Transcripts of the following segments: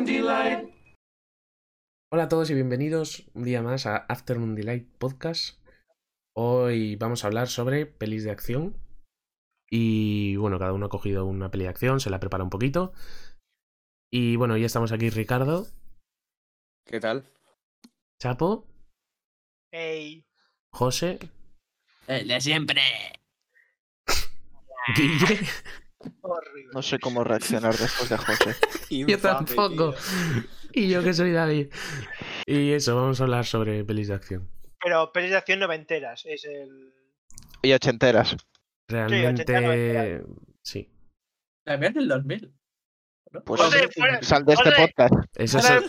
Afternoon Delight. Hola a todos y bienvenidos un día más a Afternoon Delight Podcast. Hoy vamos a hablar sobre pelis de acción. Y bueno, cada uno ha cogido una peli de acción, se la prepara un poquito. Y bueno, ya estamos aquí Ricardo, ¿Qué tal? Chapo, Ey, José, El de siempre. Guille. Horrible. No sé cómo reaccionar después de José. Yo tampoco. Y yo que soy David. Y eso, vamos a hablar sobre pelis de acción. Pero pelis de acción noventeras, es el... Y ochenteras. Realmente. Sí. También del 2000. ¿no? Pues José, fuera- sal de este podcast. Eso podcast,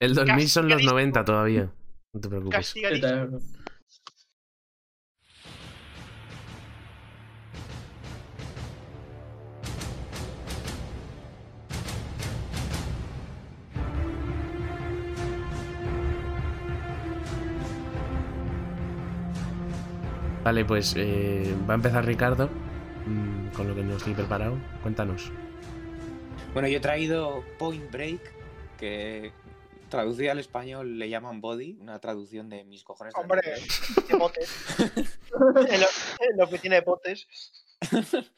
el 2000 son los Castigadísimo. 90 todavía. No te preocupes. Vale, pues eh, va a empezar Ricardo mm, con lo que nos estoy preparado. Cuéntanos. Bueno, yo he traído Point Break, que traducida al español le llaman Body, una traducción de mis cojones. de Hombre, de botes. en, lo, en lo que tiene de botes.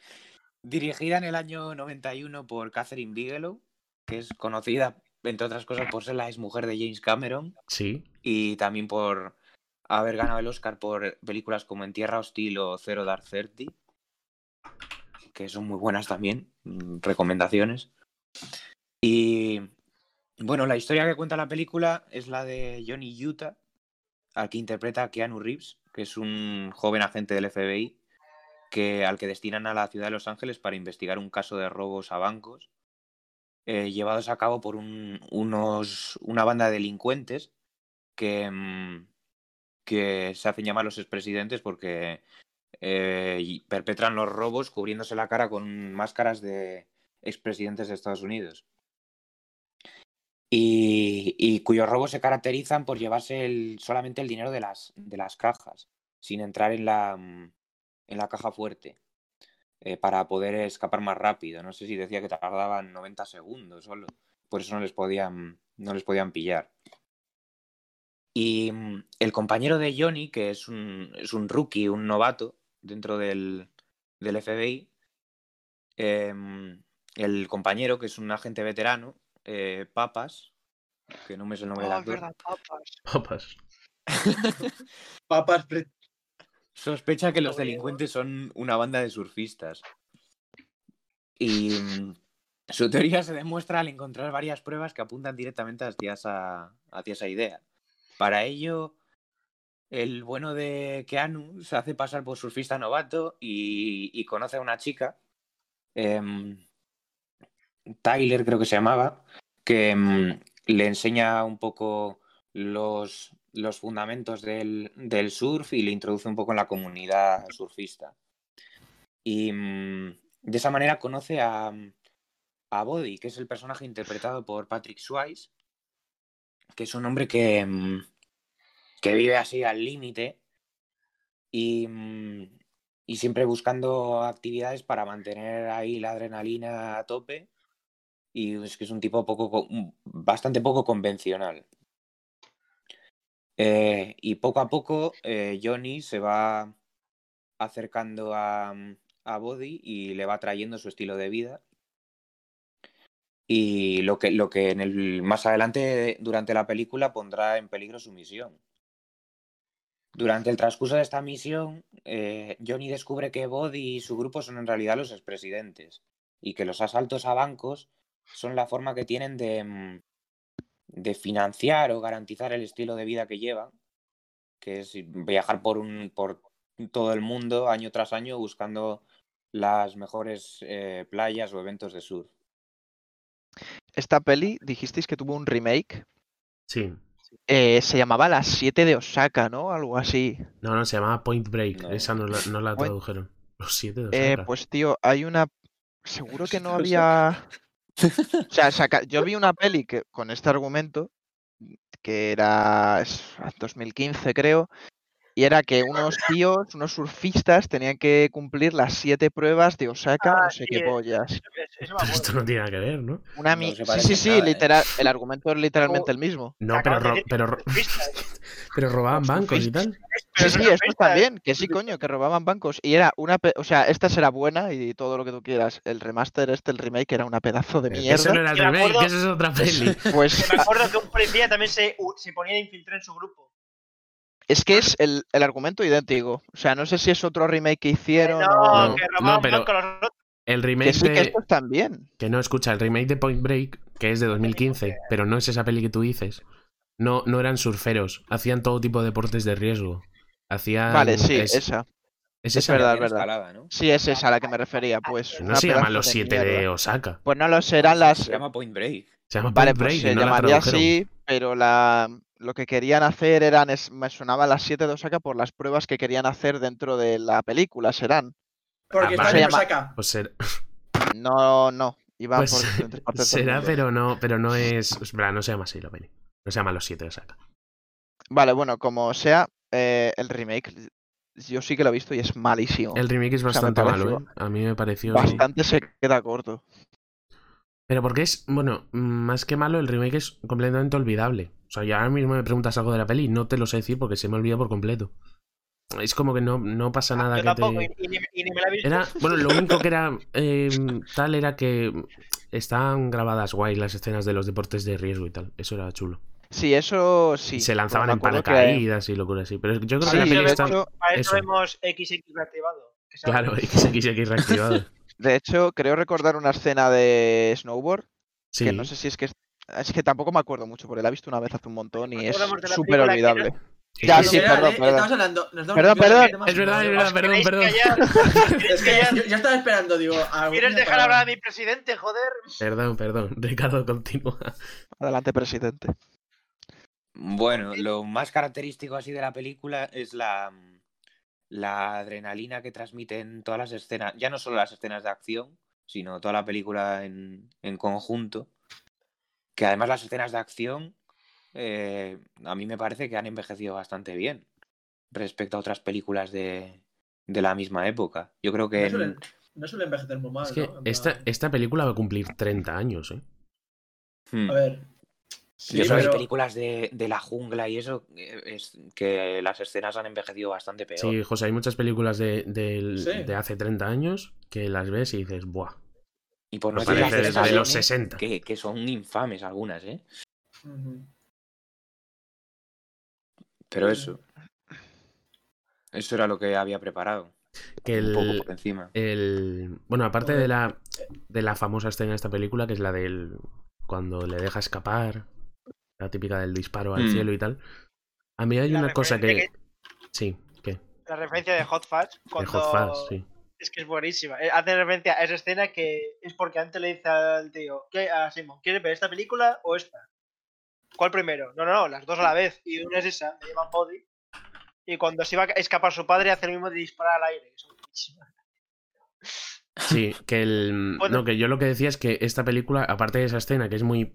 Dirigida en el año 91 por Catherine Bigelow, que es conocida, entre otras cosas, por ser la exmujer de James Cameron Sí. y también por haber ganado el Oscar por películas como En Tierra Hostil o Zero Dark Thirty, que son muy buenas también, mm, recomendaciones. Y bueno, la historia que cuenta la película es la de Johnny Utah, al que interpreta Keanu Reeves, que es un joven agente del FBI que, al que destinan a la ciudad de Los Ángeles para investigar un caso de robos a bancos eh, llevados a cabo por un- unos, una banda de delincuentes que, mm, que se hacen llamar los expresidentes porque eh, perpetran los robos cubriéndose la cara con máscaras de expresidentes de Estados Unidos. Y, cuyos robos se caracterizan por llevarse solamente el dinero de las, de las cajas, sin entrar en la, mm, en la caja fuerte, eh, para poder escapar más rápido. No sé si decía que tardaban 90 segundos solo, por eso no les podían, no les podían pillar. Y mm, el compañero de Johnny, que es un, es un rookie, un novato dentro del, del FBI, em, el compañero, que es un agente veterano, eh, Papas, que no me sé el nombre Oh, es actor, verdad, papas. Papas. Papas sospecha que los delincuentes son una banda de surfistas. Y mm, su teoría se demuestra al encontrar varias pruebas que apuntan directamente hacia esa, hacia esa idea. Para ello, el bueno de Keanu se hace pasar por surfista novato y, conoce a una chica, em, Tyler creo que se llamaba, que em, le enseña un poco los, los fundamentos del, del surf y le introduce un poco en la comunidad surfista. Y mm, de esa manera conoce a, a Body, que es el personaje interpretado por Patrick Swayze, que es un hombre que, mm, que vive así al límite y, mm, y siempre buscando actividades para mantener ahí la adrenalina a tope. Y es que es un tipo poco, co- bastante poco convencional. Eh, y poco a poco eh, Johnny se va acercando a, mm, a Body y le va trayendo su estilo de vida. Y lo que, lo que en el, más adelante, durante la película, pondrá en peligro su misión. Durante el transcurso de esta misión, eh, Johnny descubre que Body y su grupo son en realidad los expresidentes y que los asaltos a bancos son la forma que tienen de, mm, de financiar o garantizar el estilo de vida que llevan, que es viajar por, un, por todo el mundo año tras año buscando las mejores eh, playas o eventos de surf. Esta peli, dijisteis que tuvo un remake. Sí. eh, se llamaba Las 7 de Osaka, ¿no? Algo así. No, no, se llamaba Point Break. No. Esa no la, no la Point- tradujeron. Los siete de Eh, Osaka. pues tío, hay una. Seguro que no había. O sea, saca- yo vi una peli que, con este argumento, que era es 2015 creo, Y era que unos tíos, unos surfistas, tenían que cumplir las siete pruebas de Osaka, Ah, no sé sí, qué pollas. Eso esto no tiene nada que ver, ¿no? Una sí, sí, sí, nada, ¿eh? literal, el argumento es literalmente el mismo. No, pero, ro- pero, ro- pero robaban bancos y tal. Sí, sí, estos también, que sí, coño, que robaban bancos. Y era una, pe- o sea, esta será buena y todo lo que tú quieras. El remaster este, el remake, era una pedazo de que Eso no mierda. era el remake, acuerdo- que eso es otra peli. Pues me acuerdo que un policía también se, se ponía a infiltrar en su grupo. Es que es el, el argumento idéntico. O sea, no sé si es otro remake que hicieron no, o... que no, pero-. El Que remake sí, que estos también. Que no, escucha, el remake de Point Break, que es de 2015, pero no es esa peli que tú dices. No, no eran surferos, hacían todo tipo de deportes de riesgo. Hacían... Vale, sí, es, esa. es es esa. verdad. Verdad. escalada, ¿no? Sí, es esa a la que me refería. Pues No se llaman pedazo los de siete de mierda. Osaka. Pues no lo serán las... Se llama Point Break. Se llama Vale, Point pues Break se y no la llamaría así, pero la, lo que querían hacer eran, es, me sonaban las 7 de Osaka por las pruebas que querían hacer dentro de la película, serán. Porque está en Osaka. Pues ser- No, no, iban Pues por diferentes partes del será, pero no, pero no es. es verdad, no se llama así la peli. No se llama Los Siete de Osaka. Vale, bueno, como sea, eh, el remake, yo sí que lo he visto y es malísimo. El remake es O sea, me bastante malo, ¿eh? A mí me pareció. Bastante se queda corto. Pero porque es, bueno, más que malo, el remake es completamente olvidable. O sea, ya ahora mismo me preguntas algo de la peli y no te lo sé decir porque se me olvida por completo. Es como que no, no pasa nada Yo que tampoco, te. y, y ni, y ni me la he visto. Era, bueno, lo único que era eh, tal era que estaban grabadas guay las escenas de los deportes de riesgo y tal. Eso era chulo. Sí, eso sí. se lanzaban me en que- paracaídas y locuras así. Pero yo creo que la peli está. hecho, Para eso, eso. vemos XX reactivado. Claro, XXX reactivado. de hecho, creo recordar una escena de snowboard Sí. que no sé si es que es, que tampoco me acuerdo mucho porque la he visto una vez hace un montón y es súper olvidable. Sí, Ya, sí, perdón, ¿eh? perdón. Estamos hablando. Nos damos Perdón, perdón. Es verdad, es verdad, perdón, ¿Queréis perdón. Es que callar? yo, yo estaba esperando, digo. ¿Quieres dejar palabra. hablar a mi presidente, joder? Perdón, perdón. Ricardo, continúa. Adelante, presidente. Bueno, lo más característico así de la película es la, la adrenalina que transmiten todas las escenas, ya no solo las escenas de acción, sino toda la película en, en conjunto. Que además las escenas de acción eh, a mí me parece que han envejecido bastante bien respecto a otras películas de, de la misma época. Yo creo que No en- suelen, no suelen envejecer muy mal. Es que esta, esta película va a cumplir 30 años, ¿eh? Hmm. A ver. Sí, Yo sé que hay pero- películas de, de la jungla y eso, eh, es que las escenas han envejecido bastante peor. Sí, José, hay muchas películas de, Sí. de hace 30 años que las ves y dices, ¡buah! Y por no decir las de de los Stallone, 60. Que, que son infames algunas, ¿eh? Pero eso. Eso era lo que había preparado. Que Un poco el, por encima. el- Bueno, aparte de la, de la famosa escena de esta película, que es la del. cuando le deja escapar, la típica del disparo al Mm. cielo y tal. A mí hay La una cosa que. Sí, ¿qué? La referencia de Hot Fuzz. De Cuando... Hot Fuzz, sí. Es que es buenísima. Eh, Hace referencia a esa escena que es porque antes le dice al tío, ¿qué? A Simon, ¿quieres ver esta película o esta? ¿Cuál primero? No, no, no, las dos a la vez. Y una es esa, me llaman Body. Y cuando se va a escapar su padre, hace lo mismo de disparar al aire. Es buenísimo. Sí, que el. Bueno. No, que yo lo que decía es que esta película, aparte de esa escena que es muy.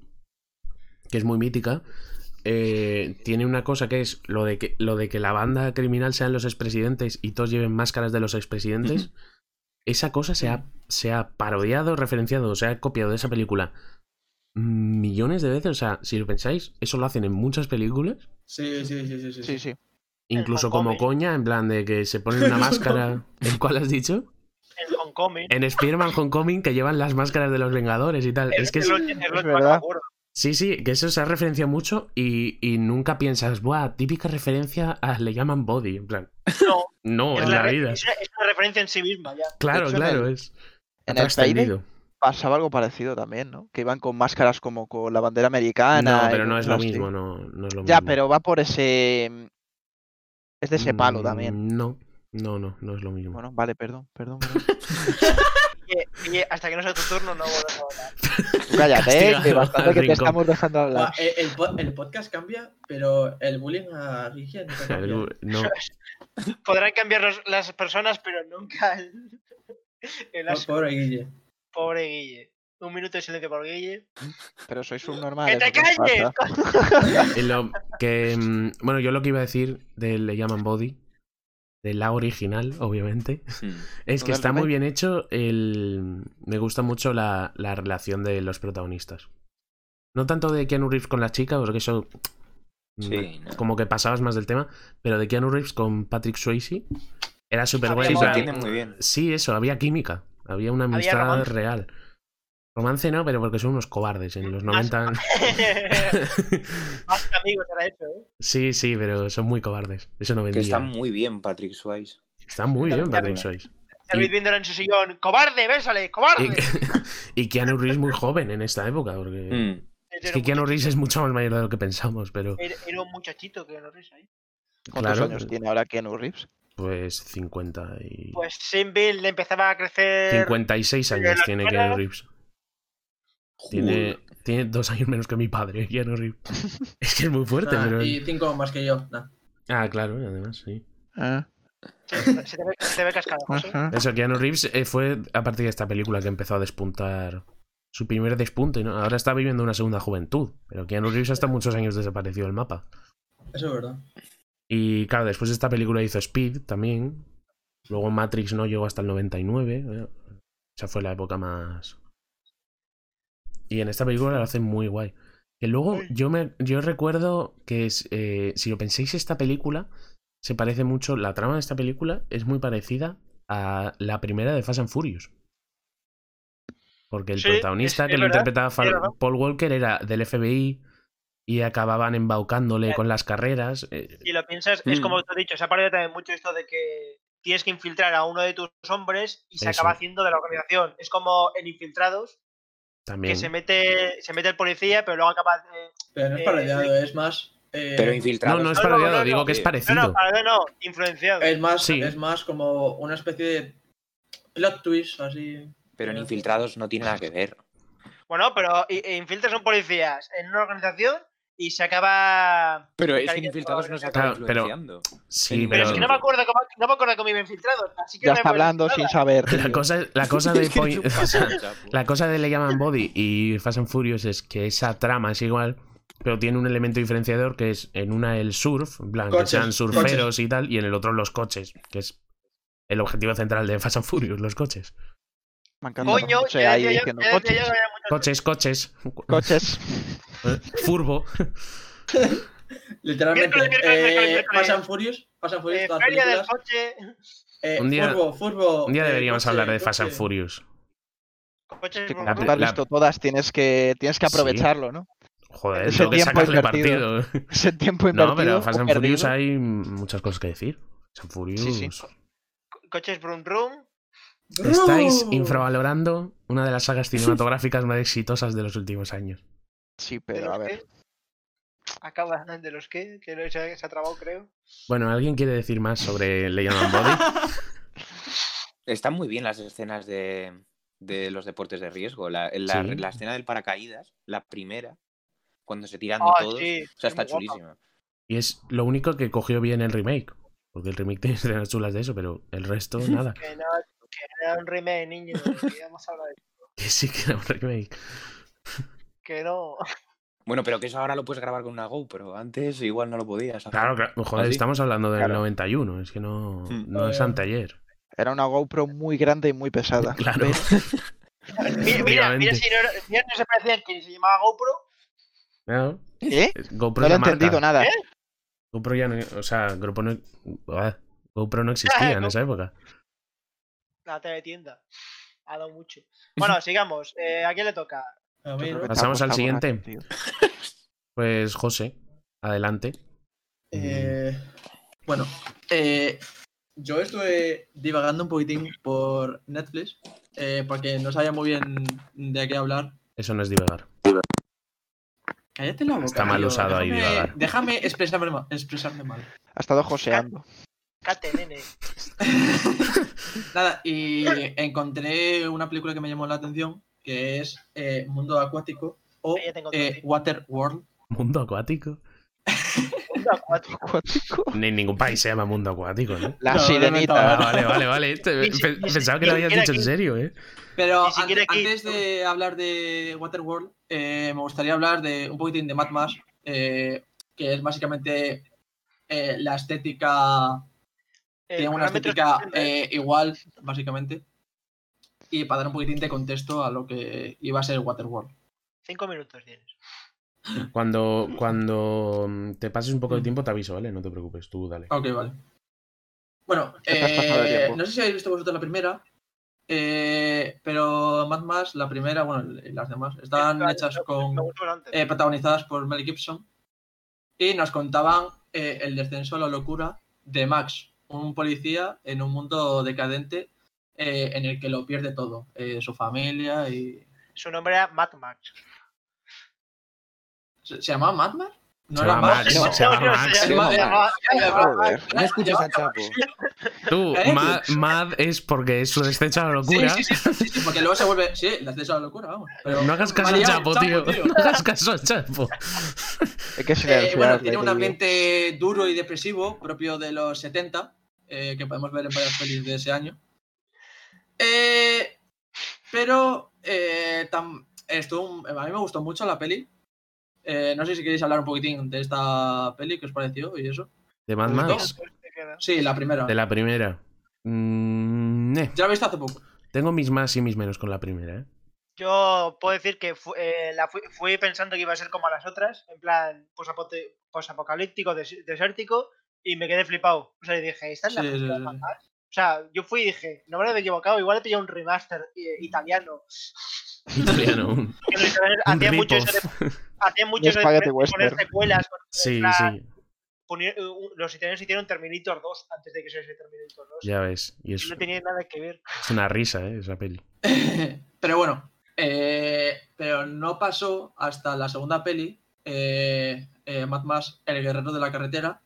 que es muy mítica. eh, tiene una cosa que es lo de que lo de que la banda criminal sean los expresidentes y todos lleven máscaras de los expresidentes. Esa cosa se ha, se ha parodiado, referenciado, se ha copiado de esa película millones de veces. O sea, si lo pensáis, eso lo hacen en muchas películas. Sí, sí, sí, sí, sí. Sí, sí. Incluso como coña, en plan de que se ponen una máscara. ¿En cuál has dicho? En Homecoming. En Spider-Man Homecoming que llevan las máscaras de los Vengadores y tal. Es que es, es más verdad. Sí, sí, que eso se ha referenciado mucho y, y nunca piensas, buah, típica referencia a le llaman body. En plan, No, no, en la vida. es una- es una referencia en sí misma ya. Claro, hecho, claro, es. En el pasaba algo parecido también, ¿no? Que iban con máscaras como con la bandera americana. No, pero no es lo mismo, no, no es lo Ya, mismo. pero va por ese. Es de ese palo también. Mm, No, no, no, no es lo mismo. Bueno, vale, perdón, perdón. perdón. Hasta que no sea tu turno no volvemos a hablar. Tú cállate, que bastante que te estamos dejando hablar. Buah, el, el po- el podcast cambia, pero el bullying a Guille nunca cambia. No, Podrán cambiar los- las personas, pero nunca el, el Oh, pobre Guille. Pobre Guille. Un minuto de silencio por Guille. Pero sois un ¡Que normal. te calles! que. mm, Bueno, yo lo que iba a decir de Le llaman body de la original, obviamente, Mm. es ¿No que está muy bien hecho el... Me gusta mucho la, la relación de los protagonistas. No tanto de Keanu Reeves con la chica, porque eso... Sí, mm, no. Como que pasabas más del tema, pero de Keanu Reeves con Patrick Swayze era súper guay. Sí, muy bien. Sí, eso, había química. Había una Había amistad romance. real. Romance no, pero porque son unos cobardes. En los Más- 90. Más que amigos era eso, ¿eh? sí, sí, pero son muy cobardes. Eso no Que vendía. está muy bien Patrick Swayze. Está muy bien, Patrick. Swayze. David viéndolo en su sillón. ¡Cobarde, bésale! Y, ¡Cobarde! y Keanu Reeves muy joven en esta época, porque. Mm. Es que Keanu Reeves es mucho más mayor de lo que pensamos, pero. Era, un muchachito que no risa ahí. ¿Cuántos Claro, años tiene ahora Keanu Reeves? Pues 50 y. Pues Simville le empezaba a crecer. 56 años tiene Keanu Reeves. Tiene, tiene dos años menos que mi padre, Keanu Reeves. Es que es muy fuerte, Nah, pero. Y cinco más que yo. nah. Ah, claro, además, sí. Ah, Se te ve, se te ve cascado. Eso, Keanu Reeves eh, fue a partir de esta película que empezó a despuntar su primer despunte, ¿no? Ahora está viviendo una segunda juventud, pero Keanu Reeves hasta muchos años desapareció del mapa. Eso es verdad. Y claro, después de esta película hizo Speed también. Luego Matrix no llegó hasta el 99. ¿eh? Esa fue la época más... Y en esta película lo hacen muy guay. Que luego yo me yo recuerdo que es, eh, si lo pensáis esta película se parece mucho la trama de esta película es muy parecida a la primera de Fast and Furious. Porque el Sí, protagonista es- que es lo verdad, interpretaba verdad. Paul Walker era del FBI y acababan embaucándole Eh. con las carreras. eh, Si lo piensas, es Mm. como te he dicho, se ha parecido también mucho esto de que tienes que infiltrar a uno de tus hombres y se Eso. acaba haciendo de la organización. Es como en Infiltrados, también. que se mete, se mete el policía, pero luego acaba. eh, Pero no es Eh, parodiado, es más. eh, Pero No, infiltrado. no es No, no, parodiado, no, digo no, que es sí. no, parecido. no, para no, influenciado. es más, Sí. es más como una especie de plot twist, así. Pero en infiltrados no tiene nada que ver. Bueno, pero e infiltras un policías en una organización y se acaba. Pero es que infiltrados no se claro, acaba pero-. Sí, Pero es que no me acuerdo cómo, no me acuerdo cómo iba infiltrado. Así que Ya no está hablando sin saber. la cosa, la cosa de Point- o sea, la cosa de Le llaman Body y Fast and Furious es que esa trama es igual, pero tiene un elemento diferenciador que es en una el surf, en plan, que sean surferos y tal, y en el otro los coches, que es el objetivo central de Fast and Furious, los coches. Me encanta Coño, ya ahí yo- diciendo ya coches. Coches, coches. Coches. Eh, Furbo. Literalmente. Eh, Furious. Fast and Furious, Eh, todas feria del coche. eh, Un día- Furbo, Furbo, Un día eh, deberíamos coche, hablar de Fast and coche. Furious. Coches La- la- visto todas, tienes que, tienes que Sí. aprovecharlo, ¿no? Joder, Ese tengo que tiempo sacarle invertido. partido. Ese tiempo invertido. No, pero Fast and Furious hay muchas cosas que decir. Fast and Furious. Sí, sí. Coches Brum Brum. Estáis infravalorando una de las sagas cinematográficas más exitosas de los últimos años. Sí, ¿De pero a ver. qué? Acaba de los que, que no se, se ha trabado, creo. Bueno, ¿alguien quiere decir más sobre Le llaman Body? Están muy bien las escenas de, de los deportes de riesgo. La, la- Sí. la escena del paracaídas, la primera, cuando se tiran Ah, todos. sí, o sea, es está guapa. chulísima. Y es lo único que cogió bien el remake. Porque el remake tiene escenas chulas de eso, pero el resto nada. Que no, era un remake, niño. Hemos hablado de Que sí que era un remake. Que no. Bueno, pero que eso ahora lo puedes grabar con una GoPro. Antes igual no lo podías. hacer. Claro, claro. Joder, ¿Ah, estamos hablando del Claro. 91. Es que no, Hmm. no es Eh, anteayer. Era una GoPro muy grande y muy pesada. Claro. Mira, mira, si no, mira, no se parecía que se llamaba GoPro. No, ¿Eh? GoPro No lo he entendido nada. ¿Eh? GoPro ya no. O sea, GoPro no, ah, GoPro no existía en esa época. La TV tienda. Ha dado mucho. Bueno, sigamos. Eh, ¿A quién le toca? Pasamos al siguiente. Pues José, adelante. Eh, bueno, eh, yo estuve divagando un poquitín por Netflix eh, porque no sabía muy bien de qué hablar. Eso no es divagar. Cállate la boca. Está mal usado ahí Déjame- divagar. Déjame expresarme, expresarme mal. Ha estado joseando. Cate, nene. Nada, y encontré una película que me llamó la atención que es eh, Mundo Acuático o eh. Water World. Mundo acuático. Mundo acuático. Ni en ningún país se llama mundo acuático, ¿no? La No, sirenita. Ah, vale, vale, vale. Te- Ni si- pe- ni si- Pensaba que lo habías dicho en serio, ¿eh? Pero aquí. antes de hablar de Waterworld, eh, me gustaría hablar de un poquitín de Mad Max, eh, que es básicamente eh, la estética Tiene una estética eh, igual, básicamente. Y para dar un poquitín de contexto a lo que iba a ser Waterworld. Cinco minutos tienes. Cuando, cuando mm, te pases un poco de tiempo te aviso, ¿vale? No te preocupes, tú dale. Ok, vale. Bueno, eh, no sé si habéis visto vosotros la primera, eh, pero Mad Max, la primera, bueno, y las demás, estaban Me- hechas con, eh, protagonizadas por Mel Gibson y nos contaban eh, el descenso a la locura de Max, un policía en un mundo decadente eh, en el que lo pierde todo, eh, su familia y... Su nombre era Mad Max. ¿Se, se llamaba Mad Max? No Se era Max. Max, no. se llama no, Max. No escuchas a Chapo. Tú, ¿Eh? mad, mad es porque es su descenso a la locura. Sí, sí, sí, sí, sí, porque luego se vuelve... Sí, el descenso a la locura, vamos. Pero No hagas caso al chapo, tío. tío. No hagas caso al chapo. Hay que Eh, bueno, tiene un ambiente duro y depresivo propio de los 70, eh, que podemos ver en varias pelis de ese año. Eh, pero eh, tam- estuvo- a mí me gustó mucho la peli. Eh, no sé si queréis hablar un poquitín de esta peli, ¿qué os pareció y eso? ¿De Mad ¿Los Max? Sí, la primera. De la primera. Mm, eh. Ya la he visto hace poco. Tengo mis más y mis menos con la primera, ¿eh? Yo puedo decir que fu- eh, la fui, fui pensando que iba a ser como las otras, en plan posapocalíptico, des- desértico, y me quedé flipado. O sea, y dije, ¿esta es la Sí, película de sí, sí. O sea, yo fui y dije, no me lo he equivocado, igual he pillado un remaster eh, italiano. Italiano. un- hacían mucho eso de, hacían mucho eso de poner, secuelas. con- Sí, plan, sí, poner- eh, los italianos hicieron Terminator 2 antes de que se Terminator 2. ya ves. Y es, No tenía nada que ver. es una risa, ¿eh? Esa peli. pero bueno, eh, pero no pasó hasta la segunda peli, eh, eh, Mad Max, El Guerrero de la Carretera,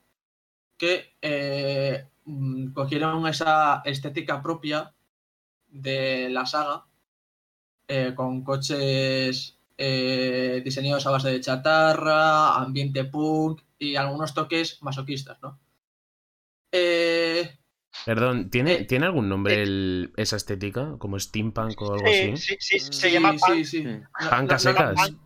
que eh, mm, cogieron esa estética propia de la saga, eh, con coches eh, diseñados a base de chatarra, ambiente punk y algunos toques masoquistas, ¿no? Eh, Perdón, ¿tiene, Eh, ¿tiene algún nombre eh, el- esa estética? ¿Como steampunk o algo Sí, así? sí, sí, se sí, llama sí, punk. sí. No- ¿Punk a no- no- secas?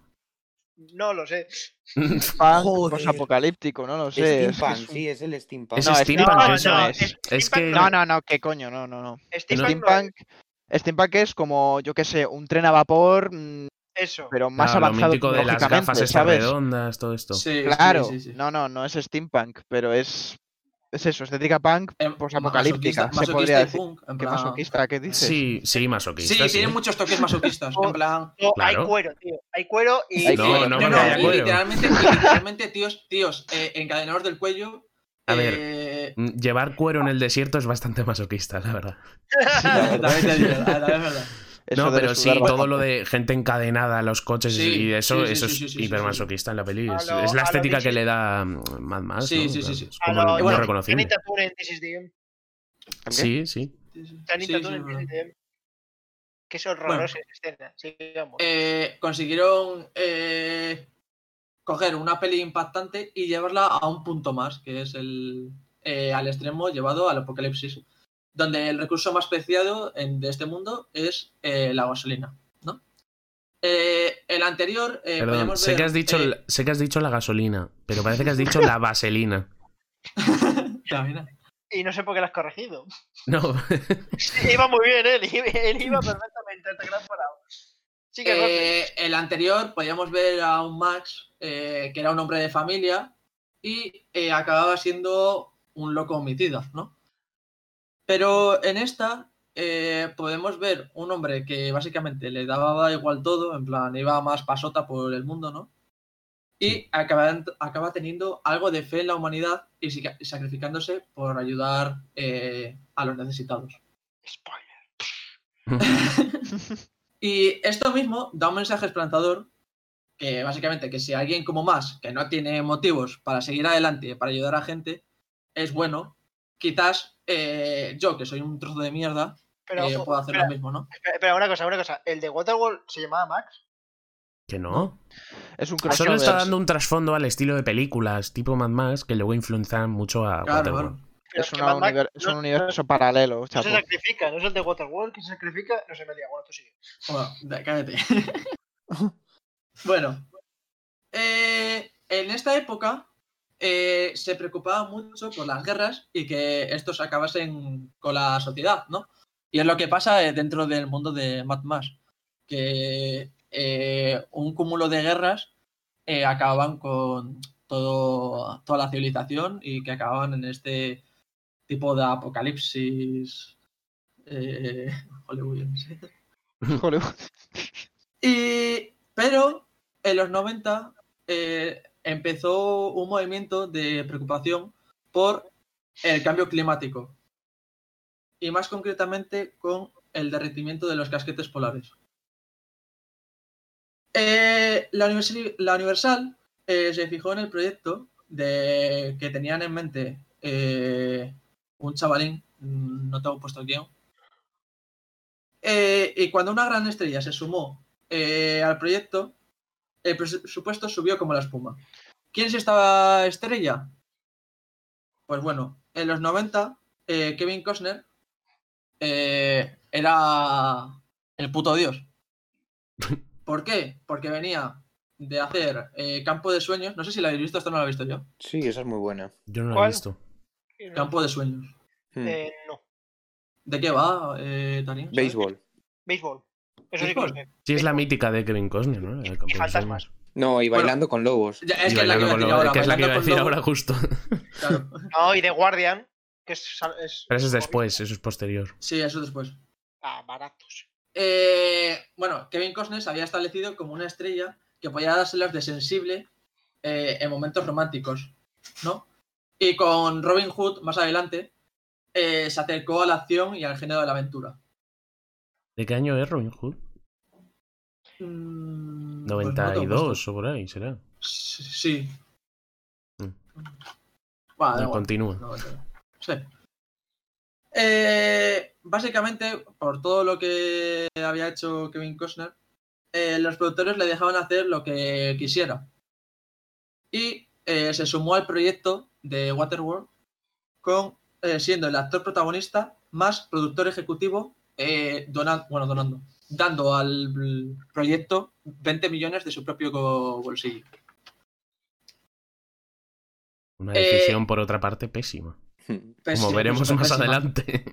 No lo sé. Punk apocalíptico, no lo sé. es- Steampunk, es un- sí, es el steampunk. Es No, steampunk, steampunk eso no es. es. Es que- No, no, no, qué coño, no, no, no. Steampunk no Steampunk, es como, yo qué sé, un tren a vapor, mm, es eso. pero más Claro, lo avanzado mítico de las gafas estas ¿sabes? redondas, todo esto. Sí, sí, Claro, sí, sí. no, no, no es steampunk, pero es, es eso, estética punk Em, posapocalíptica, masoquista- se podría decir. punk, en ¿Qué plan- masoquista? ¿Qué dices? Sí, sí, Sí, masoquista. Sí, tiene muchos toques masoquistas. en plan. No, claro. hay cuero, tío. Hay cuero y. Hay No, cuero. no, No, cuero. literalmente, literalmente, tíos, tíos, eh, encadenados del cuello. A ver. eh, Mm, Llevar cuero en el desierto es bastante masoquista, la verdad. también te digo, la verdad. Eso no, pero sí, todo lo de gente encadenada a los coches Sí, y eso, sí, sí, eso sí, es sí, sí, sí, hiper sí. masoquista en la peli. Es, lo- es la estética que le da Mad Max. Sí, ¿no? sí, sí, sí. Como lo- bueno, reconocible. Sí, sí. Que es horrorosa escena. Eh, consiguieron eh, coger una peli impactante y llevarla a un punto más, que es el eh, al extremo llevado al apocalipsis, donde el recurso más preciado en- de este mundo es eh, la gasolina, ¿no? Eh, el anterior, eh, Perdón, sé ver, que, has dicho, eh, la- sé que has dicho la gasolina, pero parece que has dicho la vaselina. Y no sé por qué lo has corregido. No, iba muy bien él. Iba, él iba perfectamente hasta que lo has parado. Sí que Eh, el anterior podíamos ver a un Max eh, que era un hombre de familia y eh, acababa siendo un loco homicida, ¿no? Pero en esta eh, podemos ver un hombre que básicamente le daba igual todo, en plan iba más pasota por el mundo, ¿no? Y acaba, acaba teniendo algo de fe en la humanidad y sacrificándose por ayudar eh, a los necesitados. Spoiler. Y esto mismo da un mensaje esperanzador que básicamente que si alguien como más, que no tiene motivos para seguir adelante, para ayudar a gente, es bueno, quizás eh, yo, que soy un trozo de mierda, Pero, eh, puedo hacer espera, lo mismo, ¿no? espera, espera, una cosa, una cosa. El de Waterworld se llamaba Max. que no. Es un Solo crossover. está dando un trasfondo al estilo de películas tipo Mad Max que luego influencian mucho a Claro, Waterworld. claro. Pero Es, que una Mad Max univer- es no- un universo paralelo, No se chapo. sacrifica, no es el de Waterworld que se sacrifica, no se me diga, bueno, tú sigue. Bueno, cállate. bueno, eh, en esta época eh, se preocupaba mucho por las guerras y que estos acabasen con la sociedad, ¿no? Y es lo que pasa eh, dentro del mundo de Mad Max, que eh, un cúmulo de guerras eh, acababan con todo, toda la civilización y que acababan en este tipo de apocalipsis eh, hollywoodiense. Hollywood. Y, pero en los 90 eh, empezó un movimiento de preocupación por el cambio climático. Y más concretamente con el derretimiento de los casquetes polares. Eh, la, la Universal eh, se fijó en el proyecto de que tenían en mente eh, un chavalín, mm, no tengo puesto el guion, y cuando una gran estrella se sumó al proyecto, el presupuesto subió como la espuma. ¿Quién es esta estrella? Pues bueno, en los 90, eh, Kevin Costner eh, era el puto dios. ¿Por qué? Porque venía de hacer eh, Campo de Sueños. No sé si la habéis visto, esto no lo he visto yo. Sí, esa es muy buena. Yo no lo he visto. Campo de Sueños. Hmm. Eh, no. ¿De qué va, eh. Béisbol. Béisbol. Eso sí. Sí, es la mítica de Kevin Costner, ¿no? Campo de fantasmas. No, y Bueno. bailando con lobos. Ya, es Y que es la que iba a bailando decir ahora. que es la que iba a decir ahora justo. Claro. No, y The Guardian, que es. es- Pero eso es después, eso es posterior. Sí, eso después. Ah, baratos. Eh, bueno, Kevin Costner se había establecido como una estrella que podía dárselas de sensible eh, en momentos románticos, ¿no? Y con Robin Hood, más adelante, eh, se acercó a la acción y al género de la aventura. ¿De qué año es Robin Hood? Mm, pues no 92 o por ahí, será. Sí. sí. Mm. Bueno, No, continúa. No, Sí. Eh, básicamente, por todo lo que había hecho Kevin Costner, eh, los productores le dejaban hacer lo que quisiera. Y eh, se sumó al proyecto de Waterworld con siendo el actor protagonista más productor ejecutivo, eh, dona- bueno, donando, dando al proyecto 20 millones de su propio bolsillo. Una Eh, decisión, por otra parte, pésima. Como veremos más pésima. adelante.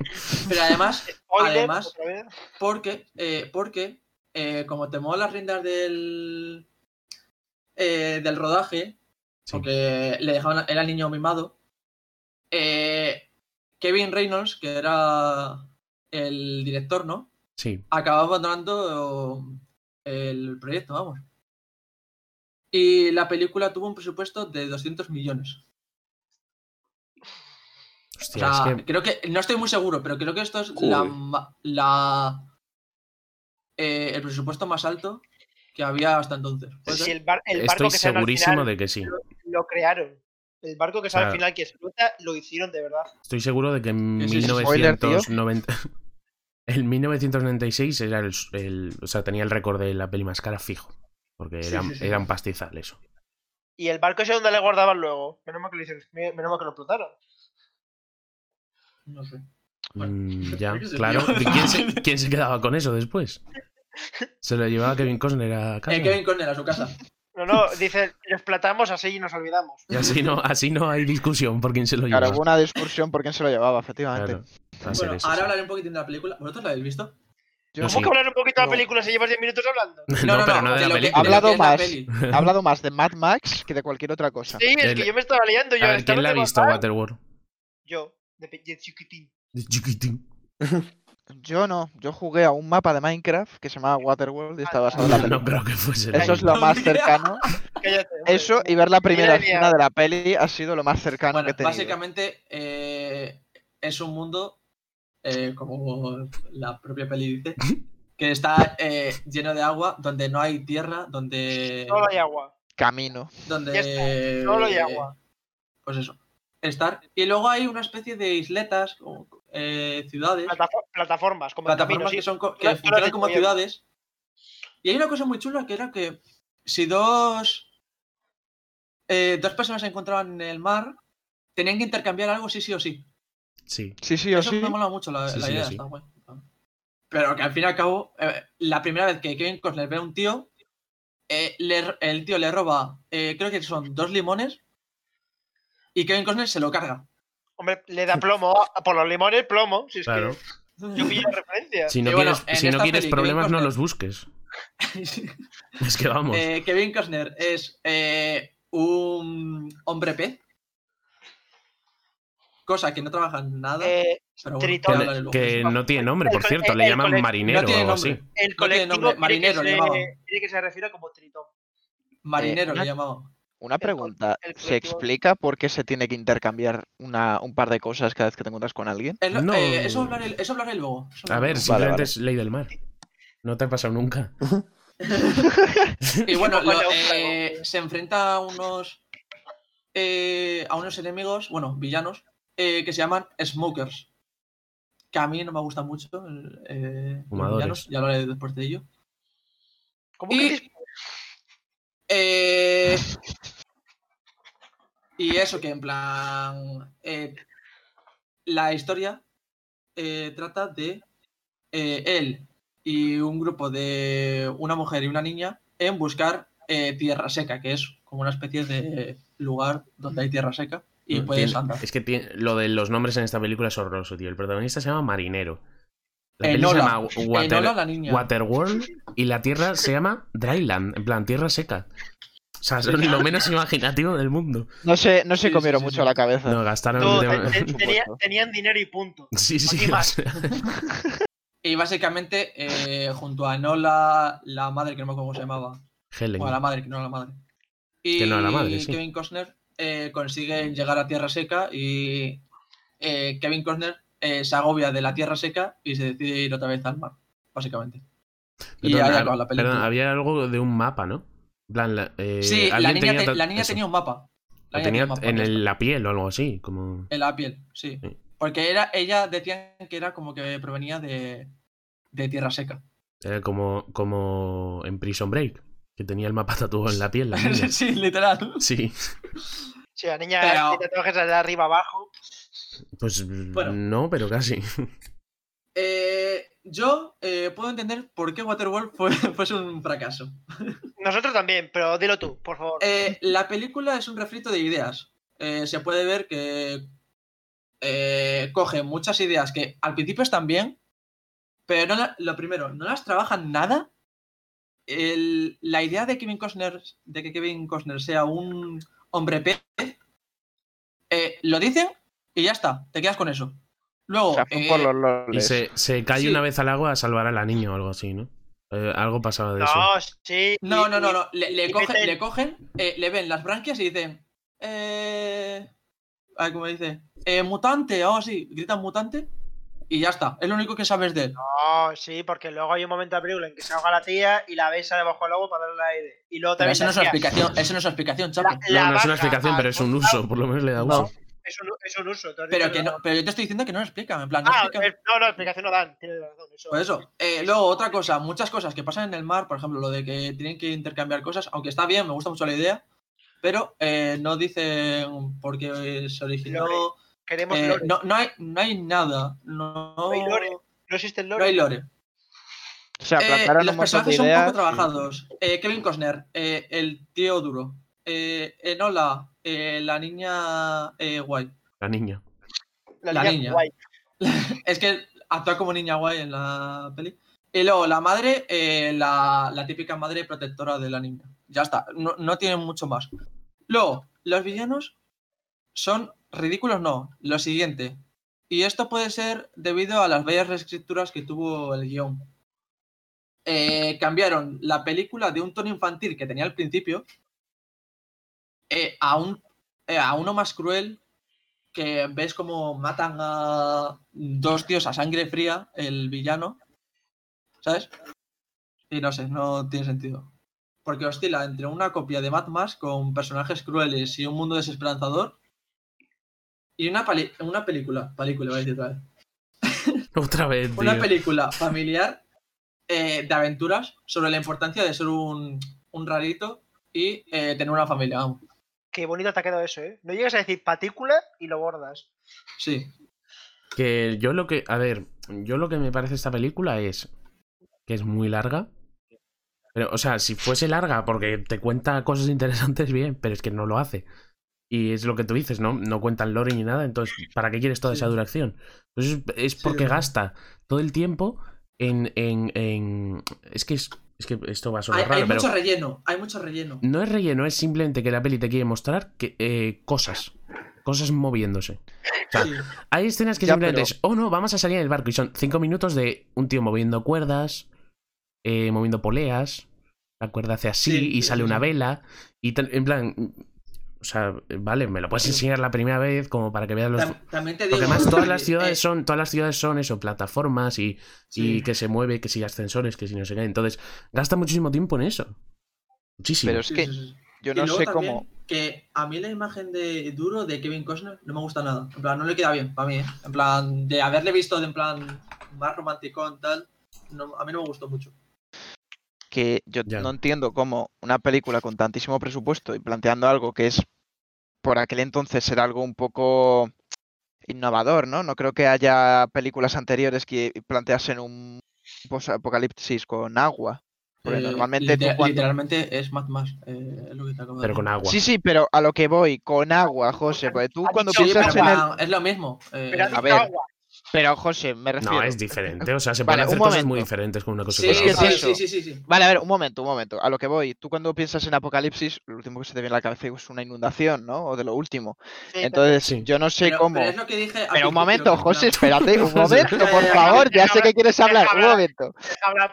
Pero además, Además-. Porque, eh, porque eh, como tomó las riendas del, eh, del rodaje, Sí. porque le dejaban, era el niño mimado, eh, Kevin Reynolds, que era el director, ¿no? Sí. Acabó abandonando el proyecto, vamos. Y la película tuvo un presupuesto de 200 millones. O Hostia, sea, es que. creo que, no estoy muy seguro, pero creo que esto es la, eh, el presupuesto más alto que había hasta entonces. ¿Puede Si ser? el, bar- el barco Estoy que sale al segurísimo final de que sí. lo, lo crearon. El barco que sale O sea, al final que explota lo hicieron de verdad. Estoy seguro de que en Sí, sí, sí. Spoiler, tío. 1990. En 1996 era el, el- O sea, tenía el récord de la peli más cara fijo. Porque Sí, era, sí, sí. era un pastizal eso. Y el barco ese donde le guardaban luego. Menos mal que lo hicieron. Menos mal que lo explotaron. No sé. Mm, ya, ¿qué se claro. ¿Quién se, quién se quedaba con eso después? Se lo llevaba Kevin Costner a casa. Eh, Kevin Conner a su casa. No, no, dice, lo explotamos así y nos olvidamos. Y así no, así no hay discusión por quién se lo lleva. Claro, hubo una discusión por quién se lo llevaba, efectivamente. Claro, Bueno, eso, ahora sí. hablaré un poquitín de la película. ¿Vosotros la habéis visto? Yo No, ¿Cómo sí. que hablar un poquito de No. la película si llevas 10 minutos hablando? No, pero no de la lo que- película. de que Hablado la más. hablado más de Mad Max que de cualquier otra cosa. Sí, es El- que yo me estaba liando. Yo, A ver, ¿quién no la ha visto. Waterworld? Yo, de, de chiquitín. De chiquitín. Yo no, yo jugué a un mapa de Minecraft que se llamaba Waterworld y estaba basado en la No película. creo que fuese Eso es lo No más cercano. Eso y ver la primera escena de la peli ha sido lo más cercano Bueno, que he tenido. básicamente eh, es un mundo, eh, como la propia peli dice, que está eh, lleno de agua, donde no hay tierra, donde... Solo hay agua. Camino. donde solo hay agua. Pues eso, estar. Y luego hay una especie de isletas, como, eh, ciudades, Platafor- plataformas, como plataformas camino, que, son, que funcionan como bien. ciudades. Y hay una cosa muy chula que era que si dos, eh, dos personas se encontraban en el mar, tenían que intercambiar algo sí, sí o sí. Sí. Sí, sí o Eso sí. me mola mucho la, Sí, la sí, idea, sí. está guay. Pero que al fin y al cabo, eh, la primera vez que Kevin Costner ve a un tío, eh, le- el tío le roba, eh, creo que son dos limones, y Kevin Costner se lo carga. Hombre, le da plomo. Por los limones, plomo. Si es Claro. que yo pillo referencia. Si no bueno, quieres, si no problemas, no los busques. Es que vamos. Eh, Kevin Costner es eh, un hombre pez. Cosa que no trabaja en nada. Eh, pero bueno, que no tiene nombre, por el- cierto, el- le el llaman marinero no o tiene algo nombre. así. el no tiene colectivo nombre, quiere, marinero que le se, llamaban. quiere que se refiera como tritón. Eh, Marinero le una- El pregunta, el ¿se explica por qué se tiene que intercambiar una, un par de cosas cada vez que te encuentras con alguien? Es lo- No. eh, eso, hablaré, eso hablaré luego. eso A ver, simplemente vale. es ley del mar. No te ha pasado nunca. Y bueno, lo- eh, se enfrenta a unos eh, a unos enemigos, bueno, villanos, eh, que se llaman Smokers. Que a mí no me gustan mucho. eh, los Fumadores. villanos, ya hablaré después de ello. ¿Cómo Y- que? Eh, y eso que en plan. eh, la historia eh, trata de eh, él y un grupo de una mujer y una niña en buscar eh, tierra seca, que es como una especie de lugar donde hay tierra seca y puedes tiene- andar. Es que tiene- lo de los nombres en esta película es horroroso, tío. El protagonista se llama Marinero. La peli se llama Water, Enola, la niña. Waterworld y la tierra se llama Dryland, en plan tierra seca. O sea, son lo menos imaginativo del mundo. No se, no se Sí, comieron sí, sí, mucho sí. la cabeza. No, gastaron No, tenía- tenían dinero y punto. Sí, sí, o más. sea, Y básicamente, eh, junto a Enola, la madre, que no me acuerdo cómo se llamaba, Helen. Bueno, la madre, que no era la madre. Y Que no era la madre, sí. Kevin Costner eh, consigue llegar a Tierra Seca y eh, Kevin Costner eh, se agobia de la Tierra Seca y se decide ir otra vez al mar, básicamente. Y ahí acaba la película. perdón, había algo de un mapa, ¿no? En plan, la- eh, sí, la niña, tenía te- ta- la niña eso. tenía un mapa. La tenía un mapa, en el- la piel o algo así, como... En la piel, sí. Sí. Porque era, ella decía que era como que provenía de, de Tierra Seca. Era como, como en Prison Break, que tenía el mapa tatuado en la piel, la niña. sí, literal. Sí, Si la niña Pero- tiene tatuajes de arriba abajo. pues Bueno. no, pero casi. Eh, yo eh, puedo entender por qué Waterworld fue, fue un fracaso. Nosotros también, pero dilo tú, por favor. Eh, la película es un refrito de ideas. Eh, se puede ver que coge muchas ideas que al principio están bien, pero no lo primero, no las trabajan nada. El- la idea de Kevin Costner, de que Kevin Costner sea un hombre pez, lo dicen y ya está, te quedas con eso. Luego, O sea, fue eh, por los Y se, se cae Sí. una vez al agua a salvar a la niña o algo así, ¿no? Eh, algo pasaba de eso. no, sí. No, no, no, no. Le, le cogen, le cogen, eh, le ven las branquias y dicen. Eh. Ay, ¿cómo dice? Eh, mutante, o así. Gritan mutante. Y ya está. Es lo único que sabes de él. No, sí, porque luego hay un momento de película en que se ahoga la tía y la besa debajo del agua para darle aire. Y luego Pero también eso no es explicación. Eso no es una explicación, chapo. La- No, no es una explicación, pero es un uso, por lo menos le da No. Es un, es un uso. Pero que no, pero yo te estoy diciendo que no lo explican. En plan, no Ah, explican. es- no, no, explicación no dan. Tienes razón. Eso, Por eso. Eh, luego, otra cosa, muchas cosas que pasan en el mar, por ejemplo, lo de que tienen que intercambiar cosas, aunque está bien, me gusta mucho la idea, pero eh, no dicen por qué se originó. Lore. Queremos Eh, lore. no, no, hay, no hay nada. No, No hay lore. No existe el no lore. hay lore. O sea, Eh, plantaron los un personajes son ideas. poco trabajados. Eh, Kevin Costner, eh, el tío duro. Eh, Enola, eh, la niña eh, guay. La niña. la niña. guay. Es que actúa como niña guay en la peli. Y luego la madre, eh, la, la típica madre protectora de la niña. Ya está, no, no tienen mucho más. Luego, los villanos son ridículos, no. Lo siguiente. Y esto puede ser debido a las bellas reescrituras que tuvo el guion. Eh, cambiaron la película de un tono infantil que tenía al principio eh, a, un, eh, a uno más cruel que ves como matan a dos tíos a sangre fría, el villano, ¿sabes? Y no sé, no tiene sentido. Porque oscila entre una copia de Mad Max con personajes crueles y un mundo desesperanzador y una, pali- una película, película, voy a decir otra vez, Otra vez, tío. una película familiar eh, de aventuras sobre la importancia de ser un, un rarito y eh, tener una familia, vamos. Qué bonito te ha quedado eso, ¿eh? No llegas a decir patícula y lo bordas. Sí. Que yo lo que. A ver, yo lo que me parece esta película es. que es muy larga. Pero, o sea, si fuese larga porque te cuenta cosas interesantes, bien, pero es que no lo hace. Y es lo que tú dices, ¿no? No cuentan lore ni nada, entonces, ¿para qué quieres toda Sí. esa duración? Entonces es porque gasta todo el tiempo en. en, en- Es que es, es que esto va a sonar Hay, raro, hay pero mucho relleno, hay mucho relleno. no es relleno, es simplemente que la peli te quiere mostrar que, eh, cosas. Cosas moviéndose. O sea, Sí. hay escenas que Ya, simplemente pero- es, oh no, vamos a salir en el barco. Y son cinco minutos de un tío moviendo cuerdas, eh, moviendo poleas, la cuerda hace así Sí, y sí, sale sí, una vela. Y en plan, o sea, vale, me lo puedes enseñar la primera vez como para que veas los... Tam- También te digo. Porque además todas las ciudades son, todas las ciudades son eso, plataformas y, y que se mueve, que si ascensores, que si no sé qué. Entonces, gasta muchísimo tiempo en eso. Muchísimo. Pero es que yo Y no luego sé también cómo. Que a mí la imagen de Duro de Kevin Costner no me gusta nada. En plan, no le queda bien para mí, ¿eh? En plan, de haberle visto de en plan más romanticón tal, no, a mí no me gustó mucho. que yo Ya. no entiendo cómo una película con tantísimo presupuesto y planteando algo que es por aquel entonces era algo un poco innovador, ¿no? No creo que haya películas anteriores que planteasen un apocalipsis con agua. Porque Eh, normalmente tú liter- cuando- Literalmente es Mad Max, eh, es lo que te acabo de pero con agua. Sí, sí, pero a lo que voy, con agua, José, porque tú cuando dicho- Sí, piensas pero en el... es lo mismo. eh, Pero a ver, agua. Pero, José, me refiero... No, es diferente. O sea, se Vale, pueden hacer cosas muy diferentes con una cosa sí, con la otra. sí, eso. sí, sí, sí, sí. Vale, a ver, un momento, un momento. A lo que voy. Tú cuando piensas en apocalipsis, lo último que se te viene a la cabeza es una inundación, ¿no? O de lo último. Sí, Entonces, Sí. yo no sé Pero, cómo... pero es lo que dije. Pero un momento, José, espérate, un momento, por favor, ya sé que quieres hablar, un momento.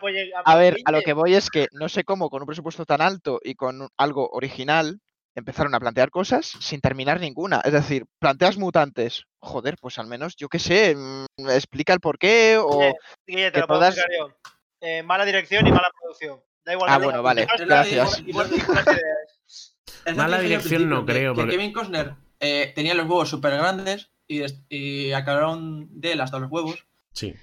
pues, A ver, a lo que voy es que no sé cómo con un presupuesto tan alto y con algo original empezaron a plantear cosas sin terminar ninguna. Es decir, planteas mutantes. Joder, pues al menos, yo qué sé, mm, explica el porqué o... Guille, Guille, te que lo puedo todas- explicar yo. Eh, mala dirección y mala producción. Da igual. Ah, que bueno, diga- vale, que gracias. igual- igual- igual que- que Mala dirección no que- creo, que porque- Kevin Costner eh, tenía los huevos súper grandes y, des- y acabaron de él hasta los huevos. Sí.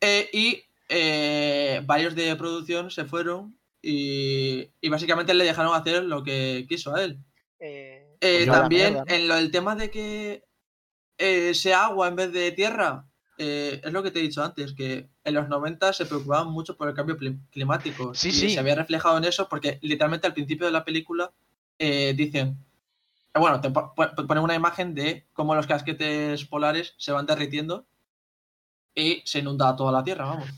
Eh, y eh, varios de producción se fueron y, y básicamente le dejaron hacer lo que quiso a él. eh, Eh, Pues también mierda, ¿no? en lo del tema de que eh, sea agua en vez de tierra, eh, es lo que te he dicho antes, que en los 90 se preocupaban mucho por el cambio climático. Sí, y sí. se había reflejado en eso porque literalmente al principio de la película eh, dicen, eh, bueno, te po- po- ponen una imagen de cómo los casquetes polares se van derritiendo y se inunda toda la tierra, vamos.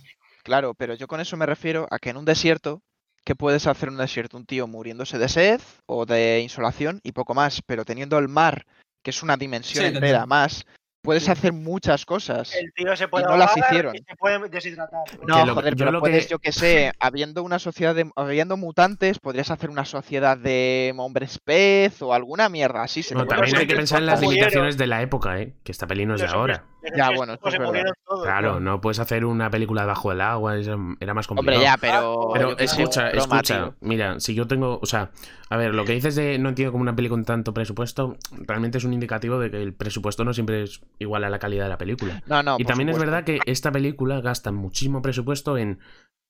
Claro, pero yo con eso me refiero a que en un desierto, ¿qué puedes hacer en un desierto? Un tío muriéndose de sed o de insolación y poco más, pero teniendo el mar, que es una dimensión Sí, te entera más, puedes hacer muchas cosas. el tío se puede no las hicieron. y se puede deshidratar. No, Que lo- joder, yo pero lo puedes, que- yo que sé, habiendo una sociedad de, habiendo mutantes, podrías hacer una sociedad de hombres pez o alguna mierda así. Se también hay que pensar en las limitaciones de la época, ¿eh? Que esta peli no es de ahora. Ya, bueno, esto es verdad. Claro, no puedes hacer una película debajo del agua, era más complicado. Hombre, ya, pero. Pero qué sé, escucha, broma, escucha, tío. mira, si yo tengo, o sea, a ver, lo que dices de no entiendo como una peli con tanto presupuesto, realmente es un indicativo de que el presupuesto no siempre es igual a la calidad de la película. No, no, y también es verdad que esta película gasta muchísimo presupuesto en,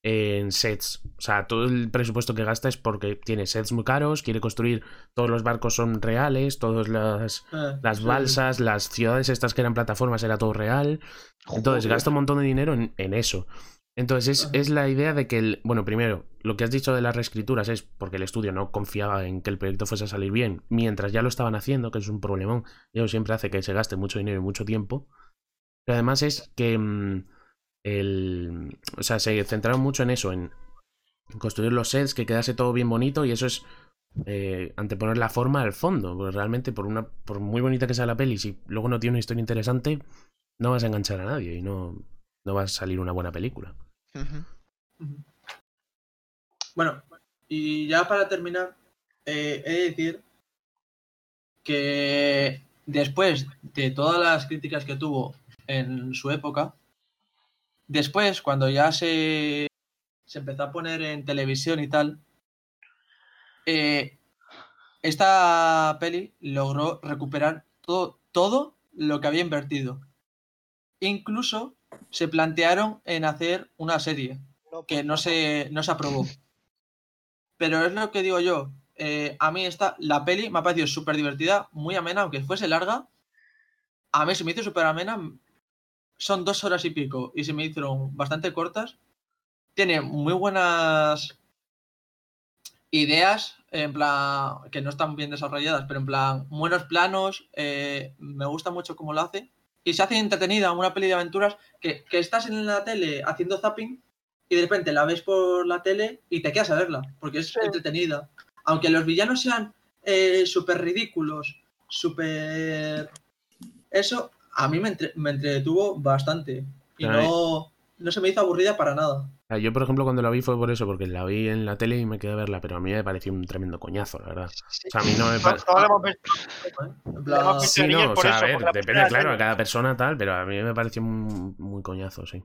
en sets. O sea, todo el presupuesto que gasta es porque tiene sets muy caros, quiere construir, todos los barcos son reales, todas las, Eh, las sí, balsas, las ciudades estas que eran plataformas, era todo real. Entonces Joder. gasta un montón de dinero en, en eso. Entonces es, Ajá. es la idea de que, el, bueno, primero, lo que has dicho de las reescrituras es porque el estudio no confiaba en que el proyecto fuese a salir bien, mientras ya lo estaban haciendo, que es un problemón. Y eso siempre hace que se gaste mucho dinero y mucho tiempo. Pero además es que mm, el, o sea, se centraron mucho en eso, en construir los sets, que quedase todo bien bonito y eso es eh, anteponer la forma al fondo. Porque realmente, por una por muy bonita que sea la peli, si luego no tiene una historia interesante, no vas a enganchar a nadie y no, no va a salir una buena película. Bueno, y ya para terminar, eh, he de decir que después de todas las críticas que tuvo en su época, después, cuando ya se, se empezó a poner en televisión y tal, eh, esta peli logró recuperar todo, todo lo que había invertido. Incluso se plantearon en hacer una serie que no se, no se aprobó. Pero es lo que digo yo. eh, a mí esta, la peli me ha parecido súper divertida, muy amena, aunque fuese larga. A mí se me hizo súper amena. Son dos horas y pico y se me hicieron bastante cortas. Tiene muy buenas ideas, en plan, que no están bien desarrolladas, pero en plan, buenos planos, eh, me gusta mucho cómo lo hace. Y se hace entretenida una peli de aventuras que, que estás en la tele haciendo zapping y de repente la ves por la tele y te quedas a verla, porque es Sí. entretenida. Aunque los villanos sean eh, súper ridículos, súper... Eso a mí me, entre- me entretuvo bastante. Y no, no se me hizo aburrida para nada. O sea, Yo, por ejemplo, cuando la vi fue por eso, porque la vi en la tele y me quedé a verla, pero a mí me pareció un tremendo coñazo, la verdad. O sea, a mí no me parece... ¿eh? Sí, no, o sea, a ver, depende, claro, a cada persona tal, pero a mí me pareció muy, muy coñazo, sí.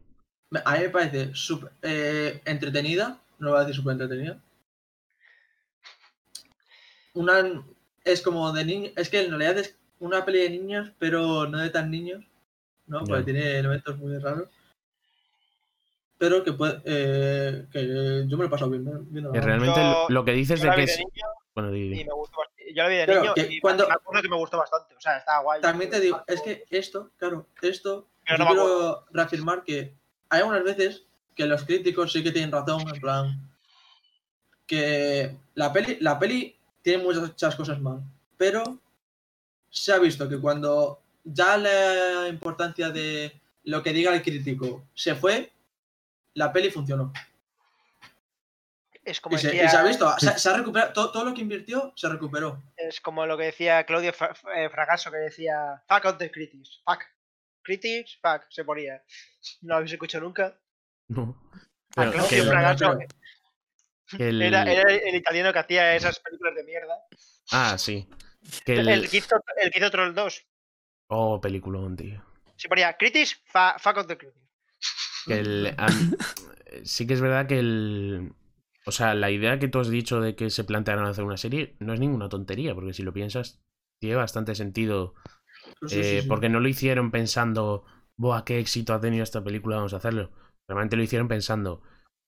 a mí me parece súper eh, entretenida, no voy a decir súper entretenida. Una es como de niños, es que en realidad es una peli de niños, pero no de tan niños, ¿no? Porque tiene elementos muy raros. Pero que puede, eh, que yo me lo he pasado bien, viendo Que realmente Yo- lo, que dices de que es... niño Bueno, y me gustó. Yo la vi de Claro, niño que y cuando- me acuerdo que me gustó bastante. O sea, estaba guay. También te digo, es que esto, claro, esto, Pero yo no me quiero reafirmar que hay algunas veces que los críticos sí que tienen razón, en plan, que la peli, la peli tiene muchas cosas mal, pero se ha visto que cuando ya la importancia de lo que diga el crítico se fue, la peli funcionó. Es como, Y se, decía, y se ha visto, se, se ha recuperado, todo, todo lo que invirtió se recuperó. es como lo que decía Claudio Fra- eh, Fragasso, que decía fuck out the critics. Fuck. Critics, fuck, se ponía. No lo habéis escuchado nunca. No. A Pero Claudio que Fragasso pero- el- era, era el italiano que hacía esas películas de mierda. Ah, sí. Que El, el... que hizo, el que hizo Troll 2. Oh, peliculón, tío. Se ponía critics, fa- fuck out the critics. Que el, am- sí que es verdad que el... O sea, la idea que tú has dicho de que se plantearon hacer una serie no es ninguna tontería, porque si lo piensas, tiene bastante sentido. Sí, eh, sí. Porque no lo hicieron pensando, ¡buah, qué éxito ha tenido esta película, vamos a hacerlo! Realmente lo hicieron pensando,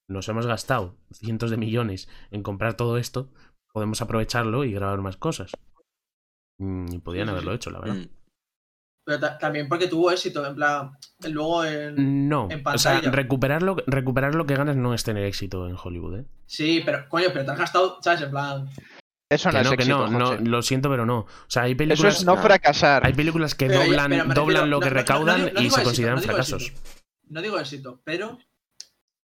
nos hemos gastado cientos de millones en comprar todo esto, podemos aprovecharlo y grabar más cosas. Mm, Y podían haberlo hecho, la verdad. Pero ta- también porque tuvo éxito, en plan, luego en... No, en o sea, pantalla. recuperar lo, recuperar lo que ganas no es tener éxito en Hollywood, ¿eh? Sí, pero, coño, pero te has gastado, ¿sabes? En plan, Eso no Que es no, que éxito, no, no, José. lo siento, pero no. O sea, hay Eso películas, es no fracasar. hay películas que Pero, doblan, pero doblan lo que no- no- no recaudan digo- y se éxito, consideran fracasos. éxito. no digo éxito, pero,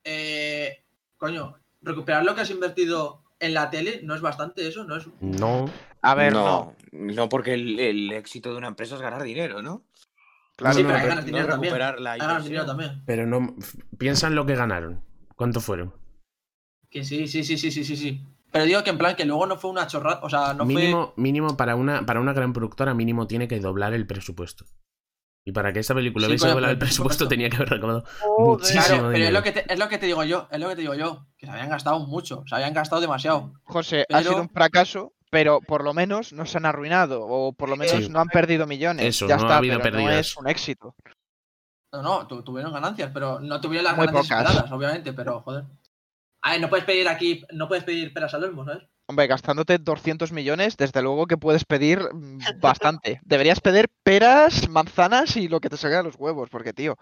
eh, coño, recuperar lo que has invertido en la tele no es bastante eso, no es... No, A ver, no. no, no, porque el, el éxito de una empresa es ganar dinero, ¿no? Claro, sí, no, pero hay ganas no dinero también. recuperar la Hay ganas dinero también. pero no. f- Piensa en lo que ganaron. ¿Cuánto fueron? Que sí, sí, sí, sí, sí, sí, sí. Pero digo que en plan que luego no fue una chorrada, o sea, no mínimo, mínimo para una, para una gran productora, mínimo tiene que doblar el presupuesto. Y para que esta película Sí, hubiese pero el presupuesto supuesto. tenía que haber recaudado fue... muchísimo Claro, pero es lo, que te, es lo que te digo yo, es lo que te digo yo, que se habían gastado mucho, se habían gastado demasiado. José, ha sido un fracaso, pero por lo menos no se han arruinado o por lo menos Sí. no han perdido millones. Eso, ya no ha está, habido pero no es un éxito. No, no, tu- tuvieron ganancias, pero no tuvieron las Muy ganancias pocas. esperadas, obviamente, pero joder. Ay, no puedes pedir aquí, no puedes pedir peras al olmo, ¿sabes? Hombre, gastándote 200 millones, desde luego que puedes pedir mm, bastante. Deberías pedir peras, manzanas y lo que te salga de los huevos, porque, tío,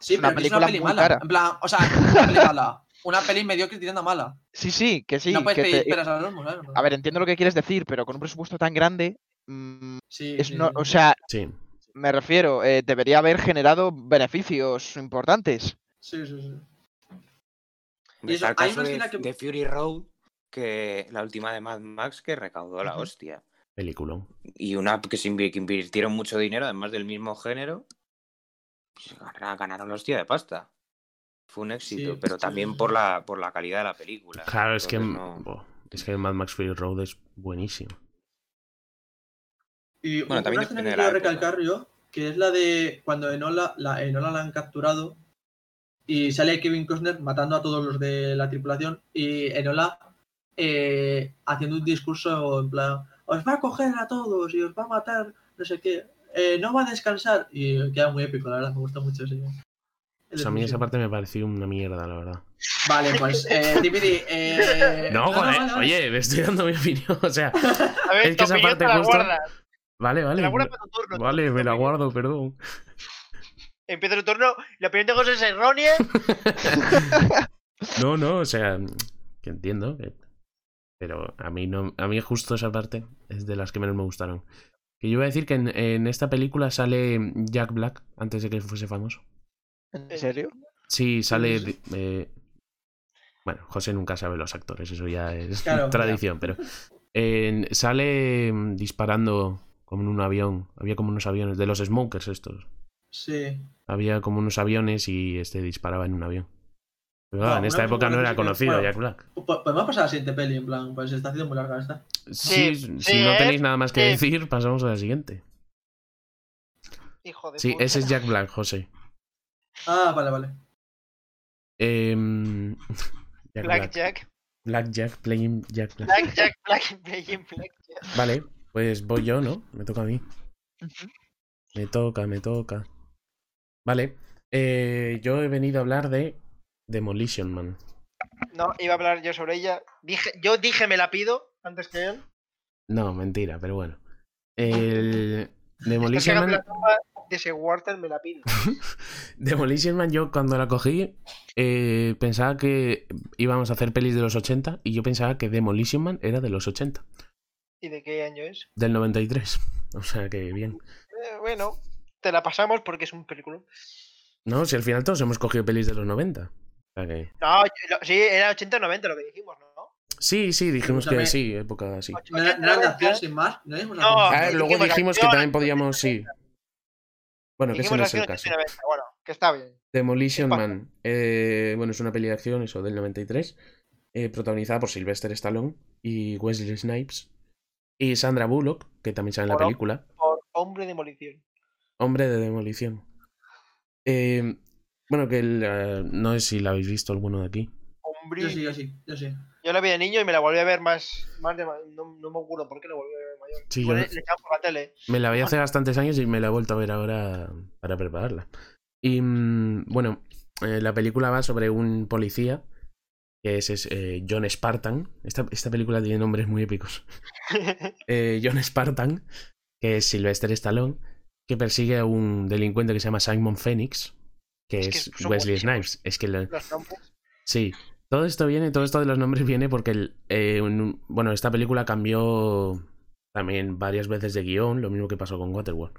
Sí, Es una pero que es película una peli muy mala. cara. En plan, o sea, una peli mala. Una peli mediocre tirando a mala. sí, sí, que sí. no puedes que pedir te- peras al olmo, ¿sabes? A ver, entiendo lo que quieres decir, pero con un presupuesto tan grande, mm, Sí, es sí, no- sí. o sea, Sí. me refiero, eh, debería haber generado beneficios importantes. Sí, sí, sí. Y eso- hay una de, escena que- de Fury Road, que la última de Mad Max, que recaudó la hostia. Peliculón. Y una que, se invi- que invirtieron mucho dinero, además del mismo género, pues ganaron, la hostia de pasta. Fue un éxito, Sí, pero sí, también sí, por la, por la calidad de la película. Claro, es que, no- es que Mad Max Fury Road es buenísimo. Y Bueno, también una escena que quiero recalcar yo, que es la de cuando Enola la, Enola la han capturado y sale Kevin Costner matando a todos los de la tripulación y Enola eh, haciendo un discurso en plan, os va a coger a todos y os va a matar, no sé qué, eh, no va a descansar y queda muy épico, la verdad, me gusta mucho ese. O sea, a mí esa parte me pareció una mierda, la verdad. Vale, pues eh, DVD, eh, No, oye, me estoy dando mi opinión. O sea, A ver, Es que esa parte te la justo- guardas. vale, vale. la guardas para tu turno. Vale, me la guardo, perdón. Empieza tu turno, la opinión de José es errónea. No, no, o sea, que entiendo. que- Pero a mí no, a mí justo esa parte es de las que menos me gustaron. Que yo iba a decir que en, en esta película sale Jack Black antes de que fuese famoso. ¿En serio? Sí, sale. eh, bueno, José nunca sabe los actores, eso ya es Claro, tradición, pero sale mm, disparando como en un avión. Había como unos aviones de los smokers estos. Sí. Había como unos aviones y este disparaba en un avión. Pero No, claro, en esta época no era conocido bueno. Jack Black. Po- Podemos pasar a la siguiente peli, en plan, pues se está haciendo muy larga esta. Sí, Sí, si no ¿eh? tenéis nada más que decir, pasamos a la siguiente. Hijo de Sí, puta. ese es Jack Black, José. Ah, vale, vale. Em, Jack Black Black. Jack. Black Jack playing Jack Black. Black Jack, Black playing Black Jack. Vale, pues voy yo, ¿no? Me toca a mí. Me toca, me toca. Vale, eh, yo he venido a hablar de Demolition Man. No, iba a hablar yo sobre ella. Dije, yo dije me la pido antes que él. No, mentira, pero bueno. El Demolition Man, de ese Walter me la pido. Demolition Man, yo cuando la cogí eh, pensaba que íbamos a hacer pelis de los 80 y yo pensaba que Demolition Man era de los 80, ¿Y de qué año es? del 93. O sea que bien. Eh, bueno, te la pasamos porque es un película. No, si al final todos hemos cogido pelis de los 90. No, sí, era 80 o 90 lo que dijimos, ¿no? Sí, sí, dijimos que sí, época así. No era, no era de acción sin más. No, más. Ah, luego dijimos que también podíamos, sí. Bueno, que ese no es el caso. 80 90. Bueno, que está bien. Demolition. Man. eh, bueno, es una peli de acción, eso, del 93. eh, protagonizada por Sylvester Stallone y Wesley Snipes. Y Sandra Bullock, que también sale en la película. Por Hombre Demolición. Hombre de demolición. Eh, bueno, que el, eh, no sé si la habéis visto alguno de aquí. Hombre. Yo sí, yo sí, yo sí. Yo la vi de niño y me la volví a ver más, más de no, no me acuerdo por qué la volví a ver mayor. Sí, yo- le, le echaba por la tele. Me la vi hace bastantes años y me la he vuelto a ver ahora para prepararla. Y mm, bueno, eh, la película va sobre un policía que es, es, eh, John Spartan. Esta, esta película tiene nombres muy épicos. Eh, John Spartan, que es Sylvester Stallone, que persigue a un delincuente que se llama Simon Phoenix, que Es es, que son Wesley. Snipes. Es que le- Los. Sí, todo esto viene, todo esto de los nombres viene porque, el, eh, un- bueno, esta película cambió también varias veces de guion, lo mismo que pasó con Waterworld.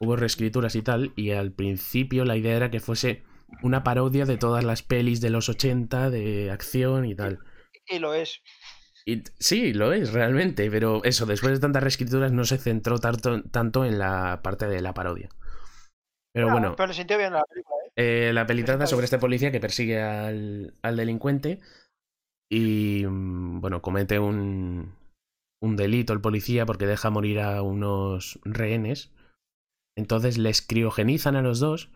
Hubo reescrituras y tal, y al principio la idea era que fuese una parodia de todas las pelis de los 80, de acción y tal. Y lo es. Y sí, lo es realmente, pero eso, después de tantas reescrituras no se centró tanto, tanto en la parte de la parodia. Pero Ah, bueno, Pero le sintió bien la película, ¿eh? eh, la peli Eso trata sobre este policía que persigue al, al delincuente y, mm, bueno, comete un, un delito el policía porque deja morir a unos rehenes. Entonces les criogenizan a los dos.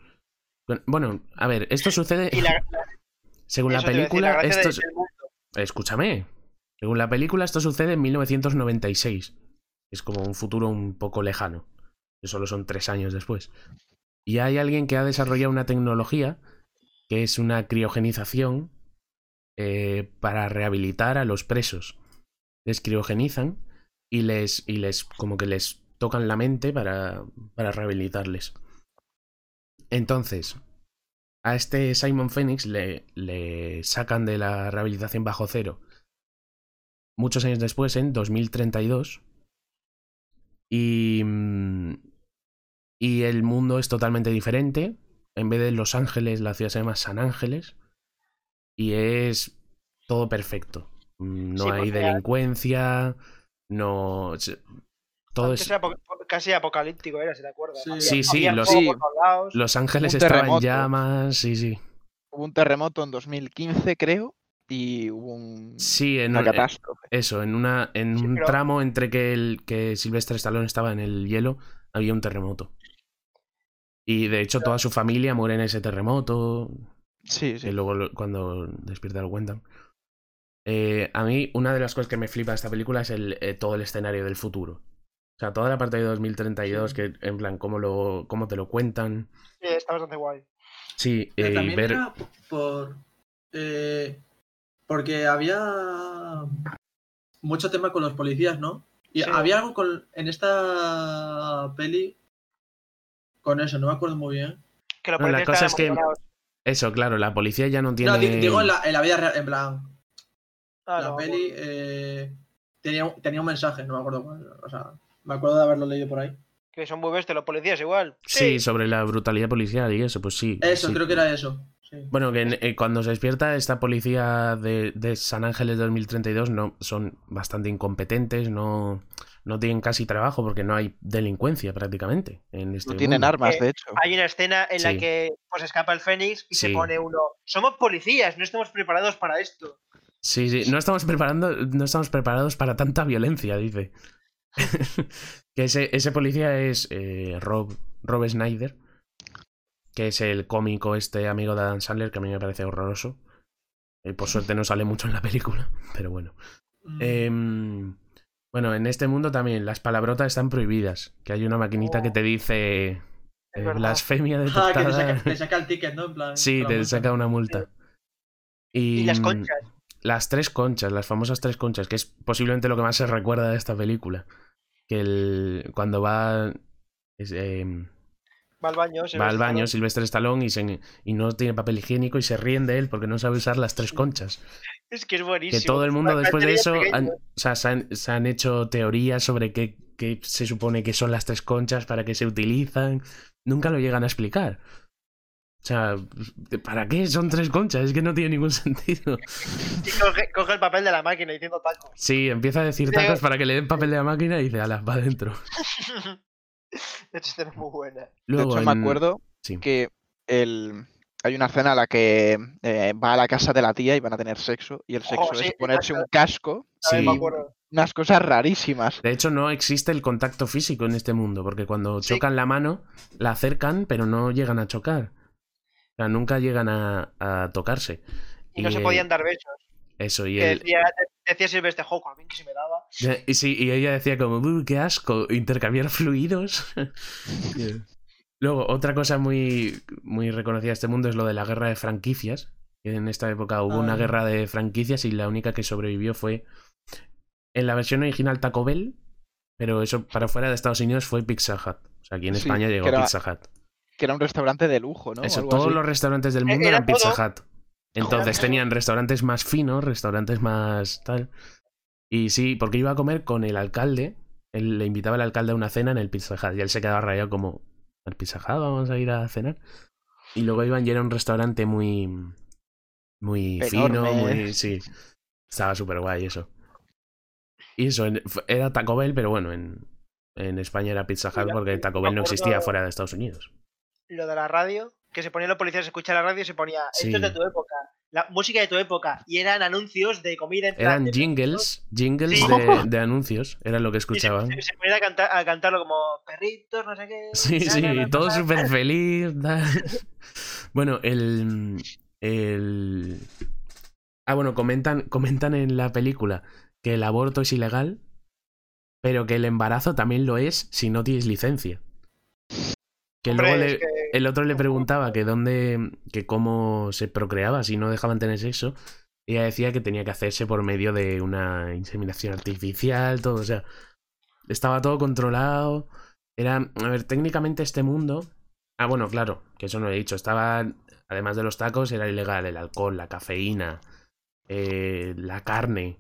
Bueno, a ver, esto sucede... Y la, la- Según la decir, película, la esto... de- mundo. Escúchame. Según la película, esto sucede en 1996. Es como un futuro un poco lejano. Que solo son tres años después. Y hay alguien que ha desarrollado una tecnología que es una criogenización eh, para rehabilitar a los presos. Les criogenizan y les, y les como que les tocan la mente para, para rehabilitarles. Entonces, a este Simon Phoenix le, le sacan de la rehabilitación bajo cero muchos años después, en 2032. Y, mm, y el mundo es totalmente diferente. En vez de Los Ángeles, la ciudad se llama San Ángeles. Y es todo perfecto. Mm, No Sí, hay delincuencia. No. Todo es. era casi apocalíptico, era, si te acuerdas. Sí. Había- Sí, sí, había los- Sí. Los Ángeles estaban en terremoto. llamas. Sí, sí. Hubo un terremoto en 2015, creo, y hubo un- Sí, en, una un- catástrofe. Eso, en, una, en Sí, un pero- tramo entre que, el, que Sylvester Stallone estaba en el hielo, había un terremoto. Y de hecho toda su familia muere en ese terremoto. Sí, sí. Y luego cuando despierta lo cuentan. Eh, a mí, una de las cosas que me flipa de esta película es el, eh, todo el escenario del futuro. O sea, toda la parte de 2032, Sí. que en plan, cómo, lo, cómo te lo cuentan. Sí, está bastante guay. Sí, Pero eh, y también ver. era por. eh, porque había mucho tema con los policías, ¿no? Y Sí. había algo con, en esta peli con eso, no me acuerdo muy bien. Que No, la cosa es que-. Eso, claro, la policía ya no tiene. No, di- digo en la, en la vida real, en plan. Ah, la no, peli bueno. eh, tenía, un- tenía un mensaje, no me acuerdo cuál. O sea, me acuerdo de haberlo leído por ahí. Que son muy bestias los policías igual. Sí, sobre la brutalidad policial y eso, pues sí. Eso, sí. creo que era eso. Sí. Bueno, que en- eh, cuando se despierta esta policía de, de San Ángeles 2032 no, son bastante incompetentes, no, no tienen casi trabajo porque no hay delincuencia prácticamente en este No tienen mundo. armas, Eh, de hecho. Hay una escena en Sí. la que pues escapa el Fénix y se pone uno. Somos policías, no estamos preparados para esto. Sí, sí, no estamos preparando, no estamos preparados para tanta violencia, dice. que ese, ese policía es eh, Rob, Rob Snyder, que es el cómico este amigo de Adam Sandler, que a mí me parece horroroso. Eh, por suerte no sale mucho en la película, pero bueno. Mm, Em, bueno, en este mundo también las palabrotas están prohibidas. Que hay una maquinita que te dice eh, blasfemia Ah, que te saca, detectada. te saca el ticket, ¿no? En plan, Sí, la te multa. saca una multa. Y, Y las mm, conchas. Las tres conchas, las famosas tres conchas, que es posiblemente lo que más se recuerda de esta película. Que el, cuando va. es, em, Va al baño. se va al baño Stallone y, se- y no tiene papel higiénico y se ríen de él porque no sabe usar las tres conchas. Es que es buenísimo. Que todo el mundo después de eso han, o sea, se, han, se han hecho teorías sobre qué, qué se supone que son las tres conchas, para qué se utilizan. Nunca lo llegan a explicar. O sea, ¿para qué son tres conchas? Es que no tiene ningún sentido. Y coge, coge el papel de la máquina diciendo taco. Sí, empieza a decir tacos para que le den papel de la máquina y dice, ala, va adentro. Esta escena es muy buena. De hecho, me acuerdo Sí. que el... hay una escena en la que eh, va a la casa de la tía y van a tener sexo. Y el sexo Oh, sí, es ponerse un casco. A ver, Sí. me acuerdo. Unas cosas rarísimas. De hecho, no existe el contacto físico en este mundo, porque cuando Sí. chocan la mano, la acercan, pero no llegan a chocar. O sea, nunca llegan a, a tocarse. Y no se eh, podían dar besos. Eso, y Que el, decía, decía Silvestre, jo, bien que se me daba. Y sí, y ella decía como, "Uh, qué asco, intercambiar fluidos. Luego, otra cosa muy, muy reconocida de este mundo es lo de la guerra de franquicias. En esta época hubo una Ah. guerra de franquicias y la única que sobrevivió fue en la versión original Taco Bell, pero eso para fuera de Estados Unidos fue Pizza Hut. O sea, aquí en Sí, España llegó era- Pizza Hut. Que era un restaurante de lujo, ¿no? Eso, algo todos así. los restaurantes del Eh, mundo era eran Pizza. Hut. Entonces Joder. tenían restaurantes más finos, restaurantes más tal. Y sí, porque iba a comer con el alcalde. Él le invitaba al alcalde a una cena en el Pizza Hut. Y él se quedaba rayado como, ¿al Pizza Hut vamos a ir a cenar? Y luego iban y era un restaurante muy... Muy fino, muy... Sí. Estaba súper guay eso. Y eso, era Taco Bell, pero bueno, en, en España era Pizza Hut porque Taco Bell no existía fuera de Estados Unidos. Lo de la radio, que se ponían los policías a escuchar la radio y se ponía, Sí. esto es de tu época, la música de tu época. Y eran anuncios de comida en plan Eran de- jingles, jingles Sí. de, de anuncios, era lo que y se, escuchaban. se- se ponían a, cantar, a cantarlo como perritos, no sé qué. Sí, sí, todo súper feliz. Bueno, el, el... Ah, bueno, comentan, comentan en la película que el aborto es ilegal, pero que el embarazo también lo es si no tienes licencia. Que Hombre, luego es le- que- el otro le preguntaba que dónde, que cómo se procreaba si no dejaban tener sexo. Ella decía que tenía que hacerse por medio de una inseminación artificial, todo, o sea, estaba todo controlado. Era, a ver, técnicamente este mundo. Ah, bueno, claro, que eso no he dicho. Estaba, además de los tacos, era ilegal el alcohol, la cafeína, eh, la carne,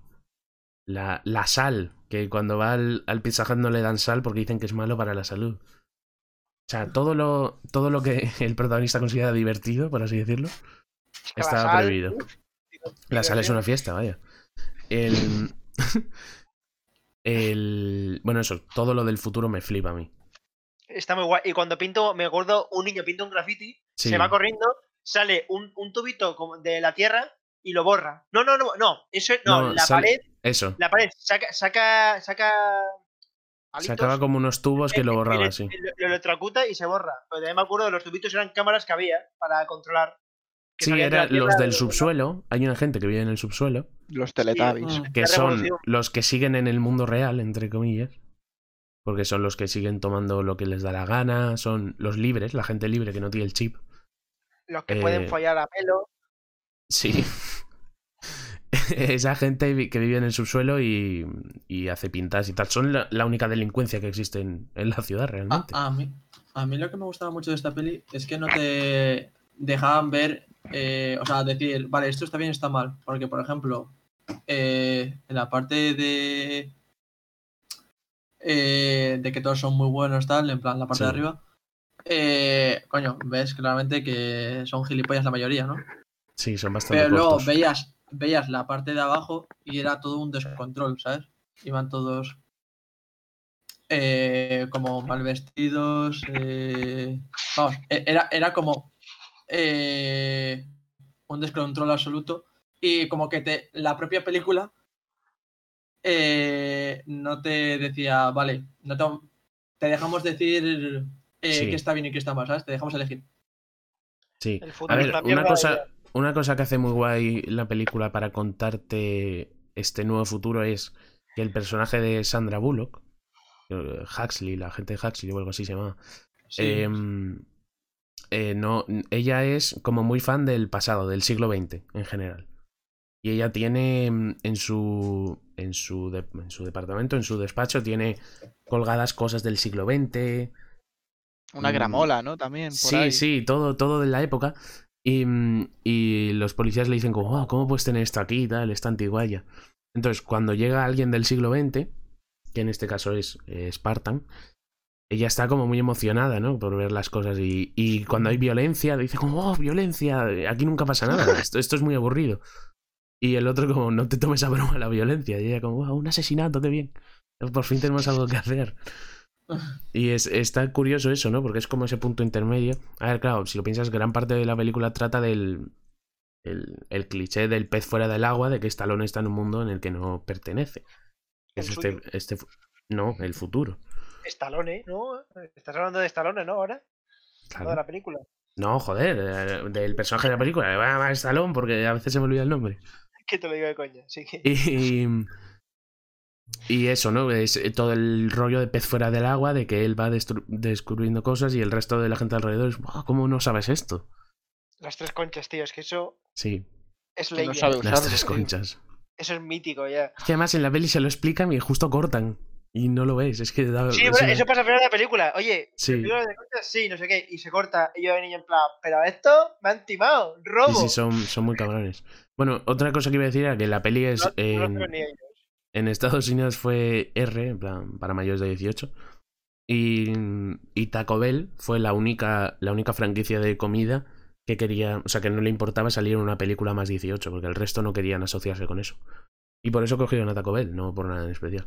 la, la sal, que cuando va al, al no le dan sal porque dicen que es malo para la salud. O sea, todo lo, todo lo que el protagonista considera divertido, por así decirlo, estaba prohibido. La sal es una fiesta, vaya. El... el... Bueno, eso, todo lo del futuro me flipa a mí. Está muy guay. Y cuando pinto, me acuerdo, un niño pinta un graffiti, Sí. se va corriendo, sale un, un tubito de la tierra y lo borra. No, no, no, no. Eso no, No, la sale- pared, Eso. la pared saca, saca, saca. Palitos Sacaba como unos tubos que lo borraba y Lo, electrocuta y se borra. Pero también me acuerdo de los tubitos eran cámaras que había para controlar. Sí, de eran los del subsuelo. Hay una gente que vive en el subsuelo. Los Teletubbies. Que son los que siguen en el mundo real, entre comillas. Porque son los que siguen tomando lo que les da la gana. Son los libres, la gente libre que no tiene el chip. Los que Eh, pueden follar a pelo. Sí. Esa gente que vive en el subsuelo y, y hace pintas y tal. Son la, la única delincuencia que existe en, en la ciudad realmente. a mí, a mí lo que me gustaba mucho de esta peli es que no te dejaban ver, eh, o sea, decir, vale, esto está bien, está mal. Porque, por ejemplo, eh, en la parte de. eh, de que todos son muy buenos, tal, en plan, la parte de arriba. eh, coño, ves claramente que son gilipollas la mayoría, ¿no? Sí, son bastante Pero luego veías, veías la parte de abajo y era todo un descontrol, ¿sabes? Iban todos eh, como mal vestidos. eh, vamos, e- era, era como eh, un descontrol absoluto. Y como que te, la propia película eh, no te decía, vale, no te, te dejamos decir eh, Sí. qué está bien y qué está mal, ¿sabes? Te dejamos elegir. Sí. El A ver, una cosa, una cosa que hace muy guay la película para contarte este nuevo futuro es que el personaje de Sandra Bullock, eh, Huxley, la gente de Huxley o algo así se llama, Sí, em, eh, no, ella es como muy fan del pasado, del siglo XX en general. Y ella tiene mm, en su, en su, de- en su departamento, en su despacho, tiene colgadas cosas del siglo XX, Una Mm. gramola, ¿no? También. Por Sí, ahí. sí, todo, todo de la época. Y, mm, y los policías le dicen como, "Oh, ¿cómo puedes tener esto aquí y tal? Está antiguaya. Entonces, cuando llega alguien del siglo XX, que en este caso es eh, Spartan, ella está como muy emocionada, ¿no? Por ver las cosas. Y, y cuando hay violencia, dice como, oh, violencia, aquí nunca pasa nada, esto, esto es muy aburrido. Y el otro como, no te tomes a broma la violencia. Y ella como, wow, un asesinato, qué bien. Por fin tenemos algo que hacer. Y es, está curioso eso, ¿no? Porque es como ese punto intermedio. A ver, claro, si lo piensas, gran parte de la película trata del el, el cliché del pez fuera del agua, de que Stallone está en un mundo en el que no pertenece. Es este, este, no, el futuro. Stallone, ¿no? Estás hablando de Stallone, ¿no? Ahora, Claro. de la película. No, joder, del personaje de la película. Va a Stallone porque a veces se me olvida el nombre. Que te lo digo de coña. Sí que... Y, y eso, ¿no? Es eh, todo el rollo de pez fuera del agua, de que él va descubriendo cosas y el resto de la gente alrededor es, "Buah, ¿cómo no sabes esto? Las tres conchas, tío. Es que eso Sí, es No ley. sabe las tres conchas. Eso es mítico ya. Es que además en la peli se lo explican y justo cortan. Y no lo ves. Es que da- Sí, es bueno, una- eso pasa al final de la película. Oye, Sí. película de conchas, sí, no sé qué. Y se corta. Y yo de niño en plan, pero esto me han timado. Robo. sí, son, son muy cabrones. Bueno, otra cosa que iba a decir era que la peli es. No- no lo en, Estados Unidos fue R, en plan, para mayores de 18. Y, y Taco Bell fue la única, la única franquicia de comida que quería. O sea, que no le importaba salir en una película más 18, porque el resto no querían asociarse con eso. Y por eso cogieron a Taco Bell, no por nada en especial.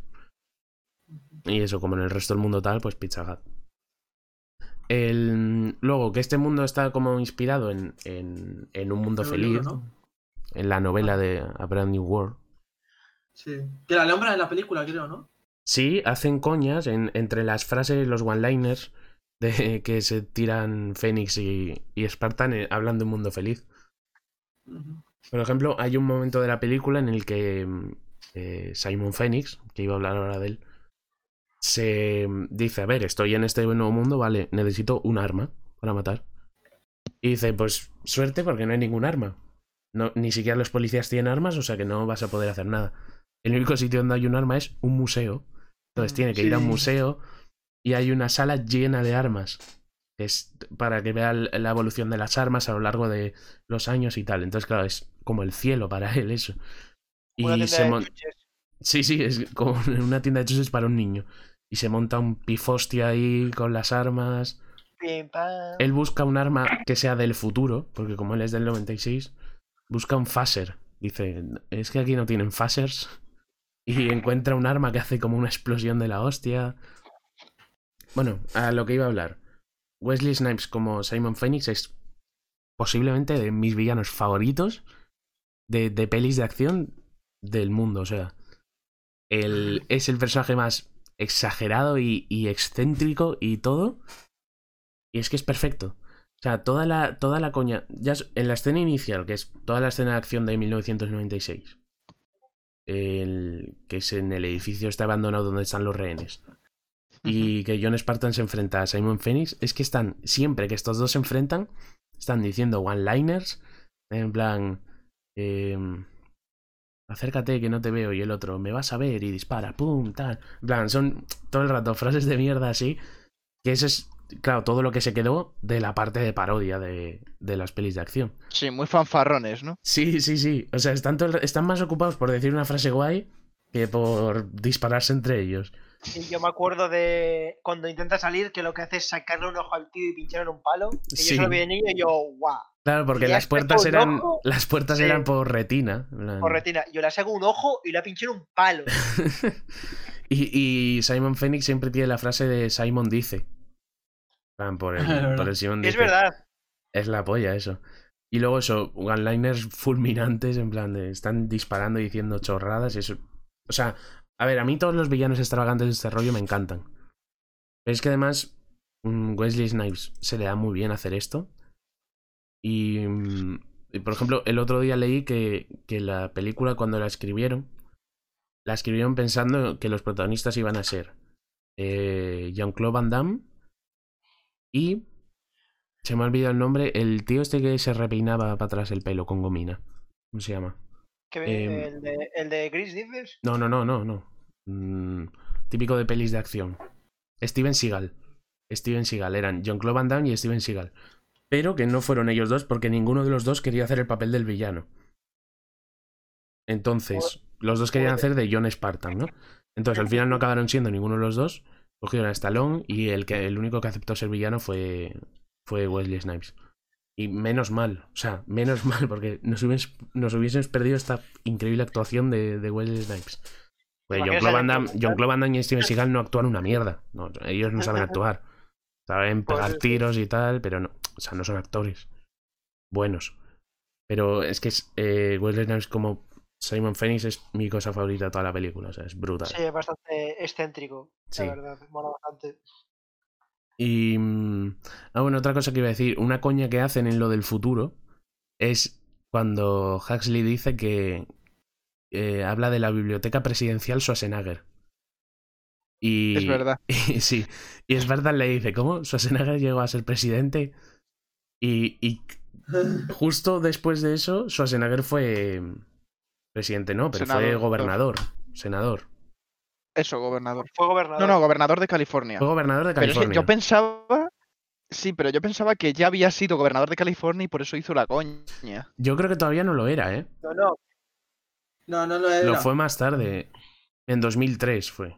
Y eso, como en el resto del mundo tal, pues Pizza Hut. El, luego, que este mundo está como inspirado en, en, en un mundo feliz, libro, ¿no? en la novela de A Brand New World. Sí. Que la nombran en la película, creo, ¿no? Sí, hacen coñas en- entre las frases, los one-liners de que se tiran Fénix y, y Spartan eh, hablando de un mundo feliz. Por ejemplo, hay un momento de la película en el que mm, eh, Simon Phoenix, que iba a hablar ahora de él, se mm, dice, a ver, estoy en este nuevo mundo, vale, necesito un arma para matar. Y dice, pues suerte porque no hay ningún arma. No, ni siquiera los policías tienen armas, o sea que no vas a poder hacer nada. El único sitio donde hay un arma es un museo. Entonces tiene que ir a un museo y hay una sala llena de armas. Es para que vea la evolución de las armas a lo largo de los años y tal. Entonces, claro, es como el cielo para él eso. Una Y se mon-. Sí, sí, es como una tienda de chuches para un niño. Y se monta un pifostia ahí con las armas. Pim. Él busca un arma que sea del futuro, porque como él es del 96, busca un phaser. Dice, es que aquí no tienen phasers. Y encuentra un arma que hace como una explosión de la hostia. Bueno, a lo que iba a hablar. Wesley Snipes como Simon Phoenix es posiblemente de mis villanos favoritos de, de pelis de acción del mundo. O sea, el, es el personaje más exagerado y, excéntrico y todo. Y es que es perfecto. O sea, toda la, toda la coña. Ya en la escena inicial, que es toda la escena de acción de 1996. El, que es en el edificio está abandonado donde están los rehenes. Y que John Spartan se enfrenta a Simon Phoenix. Es que están, siempre que estos dos se enfrentan, están diciendo one-liners. En plan. em, acércate que no te veo. Y el otro, me vas a ver y dispara. Pum, tal. En plan, son todo el rato frases de mierda así. Que eso es claro, todo lo que se quedó de la parte de parodia de, de las pelis de acción. Sí, muy fanfarrones, ¿no? Sí, sí, sí. O sea, están, todo están más ocupados por decir una frase guay que por dispararse entre ellos. Y yo me acuerdo de cuando intenta salir que lo que hace es sacarle un ojo al tío y pincharle un palo. Que Sí. yo se lo vi de niño y yo, guau. Claro, porque Y las puertas eran. ojo. Las puertas Sí. eran por retina. Por retina. Yo le saco un ojo y le pinché un palo. y, y Simon Phoenix siempre tiene la frase de Simon dice. Por el, Es verdad. por el Simon es dice. verdad. Es la polla eso. Y luego eso, one-liners fulminantes, en plan de están disparando y diciendo chorradas y eso. O sea, a ver, a mí todos los villanos extravagantes de este rollo me encantan. Pero es que además mm, Wesley Snipes se le da muy bien hacer esto. Y, mm, y, por ejemplo, el otro día leí que, que la película cuando la escribieron, la escribieron pensando que los protagonistas iban a ser eh, Jean-Claude Van Damme y se me ha olvidado el nombre. El tío este que se repeinaba para atrás el pelo con gomina. ¿Cómo se llama? Que, Em. el, de, el de Chris dices. No, no, no, no, no. Mm, típico de pelis de acción. Steven Seagal. Steven Seagal. Eran John-Claude Van Damme y Steven Seagal. Pero que no fueron ellos dos porque ninguno de los dos quería hacer el papel del villano. Entonces, los dos querían hacer de John Spartan, ¿no? Entonces, al final no acabaron siendo ninguno de los dos. Cogieron a Stallone y el, que, el único que aceptó ser villano fue, fue Wesley Snipes. Y menos mal, o sea, menos mal, porque nos hubiésemos, nos hubiésemos perdido esta increíble actuación de, de Wesley Snipes. Pues imaginas John-Claude a Van Damme, Van Damme y Steven Seagal no actúan una mierda. No, ellos no saben actuar. Saben Pues pegar tiros y tal, pero no, o sea, no son actores buenos. Pero es que es, eh, Wesley Snipes como Simon Phoenix es mi cosa favorita de toda la película, o sea, es brutal. Sí, es bastante excéntrico. Sí. La verdad, mola bastante. Y. mm, Ah, bueno, otra cosa que iba a decir. Una coña que hacen en lo del futuro es cuando Huxley dice que. eh, habla de la biblioteca presidencial Schwarzenegger. Y. Es verdad. y sí. Y Spartan le dice: ¿Cómo? Schwarzenegger llegó a ser presidente. Y, y justo después de eso, Schwarzenegger fue. Presidente, no, pero fue gobernador. Senador. Eso, gobernador. Fue gobernador. No, no, gobernador de California. Fue gobernador de Pero es que California. yo pensaba. Sí, pero yo pensaba que ya había sido gobernador de California y por eso hizo la coña. Yo creo que todavía no lo era, ¿eh? No, no. No, no lo era. Lo fue más tarde. En 2003 fue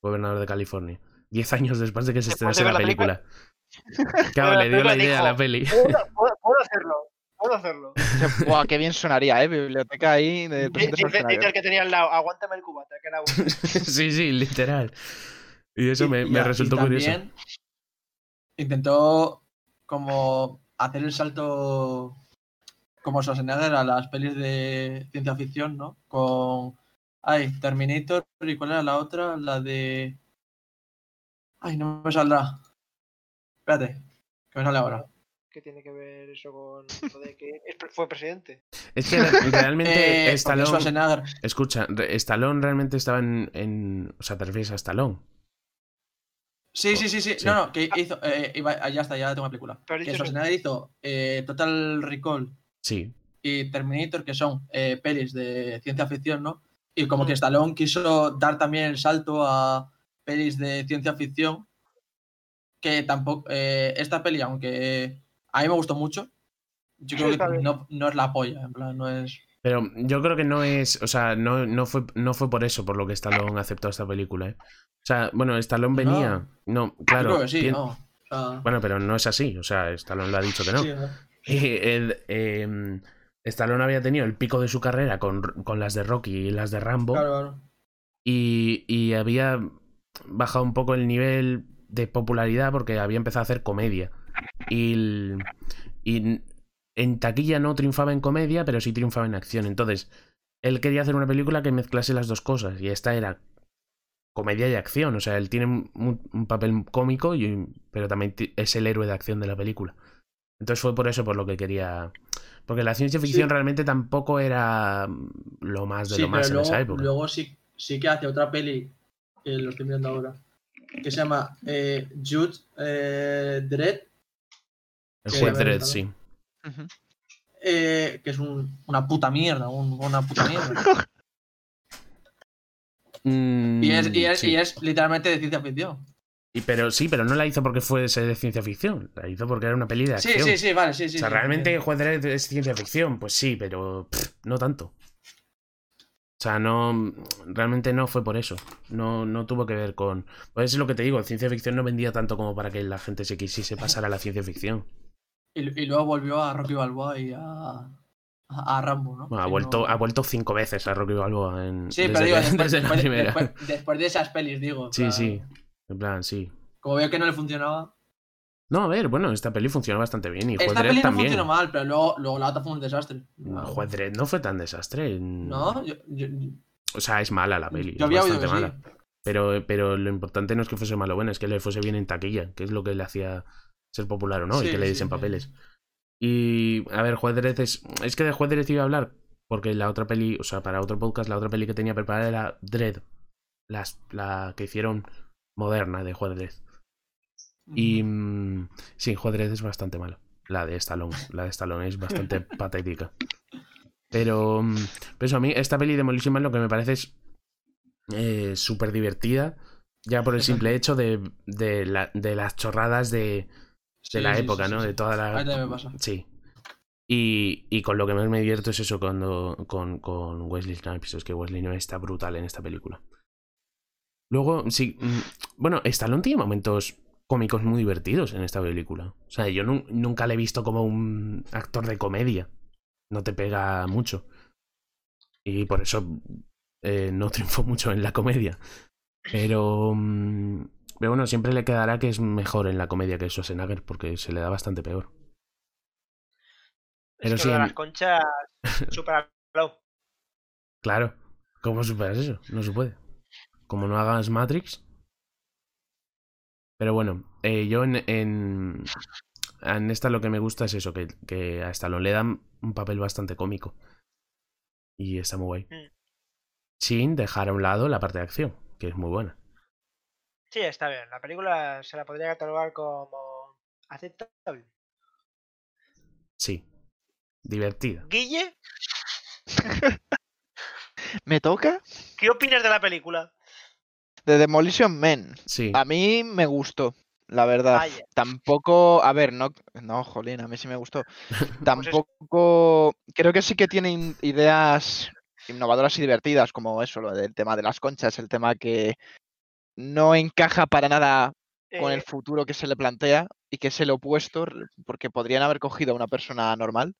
gobernador de California. Diez años después de que se estrenase la película. Claro, la le dio la idea a la peli. Puedo, puedo- puedo hacerlo. Puedo hacerlo. Buah, qué bien sonaría, ¿eh? Biblioteca ahí de Dice el que tenía al lado, aguántame el cubata, que era bueno. sí, sí, literal. Y eso Y- me, me y resultó curioso. también Intentó como hacer el salto como Schwarzenegger a las pelis de ciencia ficción, ¿no? Con ay, Terminator y cuál era la otra, la de ay, no me saldrá. Espérate, que me sale ahora. ¿Qué tiene que ver eso con lo de que es- fue presidente? Es que re- realmente Eh, Stallone. Escucha, Stallone realmente estaba en, en- O sea, te refieres a Stallone. Sí, sí, sí, sí. Sí. No, no, que hizo. eh, iba- ah, ya está, ya tengo la película. Pero Que Schwarzenegger hizo eh, Total Recall Sí. y Terminator, que son eh, pelis de ciencia ficción, ¿no? Y como que Mm. Stallone quiso dar también el salto a pelis de ciencia ficción, que tampoco. eh, esta peli, aunque a mí me gustó mucho, yo creo que no, no es la polla, en plan, no es. Pero yo creo que no es. O sea, no, no, fue, no fue por eso por lo que Stallone aceptó esta película, ¿eh? O sea, bueno, Stallone venía. No, yo claro. creo que sí, ¿no? Bueno, pero no es así. O sea, Stallone lo ha dicho que no. sí, ¿no? Y el, eh, Stallone había tenido el pico de su carrera con, con las de Rocky y las de Rambo. Claro, claro. Y, y había bajado un poco el nivel de popularidad porque había empezado a hacer comedia. Y, y en taquilla no triunfaba en comedia, pero sí triunfaba en acción. Entonces, él quería hacer una película que mezclase las dos cosas. Y esta era comedia y acción. O sea, él tiene un, un papel cómico, y, pero también es el héroe de acción de la película. Entonces fue por eso por lo que quería. Porque la ciencia ficción Sí. realmente tampoco era lo más de Sí, lo más pero en esa luego, época. luego sí, sí que hace otra peli, que lo estoy viendo ahora, que se llama eh, Jude eh, Dredd, El Sí, juez Dredd, sí. Eh, que es un- una puta mierda, un- una puta mierda. Y es, y, es, Mm, Sí. y es literalmente de ciencia ficción. Y, pero sí, pero no la hizo porque fuese de ciencia ficción. La hizo porque era una peli de Sí, acción. sí, sí, vale, sí, sí. o sea, sí, realmente entiendo. Juez Dredd es ciencia ficción, pues sí, pero pff, no tanto. O sea, no. Realmente no fue por eso. No, no tuvo que ver con. Pues es lo que te digo, ciencia ficción no vendía tanto como para que la gente se quisiese pasar a la ciencia ficción. Y, y luego volvió a Rocky Balboa y a, a, a Rambo, ¿no? Bueno, ha vuelto, no- ha vuelto cinco veces a Rocky Balboa en. Sí, desde pero digo, después, desde la después- primera. después- después de esas pelis, digo. Sí, sí. En plan, sí. Como veo que no le funcionaba. No, a ver, bueno, esta peli funcionó bastante bien y Esta peli no también. funcionó mal, pero luego, luego la otra fue un desastre. No, Juez no fue tan desastre. No, yo, yo- O sea, es mala la peli. yo es había bastante mala. sí. Pero, pero lo importante no es que fuese malo bueno, es que le fuese bien en taquilla, que es lo que le hacía ser popular o no, y que le sí. papeles. Y, a ver, Juez Dredd es... Es que de Juez Dredd iba a hablar, porque la otra peli, o sea, para otro podcast, la otra peli que tenía preparada era Dredd, las, la que hicieron moderna de Juez Dredd. Y mm, sí, Juez Dredd es bastante mala. La de Stallone. La de Stallone es bastante patética. Pero, mm, pero eso, a mí esta peli de Demolition Man lo que me parece es eh, súper divertida. Ya por el simple hecho de, de, la- de las chorradas de, de Sí, la sí, época, sí, ¿no? sí, De toda la... me pasa. Sí. Y, y con lo que más me divierto es eso cuando con, con Wesley Snipes. Es que Wesley no está brutal en esta película. Luego, sí. mm, Bueno, Stallone tiene momentos cómicos muy divertidos en esta película. O sea, yo nu- nunca le he visto como un actor de comedia. No te pega mucho. Y por eso eh, no triunfó mucho en la comedia. Pero. mm, Pero bueno, siempre le quedará que es mejor en la comedia que Schwarzenegger porque se le da bastante peor. Pero es que sí, lo de en- las conchas, super Claro. ¿Cómo superas eso? No se puede. Como no hagas Matrix. Pero bueno, eh, yo en, en, en esta lo que me gusta es eso, que, que a Stallone le dan un papel bastante cómico. Y está muy guay. Mm. Sin dejar a un lado la parte de acción, que es muy buena. Sí, está bien. La película se la podría catalogar como aceptable. Sí. Divertida. Guille, ¿Me toca? ¿qué opinas de la película? De Demolition Man. Sí. A mí me gustó, la verdad. Vaya. Tampoco, a ver, no, no, jolín, a mí sí me gustó. Pues Tampoco, creo que sí que tienen ideas innovadoras y divertidas, como eso, lo del tema de las conchas, el tema que no encaja para nada con el Eh, futuro que se le plantea y que es el opuesto, porque podrían haber cogido a una persona normal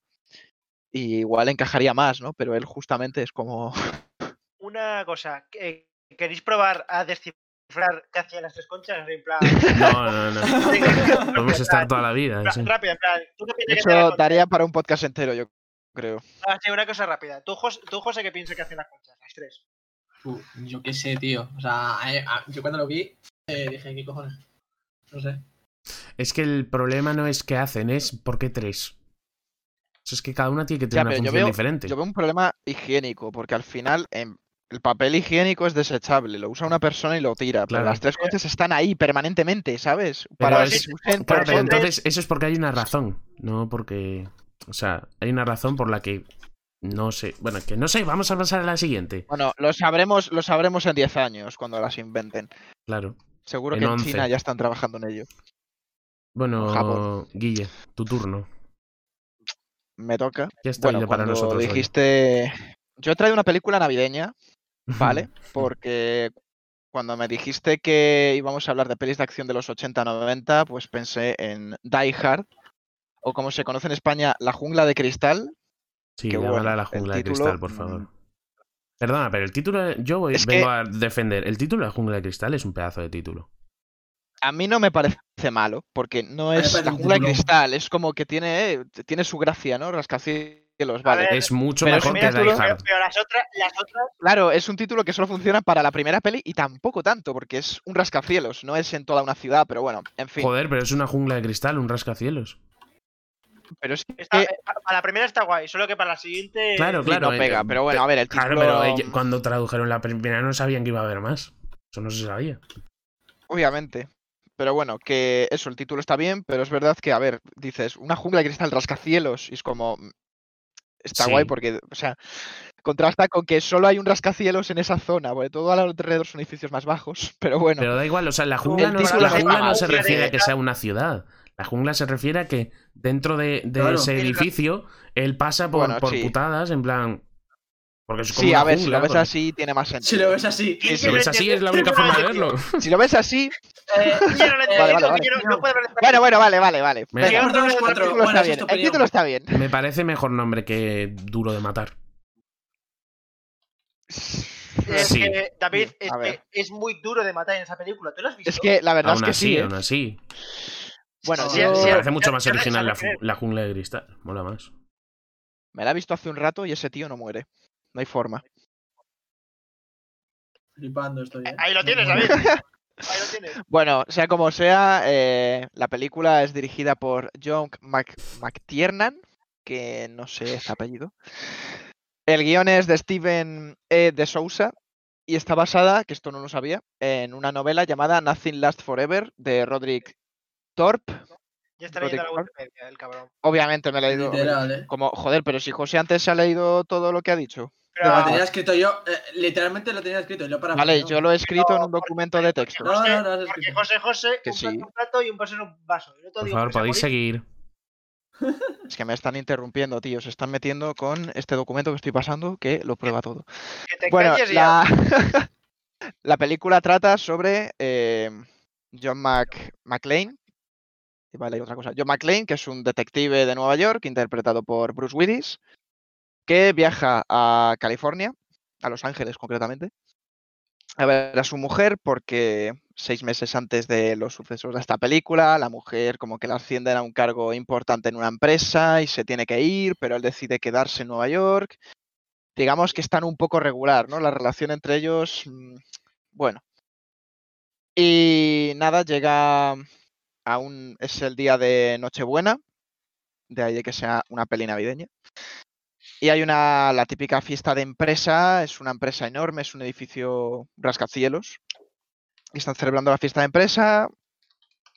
y igual encajaría más, ¿no? Pero él justamente es como, una cosa, ¿que- ¿queréis probar a descifrar qué hacían las tres conchas? En plan, No, no, no. Podemos estar toda la vida. sí. rápido, en plan, ¿tú qué eso daría para un podcast entero, yo creo. Ah, sí, una cosa rápida. ¿Tú, Jos- tú José, qué piensas que hacían las conchas? Las tres. Yo qué sé, tío. O sea, eh, yo cuando lo vi eh, dije, ¿qué cojones? No sé. Es que el problema no es qué hacen, es por qué tres. Eso es que cada una tiene que Ya, tener una yo función veo- diferente. Yo veo un problema higiénico, porque al final em, el papel higiénico es desechable, lo usa una persona y lo tira, Claro. pero las tres conchas están ahí permanentemente, ¿sabes? Pero Para es- que Claro, pero entonces eso es porque hay una razón, no porque... O sea, hay una razón por la que... No sé. Bueno, que no sé, vamos a pasar a la siguiente. Bueno, lo sabremos, lo sabremos en 10 años cuando las inventen. Claro. Seguro En que en 11. China ya están trabajando en ello. Bueno, Japón. Guille, tu turno. Me toca. Ya está Bueno, para nosotros. hoy. dijiste... Yo he traído una película navideña, ¿vale? Porque cuando me dijiste que íbamos a hablar de pelis de acción de los 80-90, pues pensé en Die Hard, o como se conoce en España, La Jungla de Cristal. Sí, llámala bueno, a la jungla de título, cristal, por mm. favor. Perdona, pero el título... Yo voy- vengo que- a defender. El título de la jungla de cristal es un pedazo de título. A mí no me parece malo, porque no es La un Jungla de. Cristal, es como que tiene, tiene su gracia, ¿no? Rascacielos, vale. ver, Es mucho pero mejor que título- Die Pero, Hard. pero las otras, las otras, Claro, es un título que solo funciona para la primera peli y tampoco tanto, porque es un rascacielos, no es en toda una ciudad, pero bueno, en fin. Joder, pero es una jungla de cristal, un rascacielos. Pero es que está- Eh, pa- para la primera está guay, solo que para la siguiente. Claro, sí, claro. no pega, eh, pero bueno, a ver, el Claro, título, pero ella- cuando tradujeron la primera no sabían que iba a haber más. Eso no se sabía. obviamente. Pero bueno, que eso, el título está bien, pero es verdad que, a ver, dices, una jungla de cristal rascacielos, y es como... mm, Está Sí. guay porque, o sea, contrasta con que solo hay un rascacielos en esa zona, porque todo alrededor son edificios más bajos, pero bueno. Pero da igual, o sea, la jungla, no, la jungla no se refiere a que sea una ciudad. La jungla se refiere a que dentro de, de Claro. ese edificio él pasa por, Bueno, por sí. putadas, en plan. Porque es como Sí, una a ver, si lo ves porque- así tiene más sentido. Si lo ves así. Sí, Si lo ves así, es la única forma de verlo. Si lo ves así, Eh, yo no lo entiendo, Vale, vale, vale. yo no- no puedo ver esta bueno, bueno, vale, vale, vale. Los el título bueno, está bien. El título está bien. Me parece mejor nombre que duro de matar. Es Sí. que, David, es que es muy duro de matar en esa película. ¿Tú lo has visto? Es que la verdad Aún es que así, sí. ¿eh? aún así. Bueno, Sí, yo sí, Me parece mucho más original la, jungla de cristal. Mola más. me la he visto hace un rato y ese tío no muere. No hay forma. Flipando estoy. ¿eh? Ahí lo tienes, David. Ahí lo tienes. Bueno, sea como sea, eh, la película es dirigida por John Mac- McTiernan, que no sé este apellido. El guion es de Steven E. de Sousa y está basada, que esto no lo sabía, en una novela llamada Nothing Lasts Forever de Roderick Thorpe. Ya está leyendo la Wikipedia, el cabrón. Obviamente me la he leído. Literal, ¿eh? Como, joder, pero si José antes se ha leído todo lo que ha dicho. Pero, Lo tenía escrito yo, eh, literalmente lo tenía escrito yo para. Vale, ¿no? yo lo he escrito en un documento de texto. No, no, no, porque. José José, Que un sí. plato, un plato y un vaso en un vaso. Yo te Por digo favor, podéis seguir. Es que me están interrumpiendo, tío. Se están metiendo con este documento que estoy pasando que lo prueba todo. Que te Bueno, calles ya. la... la película trata sobre eh, John Mc... McClane. Vale, hay otra cosa. John McClane, que es un detective de Nueva York, interpretado por Bruce Willis, que viaja a California, a Los Ángeles concretamente, a ver a su mujer porque seis meses antes de los sucesos de esta película, la mujer como que la ascienden a un cargo importante en una empresa y se tiene que ir, pero él decide quedarse en Nueva York. Digamos que están un poco regular, ¿no? La relación entre ellos, mm, bueno. Y nada, llega a un... es el día de Nochebuena, de ahí que sea una peli navideña. Y hay una, la típica fiesta de empresa, es una empresa enorme, es un edificio rascacielos. Y están celebrando la fiesta de empresa,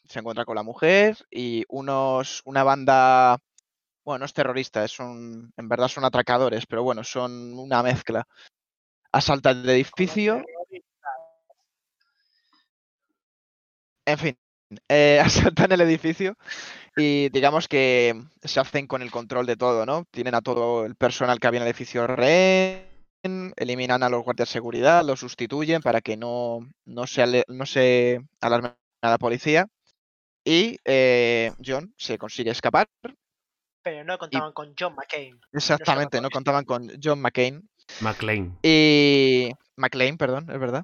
se encuentra con la mujer y unos, una banda, bueno, no es terrorista, son, en verdad son atracadores, pero bueno, son una mezcla. Asaltan el edificio, en fin, eh, asaltan el edificio y digamos que se hacen con el control de todo, ¿no? Tienen a todo el personal que había en el edificio rehén, eliminan a los guardias de seguridad, los sustituyen para que no, no, se, ale- no se alarme a la policía. Y eh, John se consigue escapar. Pero no contaban con John McCain. Exactamente, no policía. contaban con John McCain. McLean. Y McLean, perdón, es verdad.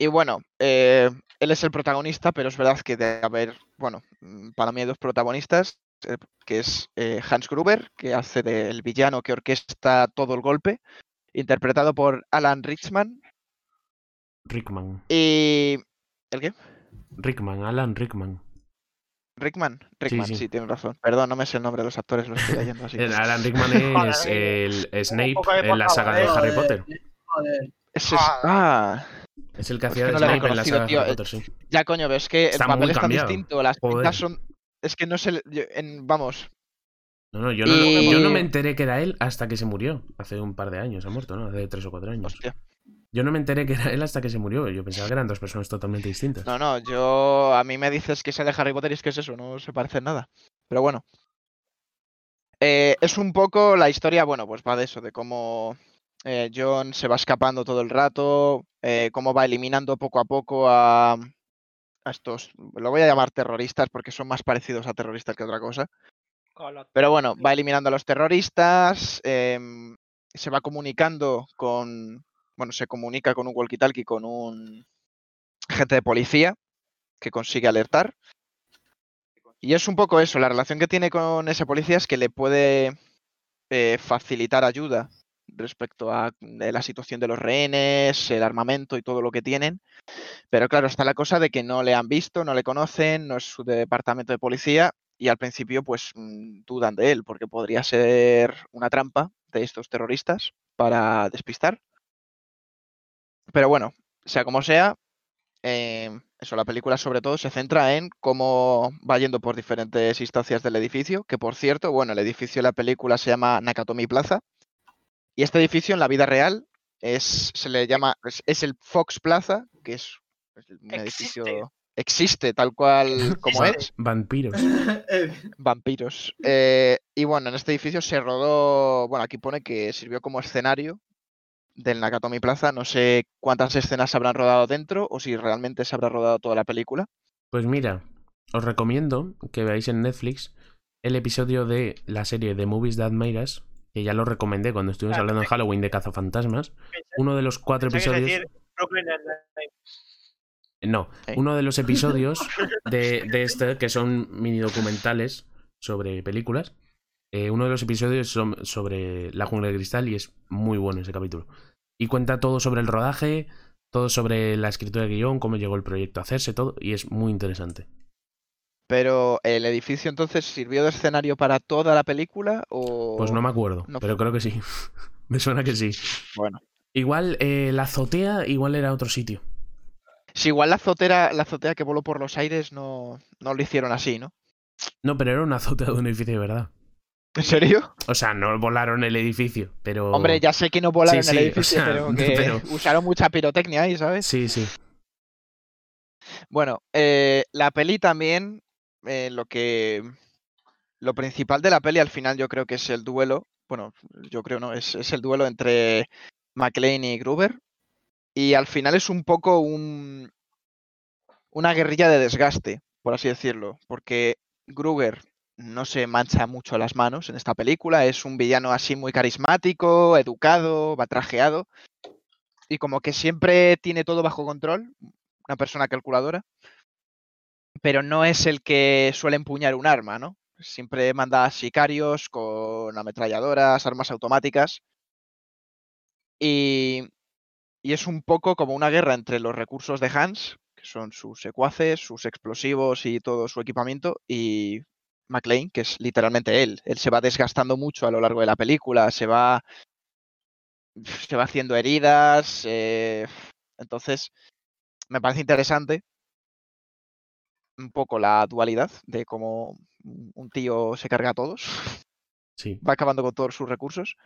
Y bueno, eh, él es el protagonista, pero es verdad que debe haber, bueno, mm, para mí hay dos protagonistas, eh, que es eh, Hans Gruber, que hace del villano que orquesta todo el golpe, interpretado por Alan Richman. Rickman. Y... ¿El qué? Rickman, Alan Rickman. Rickman. Rickman, sí, sí. tienes razón. Perdón, no me sé el nombre de los actores, lo estoy leyendo así. El Alan Rickman es el Snape de en la saga de. Harry Potter. joder. Es- Ah, Es el que Pues hacía que de no Snape en la reconocido, saga de tío, Harry Potter, sí. ya coño, ves que Está el papel es tan distinto, las pintas son... Es que no yo- en- vamos, No, no yo, no, Y- yo no me enteré que era él hasta que se murió. Hace un par de años, ha muerto, ¿no? Hace tres o cuatro años. hostia. Yo no me enteré que era él hasta que se murió. Yo pensaba que eran dos personas totalmente distintas. No, no, yo a mí me dices que sale Harry Potter y es que es eso, no se parece en nada. Pero bueno. Eh, es un poco la historia, bueno, pues va de eso, de cómo eh, John se va escapando todo el rato, eh, cómo va eliminando poco a poco a, a estos, lo voy a llamar terroristas porque son más parecidos a terroristas que otra cosa. Pero bueno, va eliminando a los terroristas, em, se va comunicando con, bueno, se comunica con un walkie-talkie con un agente de policía que consigue alertar. Y es un poco eso, la relación que tiene con ese policía es que le puede eh, facilitar ayuda respecto a eh, la situación de los rehenes, el armamento y todo lo que tienen. Pero claro, está la cosa de que no le han visto, no le conocen, no es su departamento de policía y al principio pues mm, dudan de él porque podría ser una trampa de estos terroristas para despistar. Pero bueno, sea como sea, eh, eso, la película sobre todo se centra en cómo va yendo por diferentes instancias del edificio, que por cierto, bueno, el edificio de la película se llama Nakatomi Plaza, Y este edificio en la vida real es, se le llama, es, es el Fox Plaza, que es un Existe. edificio, existe tal cual como es, Vampiros. Vampiros. Eh, y bueno, en este edificio se rodó, bueno, aquí pone que sirvió como escenario del Nakatomi Plaza. No sé cuántas escenas se habrán rodado dentro o si realmente se habrá rodado toda la película. Pues mira, os recomiendo que veáis en Netflix el episodio de la serie The Movies That Made Us, que ya lo recomendé cuando estuvimos hablando en Halloween de Cazafantasmas. Uno de los cuatro episodios. decir. No, uno de los episodios de, de este, que son mini documentales sobre películas. eh, uno de los episodios son sobre la jungla de cristal y es muy bueno ese capítulo. Y cuenta todo sobre el rodaje, todo sobre la escritura de guion, cómo llegó el proyecto a hacerse, todo, y es muy interesante. Pero el edificio entonces sirvió de escenario para toda la película o... Pues no me acuerdo, no pero creo que sí. me suena que sí. Bueno. Igual eh, la azotea, igual era otro sitio. Si igual la azotea, la azotea que voló por los aires no, no lo hicieron así, ¿no? No, pero era una azotea de un edificio de verdad. ¿En serio? O sea, no volaron el edificio, pero. Hombre, ya sé que no volaron Sí, sí, el o edificio, sea, pero que pero- usaron mucha pirotecnia ahí, ¿sabes? Sí, sí. Bueno, eh, la peli también, eh, lo que... Lo principal de la peli al final yo creo que es el duelo, bueno, yo creo no, es, es el duelo entre McLean y Gruber. Y al final es un poco un, una guerrilla de desgaste, por así decirlo, porque Gruber no se mancha mucho las manos en esta película, es un villano así muy carismático, educado, va trajeado, y como que siempre tiene todo bajo control, una persona calculadora, pero no es el que suele empuñar un arma, ¿no? Siempre manda sicarios con ametralladoras, armas automáticas. Y, y es un poco como una guerra entre los recursos de Hans, que son sus secuaces, sus explosivos y todo su equipamiento, y McLean, que es literalmente él. Él se va desgastando mucho a lo largo de la película, se va, se va haciendo heridas. eh, entonces, me parece interesante un poco la dualidad de cómo un tío se carga a todos, Sí. va acabando con todos sus recursos.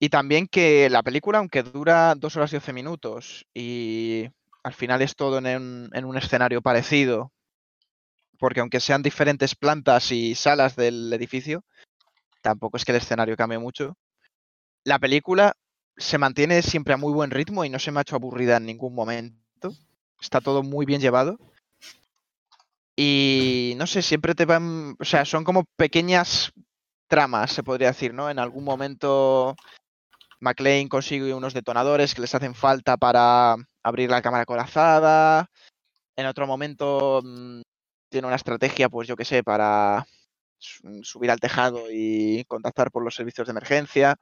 Y también que la película, aunque dura dos horas y 12 minutos y al final es todo en un, en un escenario parecido, porque aunque sean diferentes plantas y salas del edificio, tampoco es que el escenario cambie mucho. La película se mantiene siempre a muy buen ritmo y no se me ha hecho aburrida en ningún momento. Está todo muy bien llevado. Y no sé, siempre te van, o sea, son como pequeñas tramas, se podría decir, ¿no? En algún momento McLean consigue unos detonadores que les hacen falta para abrir la cámara corazada. En otro momento mm, tiene una estrategia, pues yo qué sé, para su- subir al tejado y contactar por los servicios de emergencia.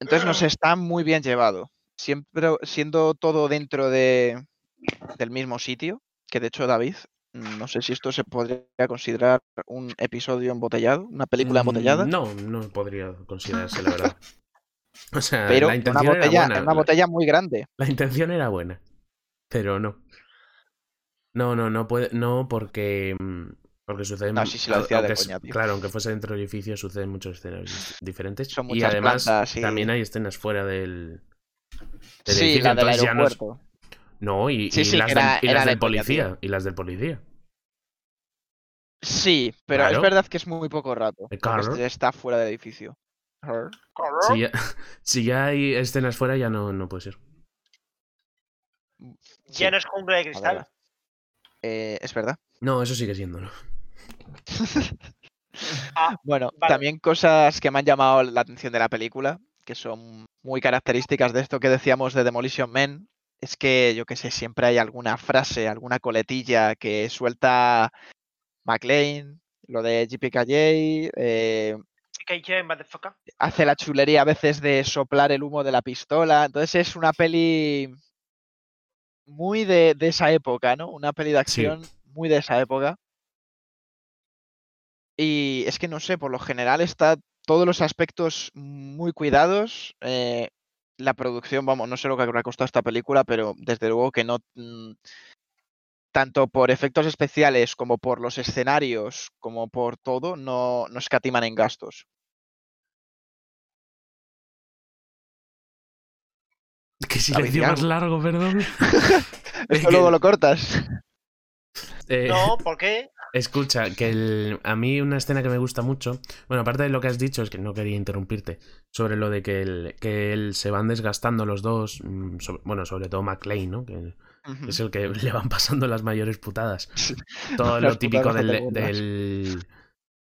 Entonces, no sé, está muy bien llevado. Siempre siendo todo dentro de, del mismo sitio, que de hecho, David, mm, no sé si esto se podría considerar un episodio embotellado, una película Mm, embotellada. No, no podría considerarse, la verdad. O sea, Pero la una intención era botella, buena. una la- botella muy grande. La intención era buena, pero no. No, no, no puede, no porque mm, porque suceden No, sí, sí, lo decía de aunque coña, tío. claro, aunque fuese dentro del edificio suceden muchos escenarios diferentes Son y además plantas también hay escenas fuera del, del Sí, edificio, la del aeropuerto. No, y, Sí, y sí, las que del, era- y era las de del coña, tío. policía y las del policía. Sí, pero Claro. es verdad que es muy poco rato. Claro. este está fuera del edificio. Si ya, si ya hay escenas fuera ya no, no puede ser. Sí, Ya no es jungla de cristal. verdad. Eh, es verdad. No, eso sigue siéndolo. Ah, Bueno, vale. también cosas que me han llamado la atención de la película, que son muy características de esto que decíamos de Demolition Man, es que, yo que sé, siempre hay alguna frase, alguna coletilla que suelta McLean, lo de GPKJ, eh, motherfucker. hace la chulería a veces de soplar el humo de la pistola. Entonces es una peli muy de, de esa época, ¿no? Una peli de Sí. acción muy de esa época. Y es que no sé, por lo general está todos los aspectos muy cuidados. eh, la producción, vamos, no sé lo que habrá costado esta película, pero desde luego que no. Mm, tanto por efectos especiales como por los escenarios, como por todo, no, no escatiman en gastos. Que silencio más largo, perdón. es que luego lo cortas. Eh, No, ¿por qué? Escucha, que el- a mí una escena que me gusta mucho, bueno, aparte de lo que has dicho, es que no quería interrumpirte, sobre lo de que, el, que él se van desgastando los dos, mm, sobre- bueno, sobre todo McLean, ¿no? Que es el que le van pasando las mayores putadas. Todo lo típico del, del-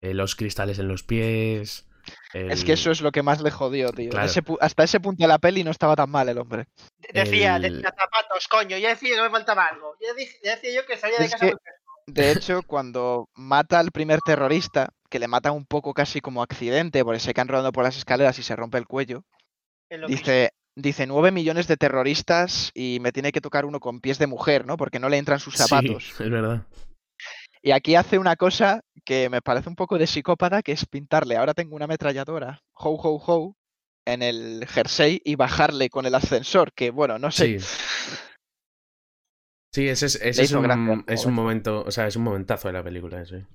eh, los cristales en los pies. Es que eso es lo que más le jodió, tío. Claro. Ese pu- hasta ese punto de la peli no estaba tan mal el hombre. Decía, El- decía zapatos, coño. Ya decía que me faltaba algo. Ya, dije- ya decía yo que salía de Es casa que-. De hecho, cuando mata al primer terrorista, que le mata un poco casi como accidente, porque se caen rodando por las escaleras y se rompe el cuello, dice, dice 9 millones de terroristas y me tiene que tocar uno con pies de mujer, ¿no? Porque no le entran sus Sí, zapatos. es verdad. Y aquí hace una cosa que me parece un poco de psicópata, que es pintarle, ahora tengo una ametralladora, ho, ho, ho, en el jersey y bajarle con el ascensor, que bueno, no sé. Sí. Sí, ese es, ese un, gracia es un momento, o sea, es un momentazo de la película ese.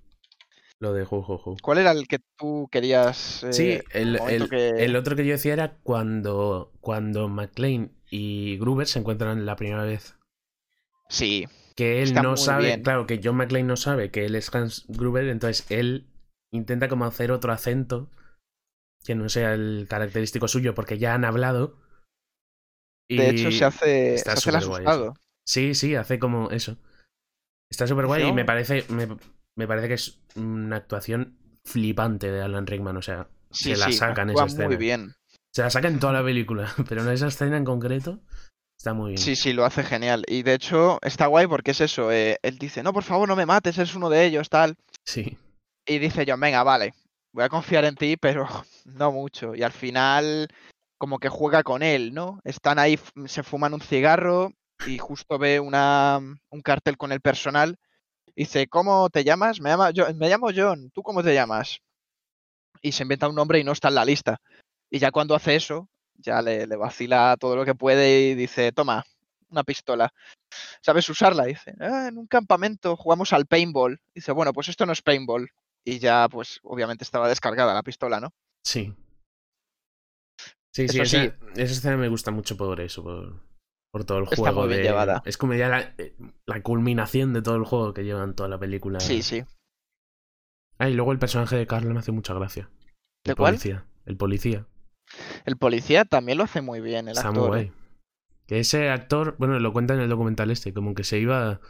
Lo de Ju, Ju, Ju. ¿Cuál era el que tú querías? eh, Sí, el, momento el- que- el otro que yo decía era cuando, cuando McLean y Gruber se encuentran la primera vez. Sí, Que él Está no sabe, bien. claro, que John McClane no sabe que él es Hans Gruber, entonces él intenta como hacer otro acento que no sea el característico suyo porque ya han hablado. de hecho y- se hace, se hace el asustado. Sí, sí, hace como eso. Está súper guay y me parece, me, me parece que es una actuación flipante de Alan Rickman. O sea, Sí, se la sí, sacan esa escena. muy bien. Se la sacan en toda la película, pero en esa escena en concreto está muy bien. Sí, sí, lo hace genial. Y de hecho está guay porque es eso. eh, él dice, no, por favor, no me mates, es uno de ellos, tal. Sí, Y dice John, venga, vale, voy a confiar en ti, pero no mucho. Y al final, como que juega con él, ¿no? Están ahí, se fuman un cigarro y justo ve una, un cartel con el personal. Dice, ¿cómo te llamas? Me, llama, Jo- me llamo John, ¿tú cómo te llamas? Y se inventa un nombre y no está en la lista. Y ya cuando hace eso, ya le, le vacila todo lo que puede y dice, toma, una pistola. ¿Sabes usarla? Dice, "Ah, en un campamento jugamos al paintball. Dice, bueno, pues esto no es paintball. Y ya, pues, obviamente estaba descargada la pistola, ¿no? sí. Sí, sí, esa, sí. esa escena me gusta mucho por eso, por, por todo el Está juego. muy bien de- llevada. Es como ya la, la culminación de todo el juego que llevan toda la película. Sí, sí. Ah, y luego el personaje de Carl me hace mucha gracia. ¿De el cuál? policía. El policía. El policía también lo hace muy bien, el actor. guay. ¿eh? Que ese actor, bueno, lo cuenta en el documental este, como que se iba,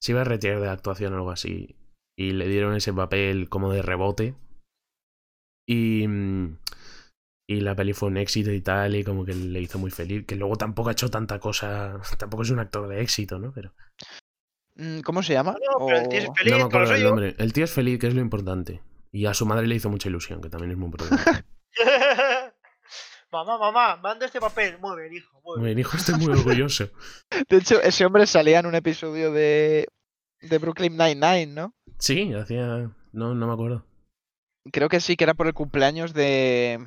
se iba a retirar de la actuación o algo así. Y le dieron ese papel como de rebote. Y, y la peli fue un éxito y tal, y como que le hizo muy feliz. Que luego tampoco ha hecho tanta cosa, tampoco es un actor de éxito, ¿no? Pero Mm, ¿Cómo se llama? No, pero el tío es feliz no me acuerdo nombre. El tío es feliz, que es lo importante. Y a su madre le hizo mucha ilusión, que también es muy importante. mamá, mamá, manda este papel. Muy bien, hijo. Muy Muy bien. bien, hijo, estoy muy orgulloso. De hecho, ese hombre salía en un episodio de, de Brooklyn Nine-Nine, ¿no? Sí, hacía... No, no me acuerdo. Creo que sí, que era por el cumpleaños de,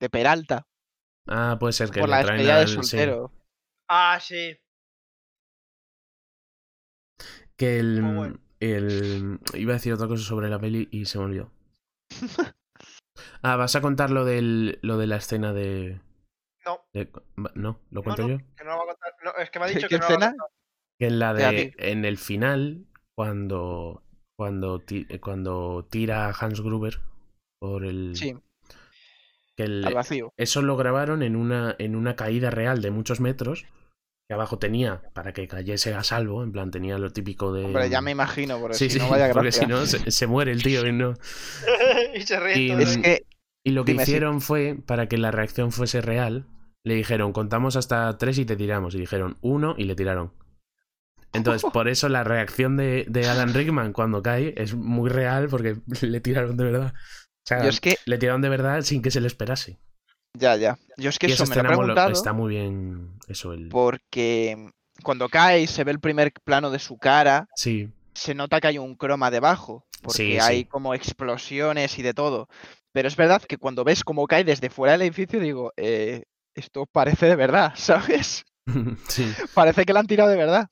de Peralta. Ah, puede ser que por le la traen despedida de sí. soltero. Ah, sí. Que el, bueno. el. Iba a decir otra cosa sobre la peli y se me olvidó. ah, ¿vas a contar lo, del, lo de la escena de. No. de- no, ¿lo No, cuento no, yo? que no lo va a contar. No, es que me ha ¿Qué- dicho qué que no lo va a escena? contar. Que en la de. En el final, cuando. Cuando, ti- cuando tira a Hans Gruber por el. Sí, que el- al vacío. eso lo grabaron en una, en una caída real de muchos metros. Que abajo tenía, para que cayese a salvo, en plan, tenía lo típico de. Hombre, ya me imagino, porque Sí, si sí, no vaya porque si no se, se muere el tío y no. y se ríe Y- todo. Es que, Y lo que Dime, hicieron fue, para que la reacción fuese real, le dijeron, contamos hasta tres y te tiramos. Y dijeron, uno y le tiraron. Entonces, por eso la reacción de, de Alan Rickman cuando cae es muy real porque le tiraron de verdad. O sea, es que, le tiraron de verdad sin que se le esperase. ya, ya. Yo es que y eso me lo he preguntado está muy bien. Eso, el. porque cuando cae y se ve el primer plano de su cara, Sí, se nota que hay un croma debajo, porque Sí, hay sí. como explosiones y de todo. Pero es verdad que cuando ves cómo cae desde fuera del edificio, digo, eh, esto parece de verdad, ¿sabes? sí. Parece que la han tirado de verdad.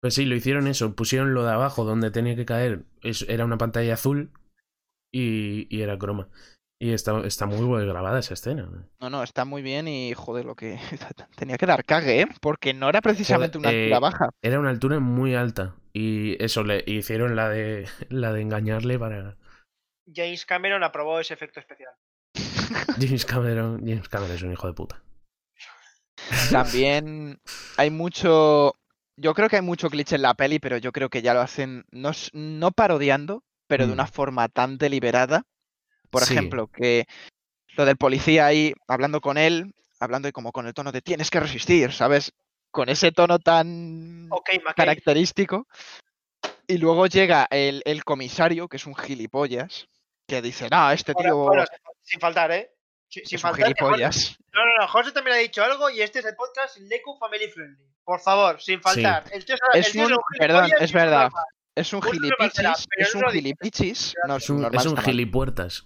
Pues sí, lo hicieron eso. Pusieron lo de abajo donde tenía que caer. es- era una pantalla azul y, y era croma. Y está, está muy bien grabada esa escena. No, no, está muy bien y joder, lo que tenía que dar cague, ¿eh? Porque no era precisamente Joder, una altura eh, baja. Era una altura muy alta. Y eso, le hicieron la de, la de engañarle para. James Cameron aprobó ese efecto especial. James Cameron. James Cameron es un hijo de puta. También hay mucho. Yo creo que hay mucho cliché en la peli, pero yo creo que ya lo hacen no, no parodiando, pero de Mm. una forma tan deliberada. Por Sí. ejemplo, que lo del policía ahí hablando con él, hablando y como con el tono de tienes que resistir, ¿sabes? Con ese tono tan característico. Y luego llega el, el comisario, que es un gilipollas, que dice, no, este Bueno, tío bueno, sin faltar, ¿eh? Sin, sin es un faltar. No, no, no. José también ha dicho algo y este es el podcast Leku Family Friendly. Por favor, sin faltar. El tío es, Es el tío un- un perdón, es verdad. Es un gilipichis, es un gilipichis, no es Es un un, normal. es un gilipuertas.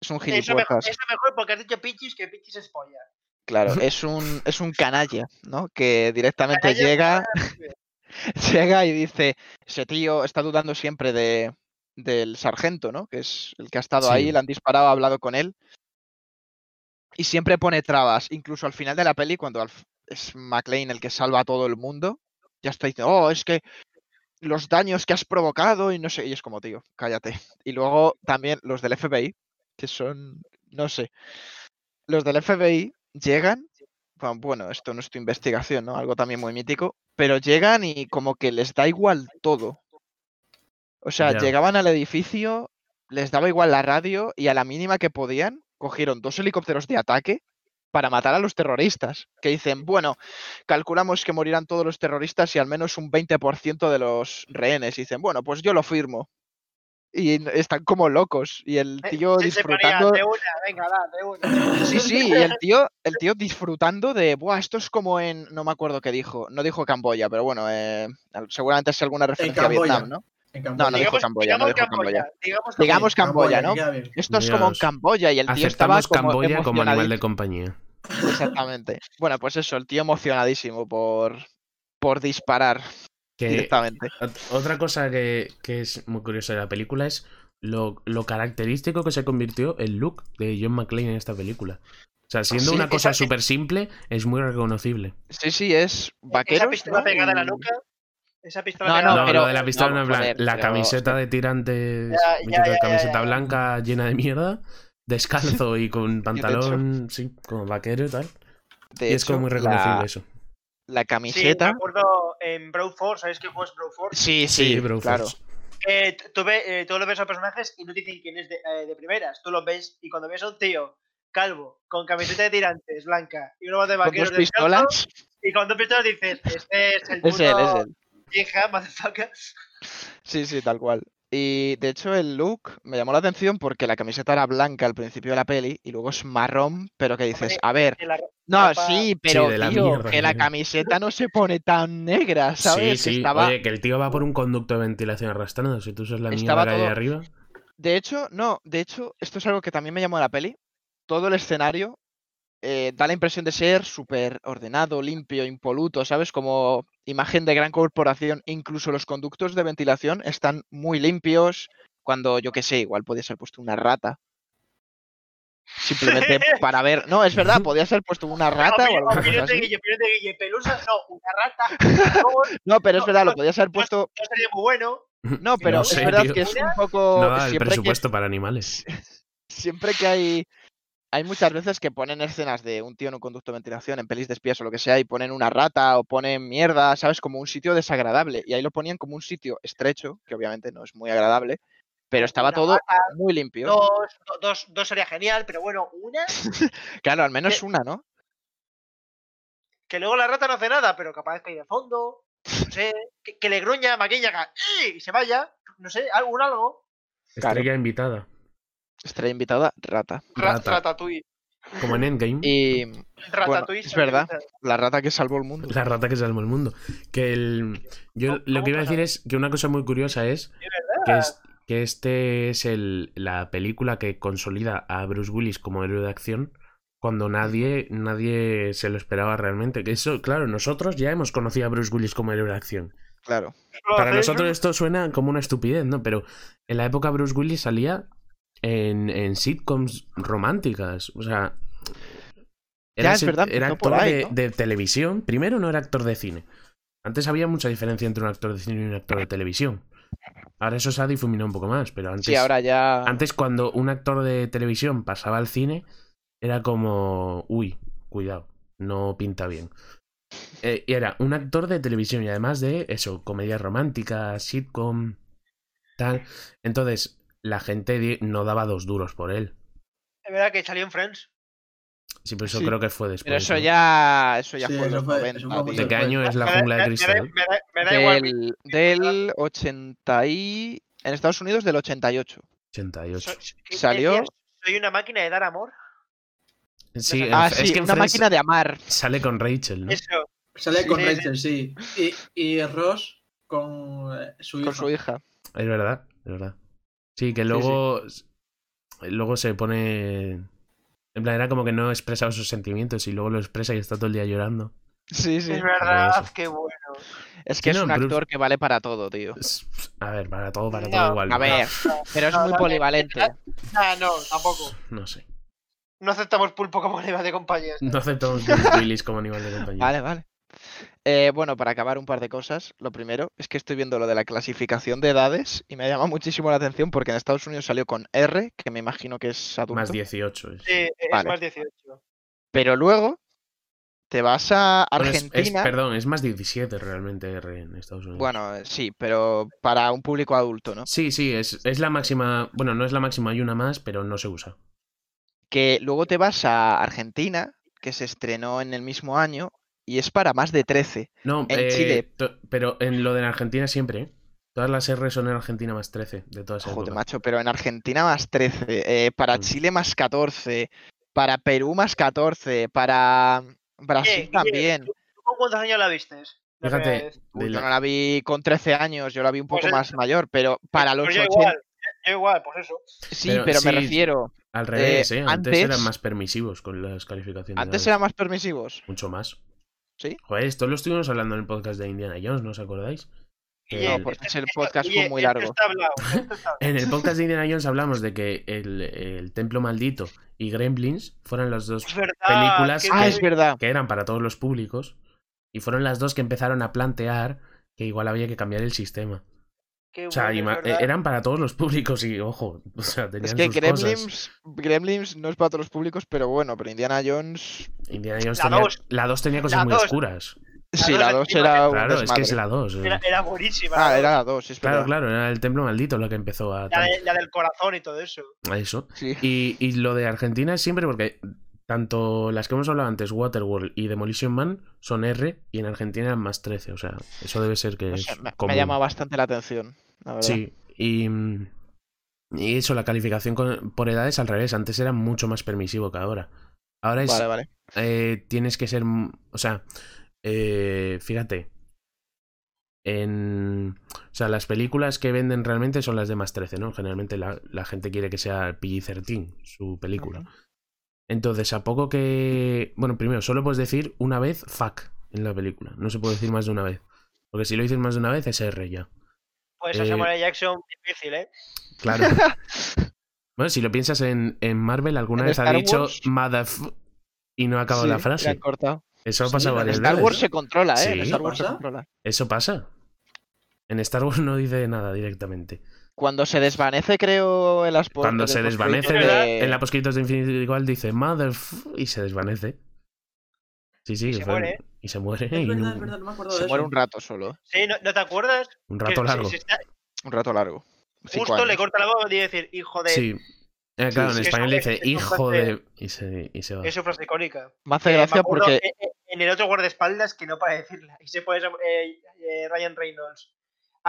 Es un Eso mejor, gilipuertas. eso mejor porque has dicho pichis que pichis es polla. Claro, es un, es un canalla, ¿no? Que directamente Canalla, llega, llega y dice, ese tío está dudando siempre de, del sargento, ¿no? Que es el que ha estado Sí. ahí, le han disparado, ha hablado con él. Y siempre pone trabas, incluso al final de la peli, cuando es McLean el que salva a todo el mundo, ya está diciendo, oh, es que los daños que has provocado y no sé, y es como, tío, cállate. Y luego también los del FBI, que son, no sé, los del FBI llegan, bu- bueno, esto no es tu investigación, ¿no? Algo también muy mítico, pero llegan y como que les da igual todo. O sea, Ya. llegaban al edificio, les daba igual la radio y a la mínima que podían, cogieron dos helicópteros de ataque para matar a los terroristas. Que dicen, bueno, calculamos que morirán todos los terroristas y al menos un 20% de los rehenes. Y dicen, bueno, pues yo lo firmo. Y están como locos. Y el tío Se- se ponía disfrutando. de una, venga, de una. Sí, sí, y el tío, el tío disfrutando de, Buah, esto es como en, no me acuerdo qué dijo, no dijo Camboya, pero bueno, eh, seguramente es alguna referencia a. Vietnam, ¿no? En No, Camboya. no dijo Digamos- Camboya, no dijo Camboya. Digamos Digamos Camboya, ¿no? Esto es como en. Camboya y el tío estaba Aceptamos como Camboya como animal de compañía. Exactamente. Bueno, pues eso, el tío emocionadísimo por, por disparar Que directamente. ot- otra cosa que, que es muy curiosa de la película es lo, lo característico que se convirtió el look de John McClane en esta película. O sea, siendo Sí, una cosa súper simple, es muy reconocible. Sí, sí, es vaquero. Esa pistola pegada en la nuca. Esa pistola No, No, pero- lo de la pistola no, no, en plan, joder, la pero- camiseta de tirantes, Ya, ya, mítica ya, ya, camiseta ya. blanca llena de mierda, descalzo y con pantalón, sí, como vaquero y tal. De y es como muy reconocible la, eso. la Sí, me camiseta. acuerdo en Brawl Force, ¿sabéis qué juego es Brawl Force? Sí, Sí, sí, claro. Force. Eh, t- tú, ve- eh, tú lo ves a los personajes y no te dicen quién es de, eh, de primeras. Tú lo ves y cuando ves a un tío calvo, con camiseta de tirantes blanca y uno de vaqueros dos descalzo, pistolas. y con dos pistolas dices, este es el Es él, es él. Vieja, motherfucker. Sí, sí, tal cual. Y de hecho el look me llamó la atención porque la camiseta era blanca al principio de la peli y luego es marrón, pero que dices, a ver, que la- no, sí, pero de la tío, mierda que la camiseta no se pone tan negra, ¿sabes? Sí, Que sí. estaba, Oye, que el tío va por un conducto de ventilación arrastrando. Si tú usas la mierda que hay todo- arriba. De hecho, no, de hecho, esto es algo que también me llamó la peli. Todo el escenario eh, da la impresión de ser súper ordenado, limpio, impoluto, ¿sabes? Como imagen de gran corporación. Incluso los conductos de ventilación están muy limpios. Cuando, yo qué sé, igual podía ser puesto una rata. Simplemente para ver. No, es verdad, podía ser puesto una rata o opinión cosa de así. Guille, Guille, Pelusa, no, una rata. No, No, pero es No, verdad, lo no, podía ser no, puesto. no sería muy bueno. No, pero sé, es verdad tío. que es un poco. No da el siempre que- presupuesto para animales. siempre que hay. Hay muchas veces que ponen escenas de un tío en un conducto de ventilación, en pelis de espías o lo que sea, y ponen una rata o ponen mierda, ¿sabes? Como un sitio desagradable. Y ahí lo ponían como un sitio estrecho, que obviamente no es muy agradable, pero estaba Una todo rata, muy limpio. Dos, do- dos, dos sería genial, pero bueno, una, Claro, al menos que- una, ¿no? que luego la rata no hace nada, pero que aparezca ahí de fondo, no sé, que, que le gruña, maquilla, haga, "Ih", y se vaya, no sé, algo, un algo. Claro. Estrella invitada. Estrella invitada, rata. Ra- Rata. Ratatouille. Como en Endgame. Y Ratatouille. es se me verdad. la rata que salvó el mundo. La rata que salvó el mundo. Que el. Yo ¿Cómo- lo que iba a decir es que una cosa muy curiosa es Es que, es, que este es el, la película que consolida a Bruce Willis como héroe de acción cuando nadie, nadie se lo esperaba realmente. Que eso, claro, nosotros ya hemos conocido a Bruce Willis como héroe de acción. Claro. Para nosotros esto suena como una estupidez, ¿no? Pero en la época Bruce Willis salía en, en sitcoms románticas. O sea. Ya, es se- verdad, Era actor ahí, de, ¿no? de televisión. Primero no era actor de cine. Antes había mucha diferencia entre un actor de cine y un actor de televisión. Ahora eso se ha difuminado un poco más, pero antes. Sí, ahora ya. Antes, cuando un actor de televisión pasaba al cine, era como. Uy, cuidado, no pinta bien. Eh, y era un actor de televisión y además de eso, comedia romántica, sitcom, tal. Entonces, la gente no daba dos duros por él. Es verdad que salió en Friends. Sí, pero eso Sí, creo que fue después. Pero eso ¿no? ya. Eso ya Sí, fue en eso los fue- 90, eso fue mucho tío. ¿De qué año es la jungla de me- me da- cristal? Me da, me da igual. Del, del 80 y... En Estados Unidos del 88. 88. Soy- ¿qué Salió- decías? Soy una máquina de dar amor. Sí, Ah, es sí, que en una Friends máquina de amar. sale con Rachel, ¿no? Eso. Sale con Sí, Rachel, sí. Y, y Ross con eh, su hija. Con su hija. Es verdad, es verdad. Sí, que Sí, luego. Luego se pone. En plan, era como que no expresaba sus sentimientos y luego lo expresa y está todo el día llorando. Sí, sí. Es verdad, qué bueno. Es que Sí, es no, un Bruce- actor que vale para todo, tío. A ver, para todo, para No, todo igual. A ver, pero es no, muy no, polivalente. Ah, no, tampoco. No sé. No aceptamos pulpo como animal de compañía. No aceptamos Bruce Willis como animal de compañía. Vale, vale. Eh, bueno, para acabar un par de cosas, lo primero es que estoy viendo lo de la clasificación de edades y me llama muchísimo la atención porque en Estados Unidos salió con R, que me imagino que es adulto, Más 18. es. Sí, es Vale. más 18. pero luego te vas a Bueno, es- es- Argentina. perdón, es más 17 realmente R en Estados Unidos. Bueno, eh, sí, pero para un público adulto, ¿no? Sí, sí, es, es la máxima. Bueno, no es la máxima, hay una más, pero no se usa. Que luego te vas a Argentina, que se estrenó en el mismo año, y es para más de 13. No, En eh, Chile. to- pero en lo de la Argentina siempre, ¿eh? Todas las R son en Argentina más 13 de todas esas Joder, macho, pero en Argentina más 13, eh, para Mm. Chile más 14, para Perú más 14. Para Brasil Guille, también. ¿tú, cuántos años la primera Fíjate. Uy, yo no la vi con 13 años, yo la vi un Pues poco el- más mayor, pero para los Pues yo 80. igual, yo igual, pues eso. Sí, Pero pero, me sí, refiero. al revés, ¿eh? Antes, antes- eran más permisivos con las calificaciones. Antes eran más permisivos. Mucho más. ¿Sí? Joder, esto lo estuvimos hablando en el podcast de Indiana Jones, ¿no os acordáis? El- porque esto- ese esto- podcast fue muy largo. En el podcast de Indiana Jones hablamos de que el, el Templo Maldito y Gremlins fueron las dos Es verdad. películas que- Ah, es verdad. que eran para todos los públicos y fueron las dos que empezaron a plantear que igual había que cambiar el sistema. Qué O sea, bueno, eran para todos los públicos y, ojo, o sea, tenían Es que sus cosas. Gremlins, Gremlins no es para todos los públicos, pero bueno, pero Indiana Jones. Indiana Jones La tenía, dos. la 2 tenía cosas La muy dos. oscuras. Sí, dos la es 2 prima era Claro, es que es la 2. Era, era buenísima. Ah, la era dos. la 2, es Claro, claro, era el Templo Maldito la que empezó a... La, de- la del corazón y todo eso. eso. Sí. Y, y lo de Argentina es siempre porque tanto las que hemos hablado antes, Waterworld y Demolition Man, son R y en Argentina eran más 13. O sea, eso debe ser que No es sé, me, me común. llama bastante la atención, la verdad. Sí, y, y eso, la calificación con- por edades al revés. Antes era mucho más permisivo que ahora. Ahora es, Vale, vale. eh, tienes que ser, o sea, eh, fíjate, en, o sea, las películas que venden realmente son las de más 13, ¿no? Generalmente la, la gente quiere que sea PG-13 su película. Entonces, a poco que, bueno, primero, solo puedes decir una vez fuck en la película. No se puede decir más de una vez. Porque si lo dices más de una vez es R ya. Pues eso Eh, Samuel. Jackson, difícil, ¿eh? Claro. bueno, si lo piensas en, en Marvel, alguna En vez ha dicho Wars- y no ha acabado Sí, la frase. han cortado. Eso ha Sí, pasado en varias Star veces. Wars se controla, ¿eh? Sí. En Star Wars se ¿Pasa? controla. Eso pasa. En Star Wars no dice nada directamente. Cuando se desvanece, creo, el as- Cuando se desvanece en la poscritos de Infinity igual dice mother y se desvanece. Sí, sí, Y se fue- muere. y se muere. Es y verdad, no- es verdad, no me acuerdo Se de muere eso. un rato solo. Sí, ¿no, no te acuerdas? Un rato largo. está- Un rato largo. Cinco justo le corta la voz y decir, hijo de. Sí. Eh, claro, sí, en español Eso- dice hijo frase- de. Y se, y se va. Es su frase icónica. Me hace Eh, me gracia porque en- en- En el otro guardaespaldas que no para decirla. Y se pone eh, eh, Ryan Reynolds.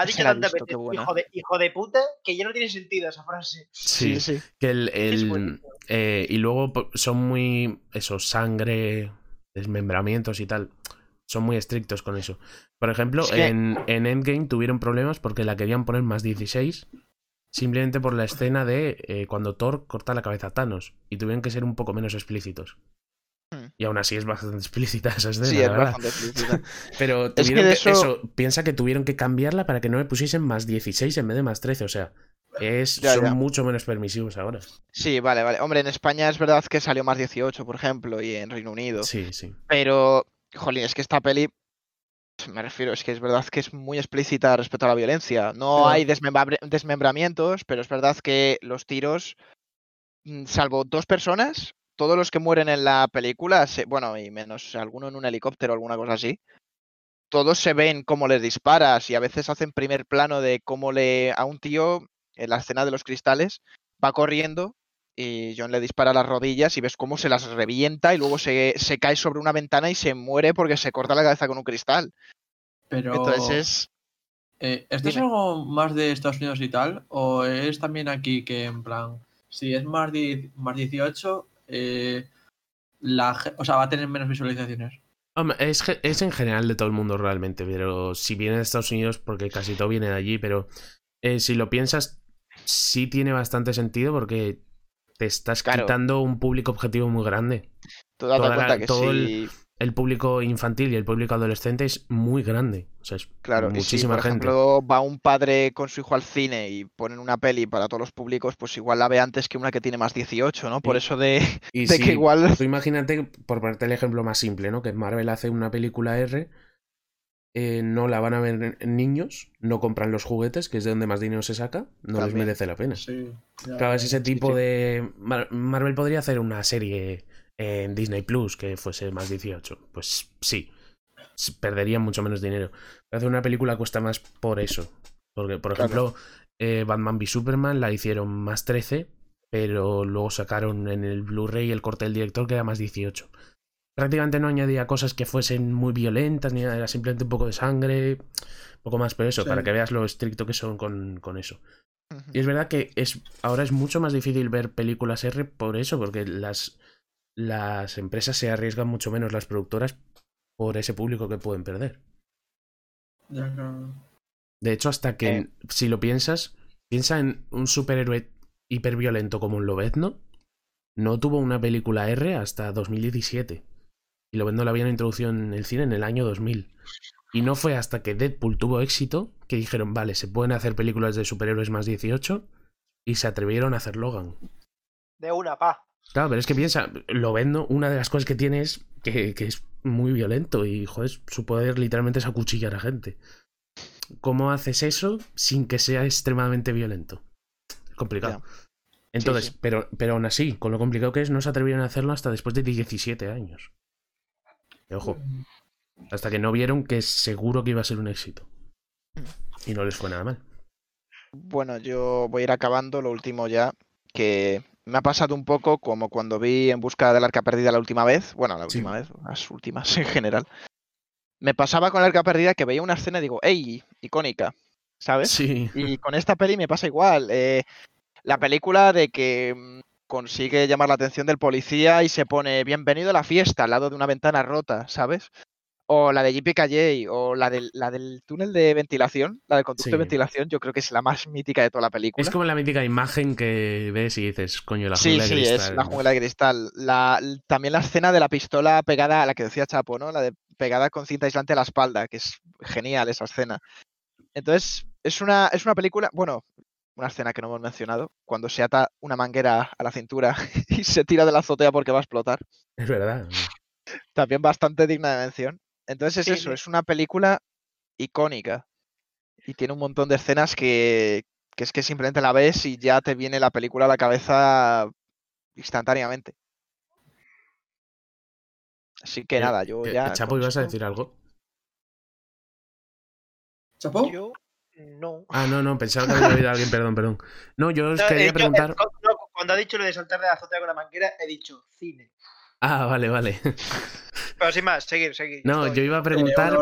Ha dicho tantas veces buena. hijo de, hijo de puta que ya no tiene sentido esa frase. Sí, sí, sí. que el. Es el- buenísimo. eh, y luego son muy. Eso, sangre, desmembramientos y tal. Son muy estrictos con eso. Por ejemplo, Es que- en, en Endgame tuvieron problemas porque la querían poner más 16. Simplemente por la escena de eh, cuando Thor corta la cabeza a Thanos. Y tuvieron que ser un poco menos explícitos. Hmm. Y aún así es bastante explícita esa escena, Sí, es verdad. bastante explícita. Pero tuvieron que, eso- eso... piensa que tuvieron que cambiarla para que no me pusiesen más 16 en vez de más 13. O sea, Es, Ya, son ya. mucho menos permisivos ahora. Sí, vale, vale. Hombre, en España es verdad que salió más 18, por ejemplo, y en Reino Unido. Sí, sí. Pero, jolín, es que esta peli, me refiero, es que es verdad que es muy explícita respecto a la violencia. No Pero- hay desmembra- desmembramientos, pero es verdad que los tiros, mm, salvo dos personas, todos los que mueren en la película, se- bueno, y menos alguno en un helicóptero o alguna cosa así, todos se ven cómo les disparas y a veces hacen primer plano de cómo le a un tío en la escena de los cristales va corriendo y John le dispara las rodillas y ves cómo se las revienta y luego se, se cae sobre una ventana y se muere porque se corta la cabeza con un cristal. Pero. Entonces. Eh, ¿Esto es algo más de Estados Unidos y tal? ¿O es también aquí que, en plan, si es más, más 18, eh, la, o sea, va a tener menos visualizaciones? Hombre, es, es en general de todo el mundo realmente, pero si viene de Estados Unidos, porque casi todo viene de allí, pero eh, si lo piensas, sí tiene bastante sentido porque te estás Claro. quitando un público objetivo muy grande. Toda la- cuenta que todo el- si, El público infantil y el público adolescente es muy grande. O sea, es claro, y si, muchísima por gente. ejemplo va un padre con su hijo al cine y ponen una peli para todos los públicos, pues igual la ve antes que una que tiene más 18, ¿no? Por eso de, Y de si- que igual... Tú imagínate, por ponerte el ejemplo más simple, ¿no? Que Marvel hace una película R, eh, no la van a ver niños, no compran los juguetes, que es de donde más dinero se saca, no les merece la pena. Sí. ya, Claro, es ese tipo sí. de... Mar- Marvel podría hacer una serie en Disney Plus que fuese más 18. Pues sí, perderían mucho menos dinero. Hacer una película cuesta más por eso. Porque, por Claro. ejemplo, eh, Batman v Superman la hicieron más 13, pero luego sacaron en el Blu-ray el corte del director que era más 18. Prácticamente no añadía cosas que fuesen muy violentas, ni nada, era simplemente un poco de sangre, un poco más, pero eso, Sí. para que veas lo estricto que son con, con eso. Y es verdad que es, ahora es mucho más difícil ver películas R por eso, porque las, las empresas se arriesgan mucho menos, las productoras, por ese público que pueden perder. De hecho, hasta que, Eh. si lo piensas, piensa en un superhéroe hiperviolento como un Lobezno, no tuvo una película R hasta 2017. Y Lobezno la habían introducido en el cine en el año 2000. Y no fue hasta que Deadpool tuvo éxito que dijeron, vale, se pueden hacer películas de superhéroes más 18 y se atrevieron a hacer Logan. De una, pa. Claro, pero es que piensa, Lobezno, una de las cosas que tiene es que, que es muy violento y, joder, su poder literalmente es acuchillar a gente. ¿Cómo haces eso sin que sea extremadamente violento? Es complicado. Entonces, sí. Pero, pero aún así, con lo complicado que es, no se atrevieron a hacerlo hasta después de 17 años. Y ojo, hasta que no vieron que seguro que iba a ser un éxito. Y no les fue nada mal. Bueno, yo voy a ir acabando lo último ya, que me ha pasado un poco como cuando vi En busca del arca perdida la última vez, bueno, la Sí. última vez, las últimas en general. Me pasaba con el arca perdida que veía una escena y digo, ¡ey! Icónica, ¿sabes? Sí. Y con esta peli me pasa igual. eh, la película de que mm, consigue llamar la atención del policía y se pone bienvenido a la fiesta al lado de una ventana rota, ¿sabes? O la de JPKJ, o la del, la del túnel de ventilación, la del conducto Sí. de ventilación, yo creo que es la más mítica de toda la película. Es como la mítica imagen que ves y dices, coño, la sí, jungla de sí, cristal. es la jungla de cristal. La, también la escena de la pistola pegada a la que decía Chapo, ¿no? La de pegada con cinta aislante a la espalda, que es genial esa escena. Entonces, es una, es una película, bueno, una escena que no hemos mencionado, cuando se ata una manguera a la cintura y se tira de la azotea porque va a explotar. Es verdad. También bastante digna de mención. Entonces es Sí, eso, sí. es una película icónica. Y tiene un montón de escenas que, que es que simplemente la ves y ya te viene la película a la cabeza instantáneamente. Así que Eh, nada, yo eh, ya. Chapo, ¿ibas a decir algo? ¿Chapo? Yo no. Ah, no, no, pensaba que había oído a alguien, perdón, perdón. No, yo os No, eh, quería yo, eh, preguntar. no, cuando ha dicho lo de saltar de la azotea con la manguera, he dicho cine. Ah, vale, vale. Pero sin más, seguir, seguir. No, estoy- yo iba a Eh, preguntar.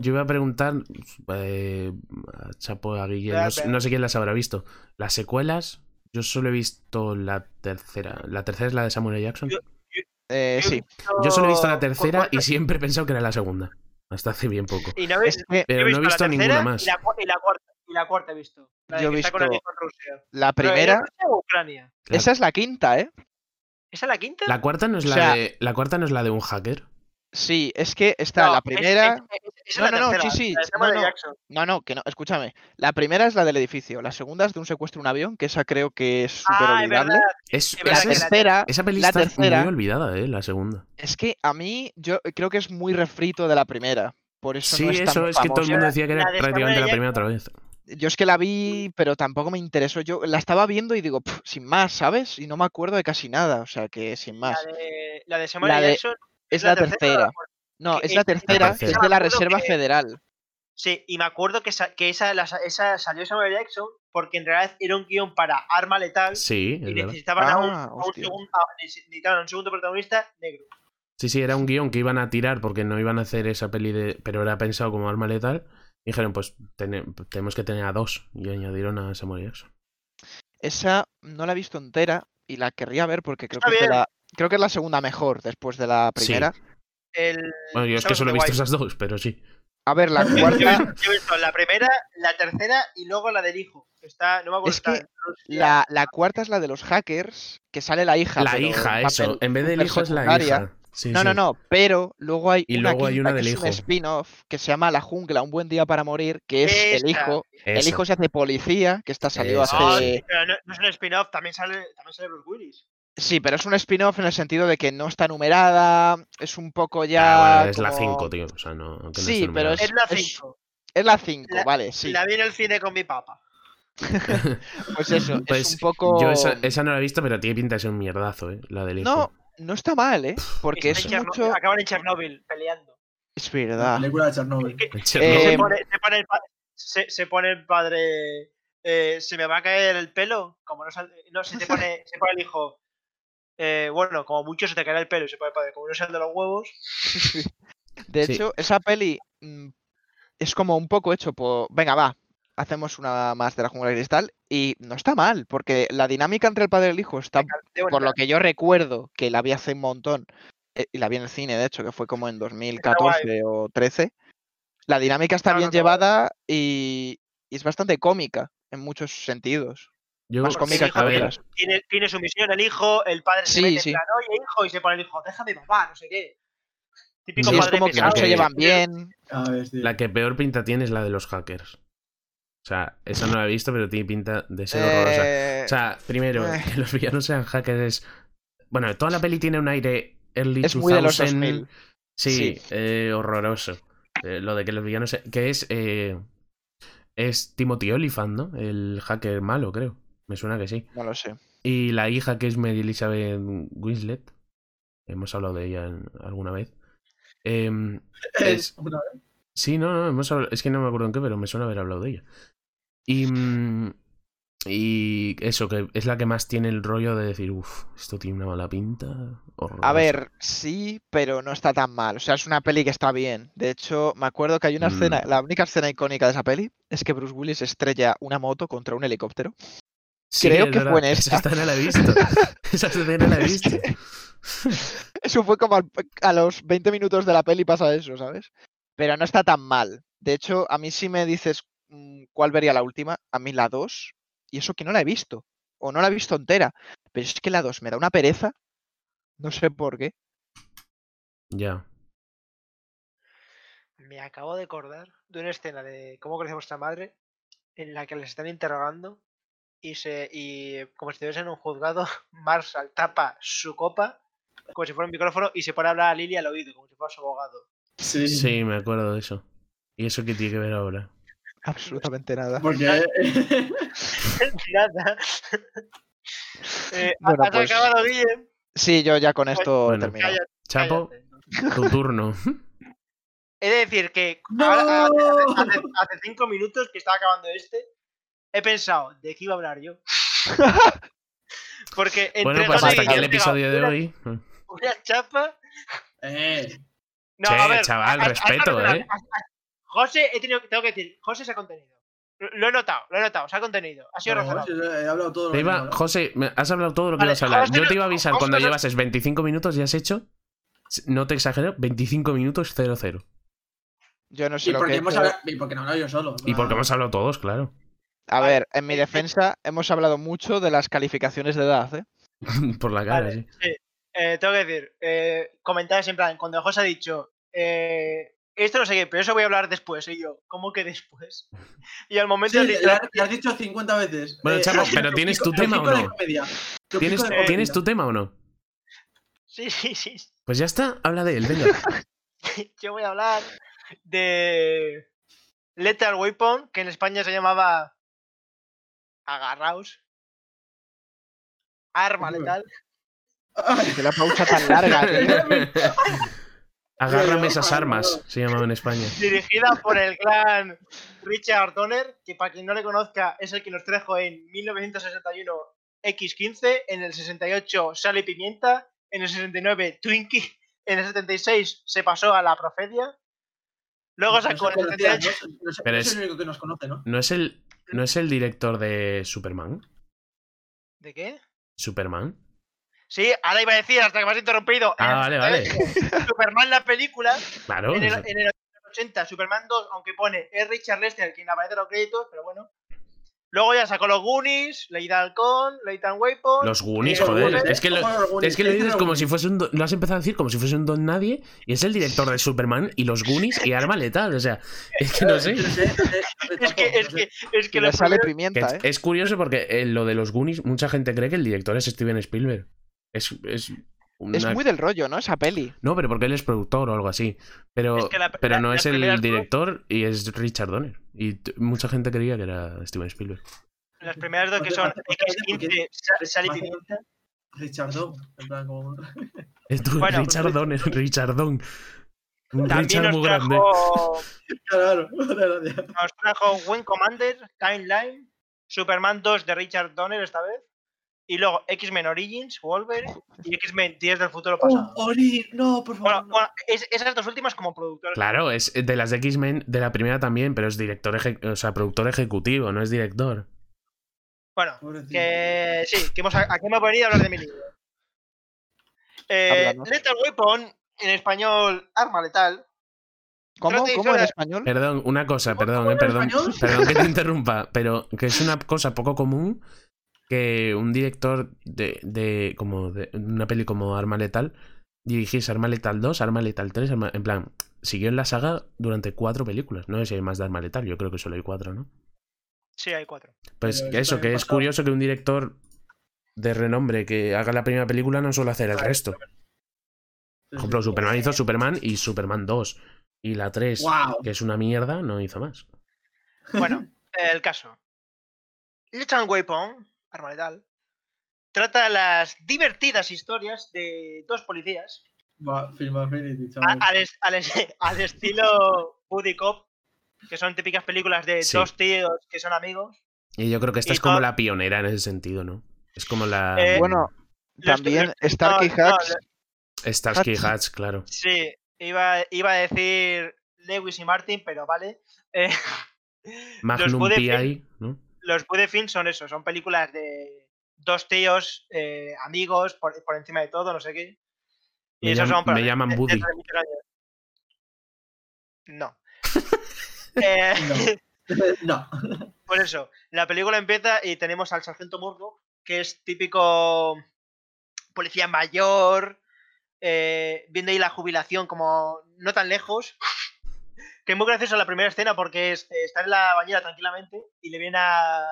Yo iba a preguntar eh, a Chapo, a Guille, no, sé- no sé quién las habrá visto. Las secuelas, yo solo he visto la tercera. La tercera es la de Samuel. Jackson. Yo- Eh, yo sí. Yo solo he visto la tercera y siempre he pensado que era la segunda. Hasta hace bien poco. Y no Pero no he la visto ninguna más. Y la, cu- y la cuarta, y la cuarta he visto. La de Yo he que está con visto con Rusia. la ¿era primera, Rusia o Ucrania? Esa es la quinta, ¿eh? ¿Esa es la quinta? La cuarta no es O la sea- de. La cuarta no es la de un hacker. Sí, es que está No, la primera. es- es- es No, la no, no, sí, sí, no, no. No, no, que no, escúchame. La primera es la del edificio, la segunda es de un secuestro en un avión, que esa creo que es súper Ah, es olvidable. verdad. Es, La tercera, esa peli la está tercera- muy olvidada, ¿eh? La segunda. es que a mí yo creo que es muy refrito de la primera. Por eso Sí, no es tan eso es que todo el mundo decía que era La prácticamente la primera otra vez. Yo es que la vi, pero tampoco me interesó. Yo la estaba viendo y digo, "Pf, sin más, ¿sabes? Y no me acuerdo de casi nada, o sea que sin más. La de, la de Samuel La de- Jackson Es la tercera la? No, es la es- tercera, es de la Reserva que- Federal. Sí, y me acuerdo que, esa, que esa, la sa- esa salió Samuel Jackson porque en realidad era un guion para Arma Letal Sí, y necesitaban a un, Ah, a un hostia. segundo, a- necesitaban a un segundo protagonista negro. Sí, sí, era un guion que iban a tirar porque no iban a hacer esa peli de. Pero era pensado como arma letal. Y dijeron, pues tene- tenemos que tener a dos. Y añadieron a Samuel Jackson. Esa no la he visto entera y la querría ver porque creo Está que, es de bien. la, creo que es la segunda mejor después de la Sí. primera. El, Bueno, yo es que ¿sabes solo he visto esas dos, pero sí. A ver, la cuarta, yo he visto la primera, la tercera y luego la del hijo. que Está, no me acuerdo. Es que la, la cuarta es la de los hackers, que sale la hija. La hija, eso. En vez del hijo es la hija. Sí, No, no, sí. no, pero luego hay Y una luego hay una que del es un hijo. spin-off que se llama La jungla, un buen día para morir, que es el hijo. El hijo se hace policía, que está salió Eso No, es. hace... sí, pero no, no es un spin-off, también sale, también sale Bruce Willis. Sí, pero es un spin-off en el sentido de que no está numerada, es un poco Ah, ya... bueno, es la como- 5, tío. O sea, no. no Sí, pero. Es- Es la es- 5. Es la 5, La- vale, sí. La vi en el cine con mi papá. Pues eso, Pues es un poco... Yo esa, esa no la he visto, pero tiene pinta de ser un mierdazo, ¿eh? La del hijo. No, no está mal, ¿eh? Porque es en mucho... Acaban en Chernóbil peleando. Es La verdad. película de se, Eh, pone, se pone el pa- se- se pone el padre. eh, ¿Se me va a caer el pelo? Como no, sal- no se te pone, se pone el hijo. Eh, bueno, como mucho se te caerá el pelo y se pone el padre. Como no sale de los huevos. De Sí. hecho, esa peli mm, es como un poco hecho por... Venga, va, hacemos una más de la jungla de cristal y no está mal, porque la dinámica entre el padre y el hijo está, por lo que yo recuerdo, que la vi hace un montón, eh, y la vi en el cine, de hecho, que fue como en 2014 o 13, la dinámica está bien llevada y, y es bastante cómica en muchos sentidos. Yo. Tiene, tiene su misión el hijo, el padre se Sí, mete sí. en plan, oye hijo, y se pone el hijo, déjame papá, no sé qué. Típico es padre como que no se llevan bien. A ver, tío. la que peor pinta tiene es la de los hackers. O sea, esa no la he visto, pero tiene pinta de ser horrorosa. Eh, O sea, primero, eh. que los villanos sean hackers es... Bueno, toda la peli tiene un aire early es muy de los 2000. 2000. Sí, Sí. eh, horroroso. Eh, lo de que los villanos... Que es... eh, es Timothy Olyphant, ¿no? El hacker malo, creo. Me suena que sí. No lo sé. Y la hija que es Mary Elizabeth Winslet. Hemos hablado de ella alguna vez. Em, es- vez. Sí, no, no, hemos hablado- es que no me acuerdo en qué, pero me suena haber hablado de ella. Y, mm, y eso, que es la que más tiene el rollo de decir, uff, esto tiene una mala pinta. A horrorosa". ver, sí, pero no está tan mal. O sea, es una peli que está bien. De hecho, me acuerdo que hay una Mm. escena, la única escena icónica de esa peli es que Bruce Willis estrella una moto contra un helicóptero. Sí, creo es que fue en Esa esta. escena la he visto. Esa escena la he visto. Eso fue como al- a los 20 minutos de la peli pasa eso, ¿sabes? Pero no está tan mal. De hecho, a mí si me dices mm, cuál vería la última, a mí la 2, y eso que no la he visto, o no la he visto entera, pero es que la 2 me da una pereza, no sé por qué. Ya. Me acabo de acordar de una escena de cómo conoce vuestra madre en la que les están interrogando y se y como si estuviesen en un juzgado, Marshall tapa su copa como si fuera un micrófono y se pone a hablar a Lily al oído como si fuera su abogado. Sí, Sí, me acuerdo de eso. ¿Y eso qué tiene que ver ahora? Absolutamente nada. Porque Nada. Eh, Bueno, ¿Has pues- acabado, Guille? Sí, yo ya con esto Bueno. termino. Cállate, Chapo, cállate. tu turno. He de decir que ¡No! ahora- hace, hace- hace cinco minutos que estaba acabando este, he pensado de qué iba a hablar yo. Porque entre Bueno, pues José hasta aquí el episodio de hoy. Una chapa. Eh, No, Che, a ver, chaval, a- a- a- respeto, a- a- ¿eh? José, he tenido, tengo que decir, José se ha contenido. Lo- he notado, lo he notado, se ha contenido. Ha sido razonable. he hablado todo lo Te que iba. José, has hablado todo lo que Vale, ibas a hablar. José Yo te iba a avisar José cuando no- llevases 25 minutos y has hecho, no te exagero, 25 minutos 0-0. Yo no sé Y lo porque, que hemos hablado, y porque no he hablado yo solo. Y porque hemos hablado todos, claro. A Vale, ver, en mi eh, defensa hemos hablado mucho de las calificaciones de edad, ¿eh? Por la cara, Vale, sí. sí. eh, tengo que decir, eh, comentarios en plan, cuando José ha dicho, eh, esto no sé qué, pero eso voy a hablar después. Y yo, ¿cómo que después? Y al momento Sí, de- lo has- dicho 50 veces. Bueno, Eh, Chapo, has pero ¿tienes tu tema o no? ¿Tienes, ¿Tienes tu tema o no? Sí, sí, sí. Pues ya está, habla de él, venga. Yo voy a hablar de Lethal Weapon, que en España se llamaba Agarraos. Arma letal. Que la pausa tan larga, tío. Agárrame esas armas, se llamaba en España. dirigida por el clan Richard Donner, que para quien no le conozca es el que nos trajo en 1961 X15, en el 68 Sal y Pimienta, en el 69 Twinkie, en el 76 se pasó a la Profedia, luego sacó en el conocía, 78... no- es- el único que nos conoce, ¿no? ¿No es el, no es el director de Superman? ¿De qué? ¿Superman? Sí, ahora iba a decir hasta que me has interrumpido. Ah, vale, vale. 78, Superman la película, Claro. en el, en el 80 Superman 2, aunque pone es Richard Lester quien aparece en los créditos, pero bueno. Luego ya sacó los Goonies, Leida Halcón, Leighton Weapon. Los Goonies, Eh, joder. Goonies, Es que, lo, Goonies, es que lo ¿qué dicen dices como si fuese un. don- Lo has empezado a decir como si fuese un don nadie. Y es el director de Superman y los Goonies y Arma Letal. O sea, es que no sé. Es que, es que, es que los sale pimienta, es, ¿eh? es curioso porque en lo de los Goonies, mucha gente cree que el director es Steven Spielberg. Es. es una- Es muy del rollo, ¿no? Esa peli. No, pero porque él es productor o algo así. Pero, Es que la- pero la- no es el dos- director y es Richard Donner. Y mucha gente creía que era Steven Spielberg. las primeras dos que son X15, Sal- Sal y Pimienta. Richard como... Tu- Bueno, Richard Donner, Richard Don. Un También Richard nos muy grande. trajo, Claro, gracias. nos trajo Wing Commander, Kind Line, Superman 2 de Richard Donner esta vez. Y luego X-Men Origins, Wolverine y X-Men 10 del futuro pasado. Oh, Ori, no, por favor. Bueno, no. bueno, es- esas dos últimas como productor. Claro, es de las de X-Men, de la primera también, pero es director, eje- o sea, productor ejecutivo, no es director. Bueno, Pobrecito. que sí, que hemos, aquí hemos venido a hablar de mi libro. Eh. Lethal Weapon, en español, arma letal. ¿Cómo? ¿Cómo en español? Perdón, una cosa, ¿Cómo perdón, eh, perdón, perdón que te interrumpa, pero que es una cosa poco común que un director de, de como de una peli como Arma Letal dirigiese Arma Letal 2, Arma Letal 3, Arma- en plan, siguió en la saga durante cuatro películas. No sé si hay más de Arma Letal, yo creo que solo hay cuatro, ¿no? Sí, hay cuatro. Pues Pero eso que es curioso que un director de renombre que haga la primera película no suele hacer el resto. Por ejemplo. Superman hizo Superman y Superman 2. Y la 3, Guau. que es una mierda, no hizo más. Bueno, el caso. Lethal Weapon, arma letal, trata las divertidas historias de dos policías Va, Film Affinity, a- chaval. al, es- al es- al estilo Buddy Cop, que son típicas películas de Sí. dos tíos que son amigos. Y yo creo que esta es como todo- la pionera en ese sentido, ¿no? Es como la. Eh, Bueno, también Starkey no, no, Hacks. Starsky Hutch. Hatch, claro. Sí, iba, iba a decir Lewis y Martin, pero vale. Eh, Magnum PI, ¿no? Los Buddy Films son eso, son películas de dos tíos, eh, amigos, por, por encima de todo, no sé qué. Y Me, esos llam- son para- me llaman de- Buddy. No. Eh, No. Por eso, la película empieza y tenemos al sargento Murdoch, que es típico policía mayor, eh, viendo ahí la jubilación como no tan lejos. Que es muy graciosa la primera escena porque es, eh, está en la bañera tranquilamente y le viene a,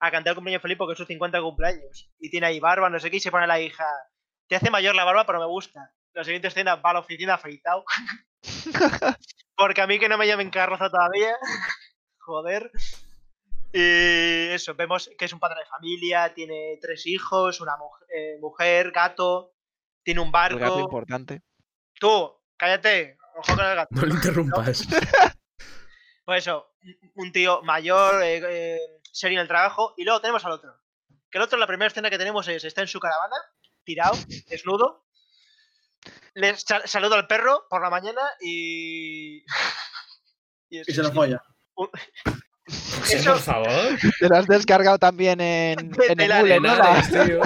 a cantar el cumpleaños feliz porque es su 50 cumpleaños. Y tiene ahí barba, no sé qué, y se pone a la hija. Te hace mayor la barba, pero me gusta. La siguiente escena va a la oficina afeitado. porque a mí que no me llamen carroza todavía. Joder. Y eso, vemos que es un padre de familia, tiene tres hijos, una mujer, eh, mujer gato, tiene un El gato barco. importante. Tú, cállate, ojo con el gato. No le interrumpas. Pues eso, un- un tío mayor, eh, eh, serio en el trabajo, y luego tenemos al otro. Que el otro, la primera escena que tenemos es, está en su caravana, tirado, desnudo, le sa- saluda al perro por la mañana y... y es- Y se lo folla. Sí, Eso- por favor. Te lo has descargado también en, De- en de la Emule, de ¿no? Henares, La- tío.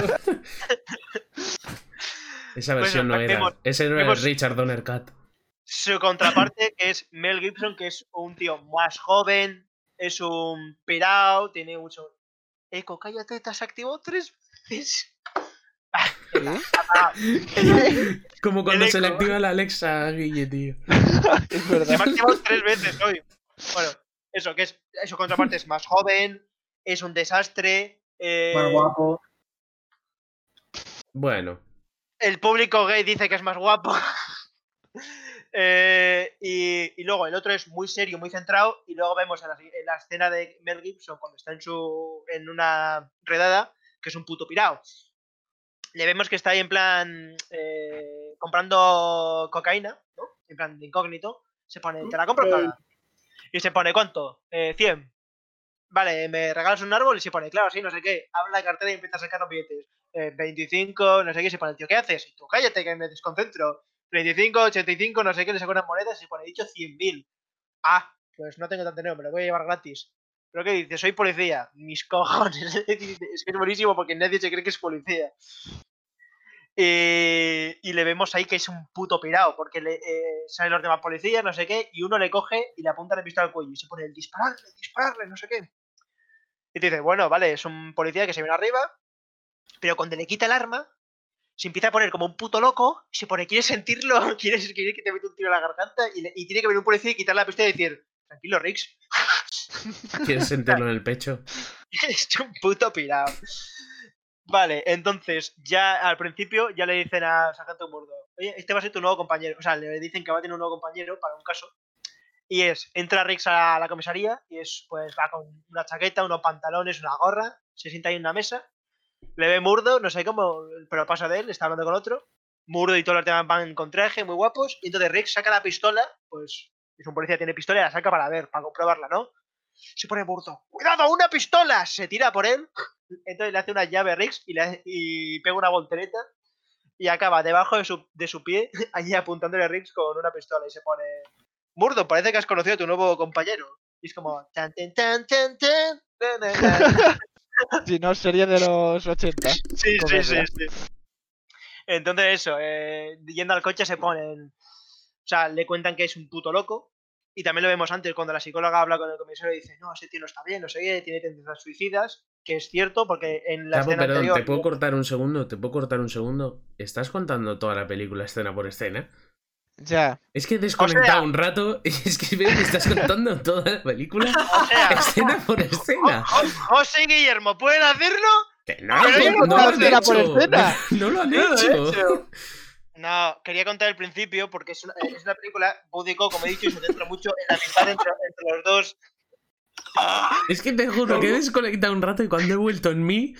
Esa Pues versión no era. vemos- Ese no era vemos- Richard Donner Cat. Su contraparte, que es Mel Gibson, que es un tío más joven, es un pirao, tiene mucho... Eco, cállate, te has activado tres veces. Ah, Como cuando se le activa la Alexa a Guille, tío. Es Se me ha activado tres veces hoy. Bueno, eso, que es. Eso contraparte es más joven, es un desastre. eh, Más guapo. Bueno, el público gay dice que es más guapo. Eh, y, y luego el otro es muy serio, muy centrado. Y luego vemos en la, en la escena de Mel Gibson cuando está en su en una redada, que es un puto pirao. Le vemos que está ahí en plan eh, comprando cocaína, ¿no? En plan de incógnito. Se pone, te la compro toda. Y se pone, ¿cuánto? Eh, 100. Vale, me regalas un árbol y se pone, claro, sí, no sé qué. Abre la cartera y empieza a sacar los billetes. Eh, 25, no sé qué, se pone, tío, ¿qué haces? Y tú, cállate, que me desconcentro. 25, 85, no sé qué, le saca unas monedas y pone, he dicho 100.000. Ah, pues no tengo tanto dinero, me lo voy a llevar gratis. ¿Pero qué dices? Soy policía. Mis cojones. es que es buenísimo porque nadie se cree que es policía. Y le vemos ahí que es un puto pirado, porque le, eh, los demás policías, no sé qué, y uno le coge y le apunta la pistola al cuello y se pone el dispararle, dispararle, no sé qué. Y te dice, bueno, vale, es un policía que se viene arriba, pero cuando le quita el arma, se empieza a poner como un puto loco, se pone, ¿quieres sentirlo? ¿Quieres, quieres que te meta un tiro en la garganta? Y, le- y tiene que venir un policía y quitarle la pistola y decir, tranquilo, Rix, ¿quieres sentirlo en el pecho? es un puto pirado. Vale, entonces, ya al principio ya le dicen a Sargento Murdo, oye, este va a ser tu nuevo compañero. O sea, le dicen que va a tener un nuevo compañero para un caso. Y es, entra Rix a la comisaría y es, pues va con una chaqueta, unos pantalones, una gorra, se sienta ahí en una mesa, le ve Murdo, no sé cómo, pero pasa de él, está hablando con otro. Murdo y todos los demás van con traje, muy guapos, y entonces Rix saca la pistola, pues es un policía, tiene pistola y la saca para ver, para comprobarla, ¿no? Se pone Murdo, ¡cuidado, una pistola! Se tira por él, entonces le hace una llave a Rix y, le, y pega una voltereta y acaba debajo de su, de su pie, allí apuntándole a Rix con una pistola y se pone. Murdo, parece que has conocido a tu nuevo compañero. Y es como. Si no, sería de los 80. Sí, sí, sí, sí. Entonces, eso, eh, yendo al coche se ponen. O sea, le cuentan que es un puto loco. Y también lo vemos antes, cuando la psicóloga habla con el comisario y dice: No, ese tío no está bien, no sé qué, tiene tendencias suicidas. Que es cierto, porque en la Chapo, escena perdón, anterior. ¿te puedo cortar un segundo? ¿Te puedo cortar un segundo? ¿Estás contando toda la película escena por escena? Ya. Es que he desconectado sea- un rato y es que veo que estás contando toda la película O sea, escena por escena. Jo- José y Guillermo, ¿pueden hacerlo? Que no, lo han escena por escena. No lo han No lo he hecho. hecho. No, quería contar el principio porque es una, es una película búdico, como he dicho, y se centra mucho en la amistad entre, entre los dos. Es que te juro que he desconectado un rato y cuando he vuelto en mí,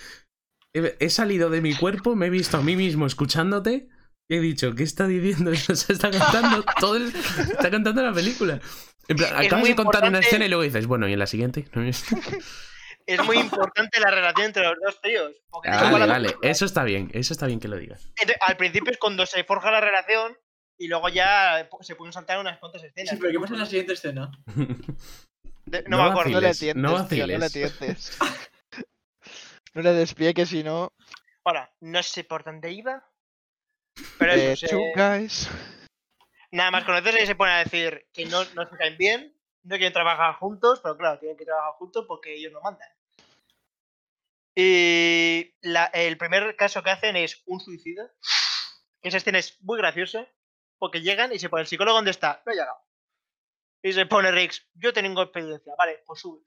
he, he salido de mi cuerpo, me he visto a mí mismo escuchándote he dicho, ¿qué está diciendo? O sea, está cantando todo el- está cantando la película. En plan, Es acabas de contar una escena y luego dices, bueno, ¿y en la siguiente? Es muy importante la relación entre los dos tíos. vale, vale, eso está bien, eso está bien que lo digas. Entonces, al principio es cuando se forja la relación y luego ya se pueden saltar unas cuantas escenas. Sí, pero ¿qué pasa en la siguiente escena? De- no, No me acuerdo. No le tientes, no tío, no le tientes. No le despie que si no. Ahora, no sé por dónde iba. Pero Eh, eso, se- guys. nada más conocerse y se pone a decir que no, no se caen bien, no quieren trabajar juntos, pero claro, tienen que trabajar juntos porque ellos lo mandan. Y la- el primer caso que hacen es un suicida. Esa escena es muy graciosa porque llegan y se pone el psicólogo ¿dónde está? No ha llegado. Y se pone Rix, yo tengo experiencia, vale, pues sube.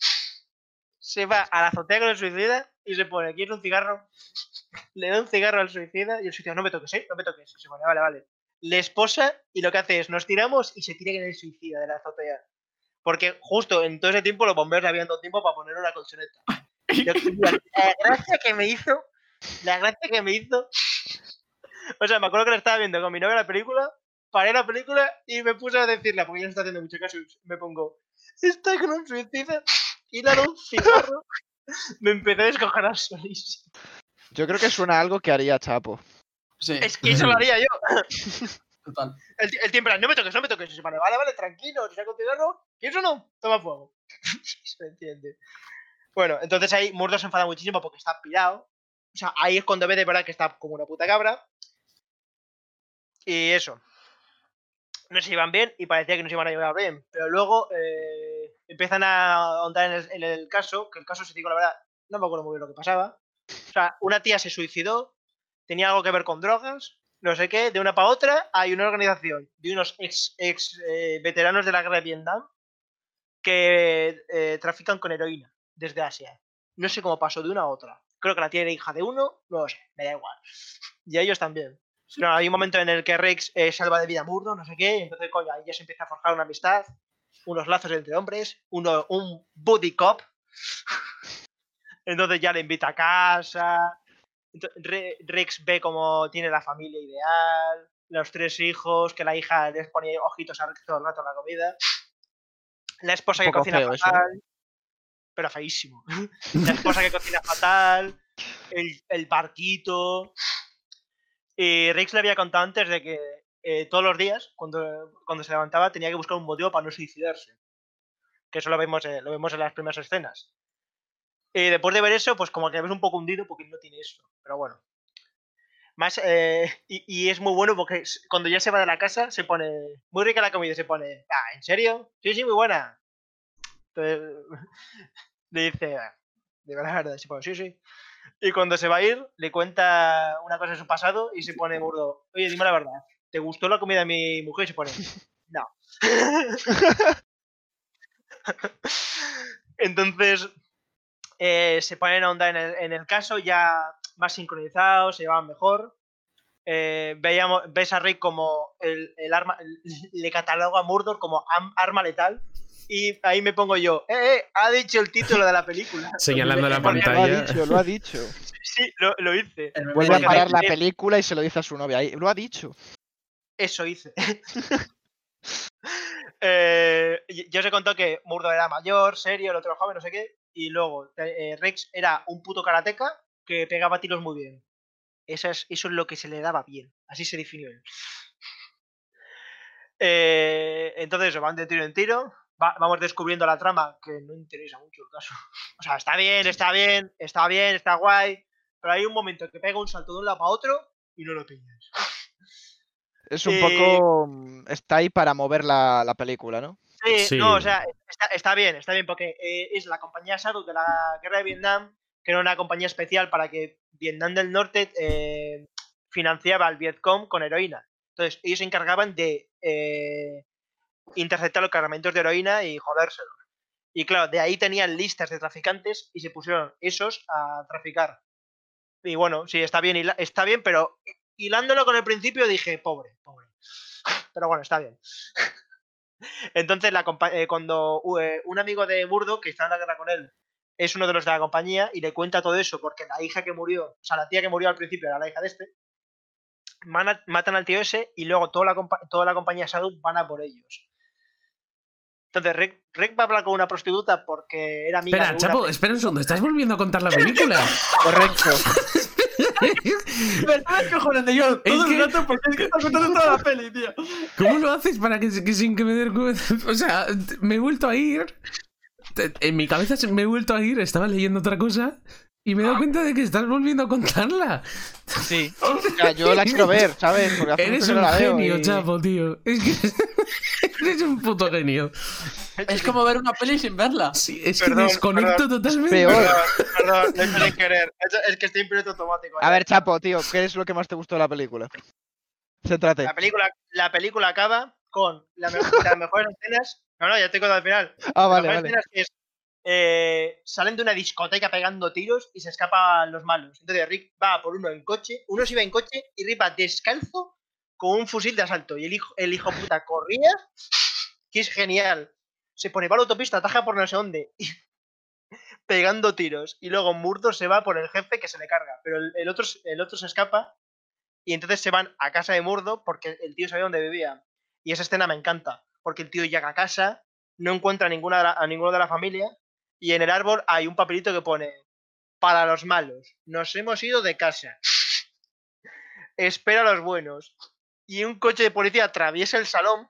Se va a la azotea con el suicida y se pone, ¿quieres un cigarro? Le da un cigarro al suicida y el suicida, no me toques, ¿eh? No me toques. Y se pone, vale, vale le esposa y lo que hace es nos tiramos y se tira en el suicida de la azotea. Porque justo en todo ese tiempo los bomberos habían dado tiempo para poner una colchoneta. Yo- la gracia que me hizo, la gracia que me hizo. O sea, me acuerdo que la estaba viendo con mi novia la película, paré la película y me puse a decirla, porque ella no está haciendo mucho caso, me pongo, está con un suicida dado un cigarro. Me empecé a descojonar solísimo. Yo creo que suena a algo que haría Chapo. Sí, Es que eso lo haría yo. total. El, el tío en plan, no me toques, no me toques. Pone, vale, vale, tranquilo, si saco un cigarro, ¿quieres o no? Toma fuego. se entiende. Bueno, entonces ahí Murdo se enfada muchísimo porque está pirado. O sea, ahí es cuando ve de verdad que está como una puta cabra. Y eso. No se iban bien y parecía que no se iban a llevar bien. Pero luego eh, empiezan a ahondar en el, caso, que el caso, si digo la verdad, no me acuerdo muy bien lo que pasaba. O sea, una tía se suicidó, tenía algo que ver con drogas, no sé qué, de una para otra hay una organización de unos ex, ex eh, veteranos de la guerra de Vietnam que eh, trafican con heroína desde Asia. No sé cómo pasó de una a otra. Creo que la tiene hija de uno, no lo sé, me da igual. Y a ellos también. No, hay un momento en el que Rex eh, salva de vida a Murdo, no sé qué, y entonces, coño, ahí ya se empieza a forjar una amistad, unos lazos entre hombres, uno, un buddy cop. entonces ya le invita a casa. Ento- Re- Rex ve cómo tiene la familia ideal, los tres hijos, que la hija les pone ojitos a Rex todo el rato en la comida. La esposa que cocina eso, ¿eh? fatal. Pero feísimo. La esposa que cocina fatal. El, el barquito. Y Rex le había contado antes de que eh, todos los días, cuando, cuando se levantaba, tenía que buscar un motivo para no suicidarse. Que eso lo vemos, eh, lo vemos en las primeras escenas. Y después de ver eso, pues como que ves un poco hundido porque no tiene eso. Pero bueno. Más, eh, y, y es muy bueno porque cuando ya se va de la casa, se pone. Muy rica la comida, se pone. Ah, ¿en serio? Sí, sí, muy buena. Entonces, le dice. "Ah, De verdad, verdad", se pone, sí, sí. Y cuando se va a ir, le cuenta una cosa de su pasado y se pone burdo. Oye, dime la verdad. ¿Te gustó la comida de mi mujer? Y se pone. No. Entonces, eh, se ponen a onda en el, en el caso, ya más sincronizados, se llevan mejor. Eh, veíamos, ves a Rick como el, el arma, le cataloga a Murdoch como am- arma letal. Y ahí me pongo yo, eh, eh, ha dicho el título de la película. Señalando la Porque- Lo ha pantalla. dicho, lo ha dicho. Sí, lo, lo hice. Vuelve a parar la película y se lo dice a su novia. Lo ha dicho. Eso hice. Eh, yo os he contado que Murdo era mayor, serio, el otro joven, no sé qué. Y luego eh, Rex era un puto karateca que pegaba tiros muy bien. Eso es, eso es lo que se le daba bien. Así se definió él. Eh, entonces van de tiro en tiro. va- vamos descubriendo la trama, que no interesa mucho el caso. O sea, está bien, está bien, está bien, está guay. Pero hay un momento que pega un salto de un lado para otro y no lo pillas. Es un Eh, poco. mm, Está ahí para mover la, la película, ¿no? Sí, Sí. no, o sea, está, está bien, está bien, porque eh, es la compañía Shadow de la guerra de Vietnam, que era una compañía especial para que Vietnam del Norte eh, financiaba al Vietcong con heroína. Entonces, ellos se encargaban de eh, interceptar los cargamentos de heroína y jodérselo. Y claro, de ahí tenían listas de traficantes y se pusieron esos a traficar. Y bueno, sí, está bien, está bien, pero hilándolo con el principio dije, pobre, pobre. Pero bueno, está bien. Entonces, la eh, cuando eh, un amigo de Burdo, que está en la guerra con él, es uno de los de la compañía y le cuenta todo eso, porque la hija que murió, o sea, la tía que murió al principio era la hija de este, matan al tío ese y luego toda la, toda la compañía Shadow van a por ellos. Entonces, Rick, Rick va a hablar con una prostituta porque era amiga Espera, de una Chapo, espera un segundo. ¿Estás volviendo a contar la película? Correcto. Me estaba cojones de yo todo Es que- el rato porque es que estás contando toda la peli, tío. ¿Cómo lo haces para que, que sin que me dé cuenta? O sea, me he vuelto a ir. En mi cabeza me he vuelto a ir, estaba leyendo otra cosa y me he dado cuenta de que estás volviendo a contarla. Sí. O sea, yo la quiero ver, ¿sabes? Porque hace Eres un no la genio, y- Chapo, tío. Es que eres un puto genio. Es como ver una peli sin verla. Sí, es Perdón, que desconecto totalmente. Peor. Perdón, hecho sin querer. Es- Es que estoy en piloto automático. A ver, Chapo, tío, ¿qué es lo que más te gustó de la película? Céntrate. La película, la película acaba con la me- las mejores escenas. No, no, ya estoy contando al final. Ah, Las vale, mejores vale. escenas que es. Eh, salen de una discoteca pegando tiros y se escapan los malos. Entonces Rick va por uno en coche, uno se iba en coche y Rick va descalzo con un fusil de asalto. Y el hijo, el hijo puta corría, que es genial. Se pone para la autopista, ataja por no sé dónde, y- pegando tiros. Y luego Murdo se va por el jefe que se le carga. Pero el, otro, el otro se escapa y entonces se van a casa de Murdo porque el tío sabía dónde vivía. Y esa escena me encanta, porque el tío llega a casa, no encuentra a, ninguna a ninguno de la familia y en el árbol hay un papelito que pone para los malos, nos hemos ido de casa. Espera a los buenos. Y un coche de policía atraviesa el salón,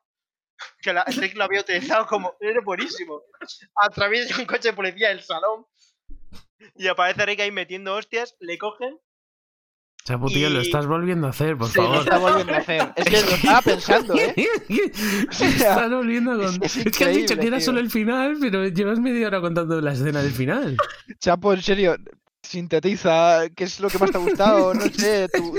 que la, Rick lo había utilizado como... Era buenísimo. Atraviesa un coche de policía el salón y aparece Rick ahí metiendo hostias, le cogen Chapo, tío, lo Y- estás volviendo a hacer, por Sí, lo favor. está volviendo a hacer. Es que lo estaba pensando, ¿eh? Se está volviendo a contar. es Es, que has dicho que era tío. solo el final, pero llevas media hora contando la escena del final. Chapo, en serio, sintetiza qué es lo que más te ha gustado, no sé, tu-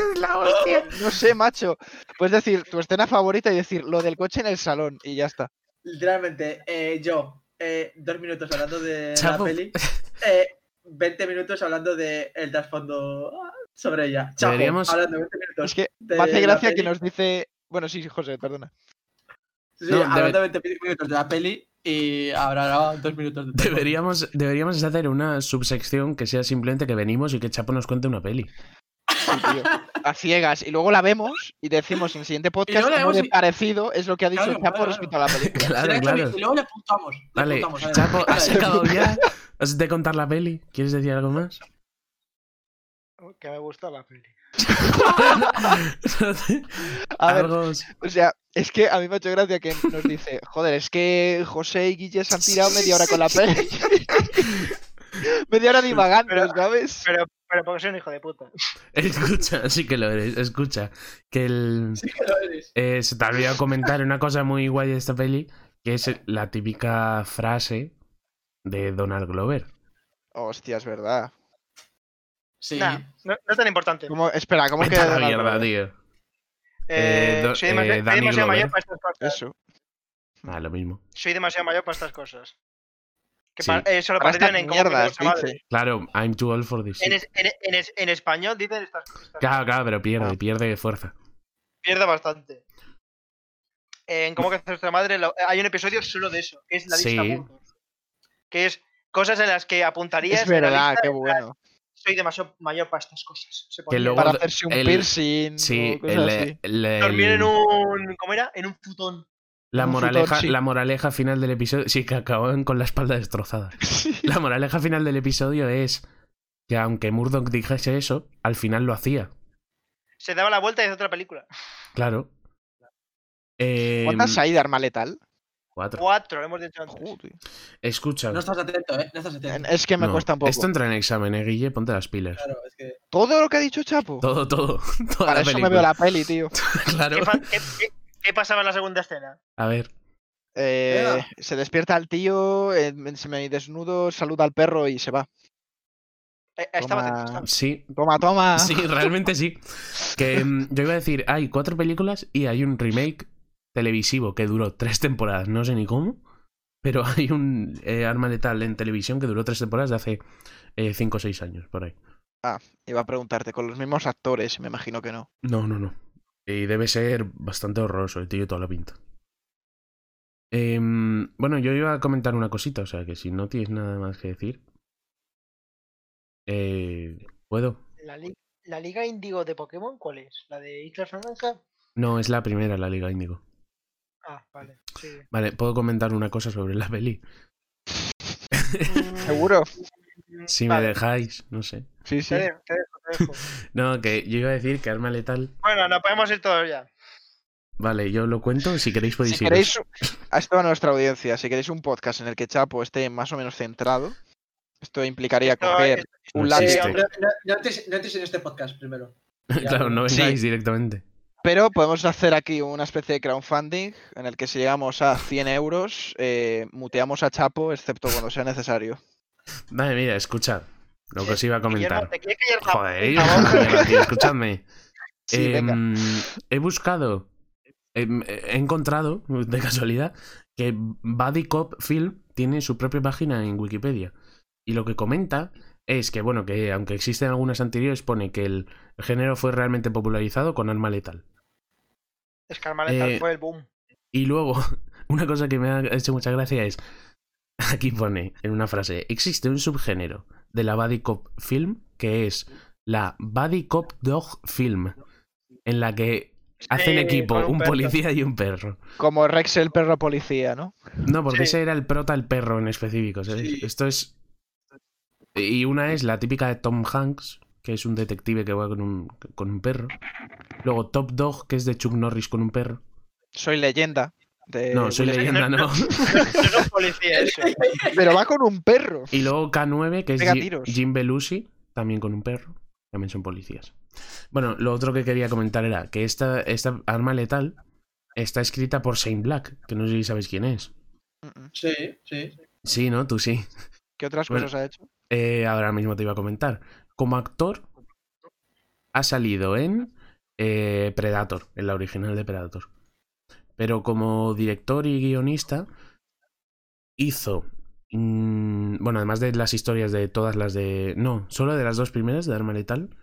no sé, macho. Puedes decir tu escena favorita y decir lo del coche en el salón y ya está. Literalmente, eh, yo, eh, dos minutos hablando de Chapo. la peli, eh, 20 minutos hablando de el trasfondo sobre ella. Chapo, Deberíamos- hablando 20 minutos. Es que me hace gracia que nos dice. Bueno, sí, sí, José, perdona. Sí, No, hablando debe- 20 minutos de la peli y habrá dos minutos de tiempo. Deberíamos, deberíamos hacer una subsección que sea simplemente que venimos y que Chapo nos cuente una peli. Sí, tío. A ciegas. Y luego la vemos y decimos en el siguiente podcast cómo de y- parecido es lo que ha dicho Claro, Chapo claro, respecto a la película. Claro, claro. Y luego le apuntamos. le Vale, apuntamos, Chapo, ¿has acabado ya? ¿Has de contar la peli? ¿Quieres decir algo más? Que me gustó la peli. A ver, o sea, es que a mí me ha hecho gracia que nos dice, joder, es que José y Guille se han tirado media hora con la peli. media hora divagando, Pero- ¿sabes? Pero, pero porque soy un hijo de puta. Escucha, sí que lo eres. Escucha, que el, Sí que lo eres. eh, se te olvidó comentar una cosa muy guay de esta peli, que es la típica frase de Donald Glover. Hostia, es verdad. Sí. Nah, no, no es tan importante. ¿Cómo- espera, ¿cómo que Vete a la mierda, tío. Eh, eh, do- soy eh, demasiado, soy mayor para estas cosas. Eso. Ah, lo mismo. Soy demasiado mayor para estas cosas. Que Sí. pa- eh, solo Para en. Claro, I'm too old for this. En, shit. es- en, en es- en español dicen estas cosas. Claro, claro, pero pierde, Ah. pierde fuerza. Pierde bastante. En cómo que hace nuestra madre lo- hay un episodio solo de eso, que es la lista Sí. puntos. Que es cosas en las que apuntarías. Es en la verdad, lista, qué bueno. Soy demasiado mayor para estas cosas. Se Que luego Para hacerse un el- piercing Sí, o cosas el, así. el- el- Dormir en un. ¿Cómo era? En un futón. la, futón, moraleja, sí. la moraleja final del episodio. Sí, que acaban con la espalda destrozada. Sí. La moraleja final del episodio es que aunque Murdoch dijese eso, al final lo hacía. Se daba la vuelta y hace otra película. Claro. Eh, ¿Cuántas hay de arma letal? Cuatro. Cuatro, lo hemos dicho antes. Joder. Escucha. No estás atento, ¿eh? No estás atento. Es que me no, cuesta un poco. Esto entra en examen, eh, Guille. Ponte las pilas. Claro, es que. Todo lo que ha dicho Chapo. Todo, todo. Toda Para la eso me veo la peli, tío. Claro. ¿Qué, qué- qué- qué pasaba en la segunda escena? A ver. Eh, se despierta el tío, eh, se me desnudo, saluda al perro y se va. Eh, estaba Toma. atento, estaba- Sí. Toma, toma. Sí, realmente sí. Que mm, yo iba a decir, hay cuatro películas y hay un remake televisivo que duró tres temporadas, no sé ni cómo, pero hay un eh, arma letal en televisión que duró tres temporadas de hace eh, cinco o seis años, por ahí. Iba a preguntarte, con los mismos actores, me imagino que no. No, no, no. Y debe ser bastante horroroso, el tío toda la pinta. Em, bueno, yo iba a comentar una cosita, o sea que si no tienes nada más que decir. Eh, ¿Puedo? ¿La, li- la Liga Índigo de Pokémon cuál es? ¿La de Isla Naranja? No, es la primera, la Liga Índigo. Ah, vale. Sí. Vale, ¿puedo comentar una cosa sobre la peli? ¿Seguro? Mm, Si me dejáis, no sé. Sí, sí. Te dejo, te dejo, te dejo. No, que yo iba a decir que Arma Letal. Bueno, nos podemos ir todos ya. Vale, yo lo cuento. Si queréis podéis Si iros. queréis, a esto a nuestra audiencia, si queréis un podcast en el que Chapo esté más o menos centrado, esto implicaría Esto coger es- un No lápiz. no, no no entres en este podcast primero. claro, no Sí. vengáis directamente. Pero podemos hacer aquí una especie de crowdfunding en el que si llegamos a 100 euros, eh, muteamos a Chapo, excepto cuando sea necesario. Vale, mira, escuchad lo que os iba a comentar. ¿te quieres callar la Joder, escuchadme. Sí. Em, he buscado, em, he encontrado, de casualidad, que Buddy Cop Film tiene su propia página en Wikipedia. Y lo que comenta es que, bueno, que aunque existen algunas anteriores, pone que el género fue realmente popularizado con arma letal. Es que Letal Eh, fue el boom. Y luego, una cosa que me ha hecho mucha gracia es, aquí pone en una frase, existe un subgénero de la Buddy Cop Film que es la Buddy Cop Dog Film, en la que hacen Sí, equipo un policía y un perro. Como Rex el perro policía, ¿no? No, porque Sí. ese era el prota, el perro en específico. ¿sabes? Sí. Esto es... Y una es la típica de Tom Hanks, que es un detective que va con un, con un perro. Luego Top Dog, que es de Chuck Norris con un perro. Soy leyenda. de No, soy leyenda, no. No policía eso. Pero va con un perro. Y luego K9, que es. Jim Belushi, también con un perro. También son policías. Bueno, lo otro que quería comentar era que esta, esta arma letal está escrita por Shane Black, que no sé si sabes quién es. Sí, sí. Sí, ¿no? Tú sí. ¿Qué otras Bueno, cosas ha hecho? eh, ahora mismo te iba a comentar. Como actor, ha salido en eh, Predator, en la original de Predator. Pero como director y guionista, hizo. mm, bueno, además de las historias de todas las de. No, solo de las dos primeras de Arma Letal.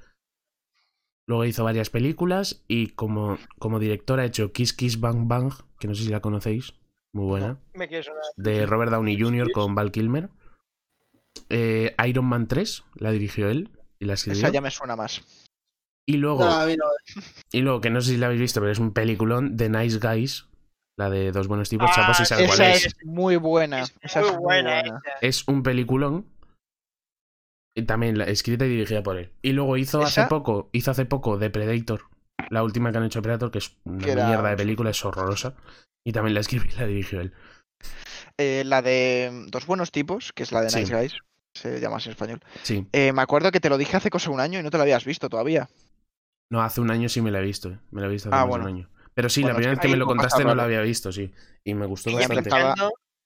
Luego hizo varias películas y como, como director ha hecho Kiss Kiss Bang Bang, que no sé si la conocéis, muy buena de Robert Downey Jr. con Val Kilmer. Eh, Iron Man 3 la dirigió él y la escribió. Esa ya me suena más. Y luego, No, a mí no. y luego, que no sé si la habéis visto, pero es un peliculón de Nice Guys, la de dos buenos tipos. Ah, si sabe cuál Esa es. es muy buena. Es esa muy es muy buena. Es un peliculón. Y también la- escrita y dirigida por él. Y luego hizo hace poco, hizo hace poco de Predator. La última que han hecho Predator, que es una Que era- mierda de película, es horrorosa. Y también la escribió y la dirigió él. Eh, la de Dos Buenos Tipos, que es la de Sí. Nice Guys, se llama así en español. Sí. Eh, me acuerdo que te lo dije hace cosa un año y no te lo habías visto todavía. No, hace un año sí me la he visto. eh. Me la he visto hace Ah, más bueno. un año. Pero sí, Bueno, la es primera que vez que me lo contaste no la había visto, sí. Y me gustó Y bastante.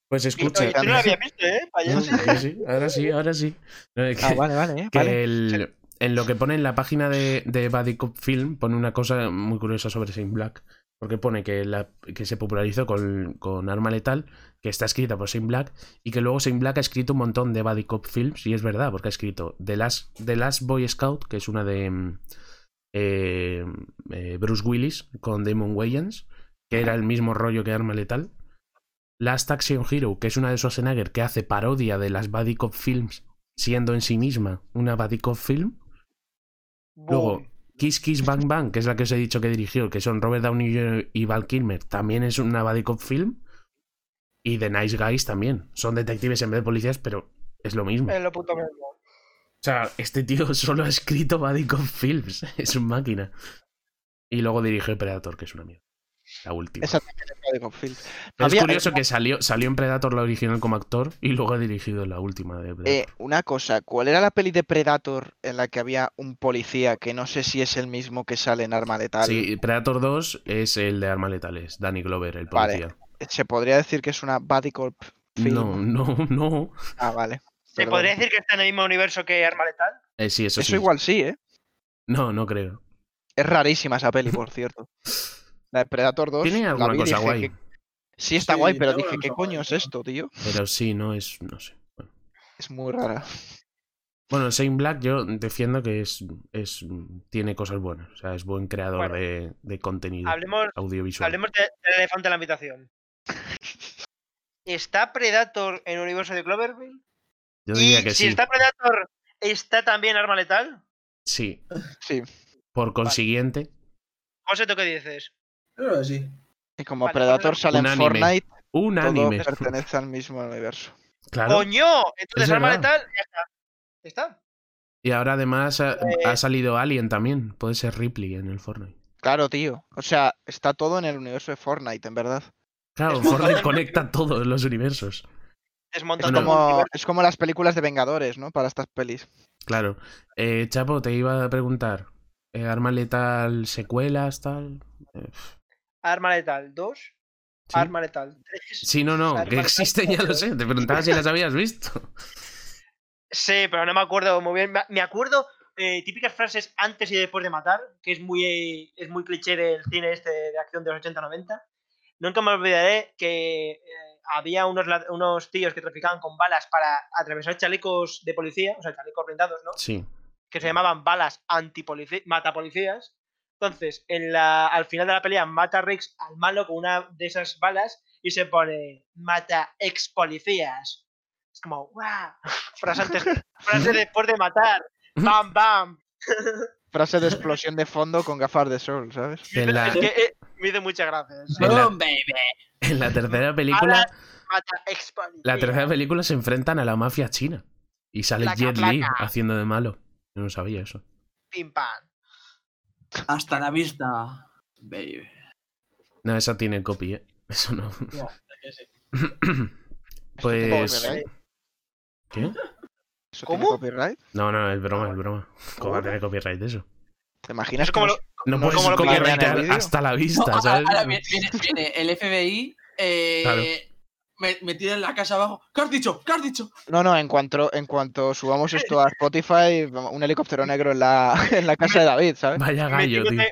Pues escucha. tú no lo había visto, ¿eh? Sí, sí, ahora sí, ahora sí. No, es que- Ah, vale, vale, eh, que vale. el- en lo que pone en la página de, de Buddy Cop Film pone una cosa muy curiosa sobre Saint Black. Porque pone que, la, que se popularizó con, con Arma Letal, que está escrita por Saint Black, y que luego Saint Black ha escrito un montón de Buddy Cop Films, y es verdad, porque ha escrito The Last, The Last Boy Scout, que es una de mm, eh, eh, Bruce Willis con Damon Wayans, que era el mismo rollo que Arma Letal. Last Action Hero, que es una de Schwarzenegger que hace parodia de las Buddy Cop Films, siendo en sí misma una Buddy Cop Film. Luego. Kiss Kiss Bang Bang, que es la que os he dicho que dirigió, que son Robert Downey y Val Kilmer, también es una Buddy Cop Film. Y The Nice Guys también. Son detectives en vez de policías, pero es lo mismo. Es lo puto mismo. O sea, este tío solo ha escrito Buddy Cop Films. Es un máquina. Y luego dirigió Predator, que es una mierda. La última. También es Había- curioso que salió, salió en Predator la original como actor y luego ha dirigido la última de Predator. Eh, una cosa, ¿cuál era la peli de Predator en la que había un policía que no sé si es el mismo que sale en Arma Letal? sí, Predator 2 es el de Arma Letales, Danny Glover, el Vale. policía. ¿Se podría decir que es una Buddy Cop film? No, no, no. Ah, vale. ¿Se perdón. podría decir que está en el mismo universo que Arma Letal? Eh, sí, eso, Eso sí. igual sí, ¿eh? No, no creo. Es rarísima esa peli, por cierto. La de Predator 2. Tiene la alguna vi cosa guay. que- Sí, está Sí, guay, pero dije, ¿qué coño es esto, tío? Pero sí, no es. No sé. Bueno, Es muy rara. Bueno, Shane Black yo defiendo que es, es tiene cosas buenas. O sea, es buen creador Bueno. de, de contenido Hablemos, audiovisual. hablemos de- del elefante en la habitación. ¿Está Predator en el universo de Cloverfield? Yo y diría que si sí. está Predator, ¿está también Arma Letal? Sí. Sí. Por consiguiente, José, ¿tú qué dices? Que sí. Y como Vale, Predator sale Un en anime. Fortnite, un todo anime. pertenece al mismo universo. Claro. ¡Coño! Entonces Es Arma. Letal, ya está. Ya está. Y ahora además ha, Eh. ha salido Alien también. Puede ser Ripley en el Fortnite. Claro, tío. O sea, está todo en el universo de Fortnite, en verdad. Claro, Fortnite conecta todos los universos. Es como, es como las películas de Vengadores, ¿no? Para estas pelis. Claro. Eh, Chapo, te iba a preguntar. eh, ¿Arma letal, secuelas, tal? Eh, Arma Letal 2, ¿sí? Arma Letal 3. Sí, no, no, Arma que existen, ya lo sé. Te preguntaba si las habías visto. Sí, pero no me acuerdo muy bien. Me- Me acuerdo eh, típicas frases antes y después de matar, que es muy, eh, es muy cliché del cine este de acción de los 80-90. Nunca me olvidaré que eh, había unos, unos tíos que traficaban con balas para atravesar chalecos de policía, o sea, chalecos blindados, ¿no? Sí. que se llamaban balas antipolicías, matapolicías. Entonces, en la, al final de la pelea mata Rex al malo con una de esas balas y se pone mata ex policías. Es como, ¡guau! Frase, antes, frase después de matar. ¡Bam, bam! Frase de explosión de fondo con gafas de sol, ¿sabes? En la, Es que eh, me hizo muchas gracias. En la- Boom, baby. en la tercera película, la tercera película se enfrentan a la mafia china. Y sale Placa, Jet Li placa. haciendo de malo. Yo no sabía eso. Pim, pam. Hasta la vista, baby. No, esa tiene copy, ¿eh? Eso no. No, es que sí. Pues. ¿Qué? ¿Eso ¿Cómo? tiene copyright? No, no, es broma, es broma. ¿Cómo va a tener copyright eso? ¿Te imaginas Es como lo- No No, puedes vídeo. hasta la No, vista, ahora- ¿sabes? ahora viene, viene- el FBI. eh, Claro. me, metida en la casa abajo. ¿Qué has dicho? ¿Qué has dicho? No, no, en cuanto, en cuanto subamos esto a Spotify, un helicóptero negro en la, en la casa de David, ¿sabes? Vaya gallo, tío.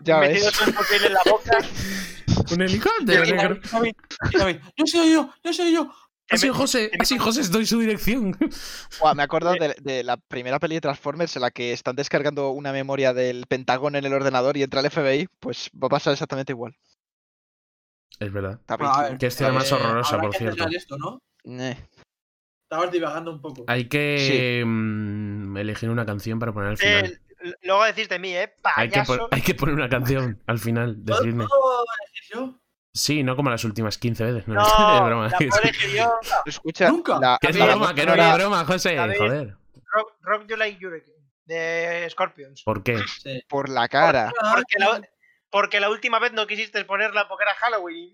Ya ves. metiéndote un papel en la boca. Un helicóptero negro. David, David, no soy yo, no soy yo. Así, me- José, así, José, doy su dirección. Me acuerdo de, de la primera peli de Transformers en la que están descargando una memoria del Pentágono en el ordenador y entra el FBI, pues va a pasar exactamente igual. Es verdad. Ver, Que más eh, horrorosa, habrá por que cierto. esto, ¿no? Eh, Estabas divagando un poco. Hay que mm, elegir una canción para poner al final. Eh, l- luego decís de mí, ¿eh? Hay que, hay poner una canción al final, ¿Puedo- decidme. puedo elegir yo? Sí, no como las últimas 15 veces. No, No, es broma. la yo. escucha, Nunca. la, Que es la broma, que no era broma, José. David. Joder. Rock, Rock You Like Hurricane, de Scorpions. ¿Por qué? Sí. por la cara. Porque la, porque la última vez no quisiste ponerla porque era Halloween.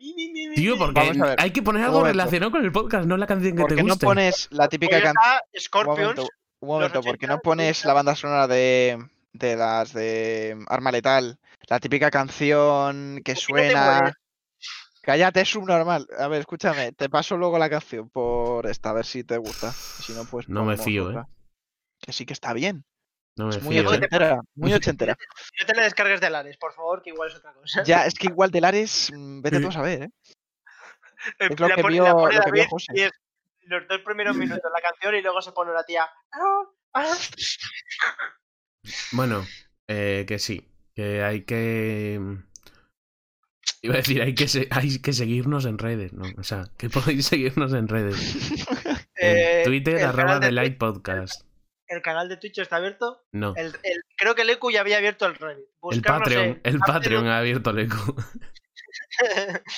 Tío, porque Vamos a ver, hay que poner algo relacionado con el podcast, no la canción que ¿Por te qué no pones la típica canción? está Un Scorpions. momento, un momento, ¿por qué 80, no pones 90? la banda sonora de, de las de Arma Letal? La típica canción que ¿Por suena. Cállate, es subnormal. A ver, escúchame, te paso luego la canción por esta, a ver si te gusta. Si no, pues. No me fío, otra. Que sí que está bien. No me Es muy fío, ¿eh? ochentera, muy ochentera. No te la descargues de Lares, por favor, que igual es otra cosa. Ya, es que igual de Lares, mm, vete tú a saber, ¿eh? Eh, es lo que vio- lo que José. y es los dos primeros minutos de la canción y luego se pone la tía. Bueno, eh, que sí. Que hay que. Iba a decir, hay que, se- hay que seguirnos en redes, ¿no? O sea, que podéis seguirnos en redes. Eh, En Twitter, el arroba de Light Podcast. El canal de Twitch está abierto. No. El, el- creo que el EQ ya había abierto el Reddit. El Patreon, en el Patreon ha abierto el eco.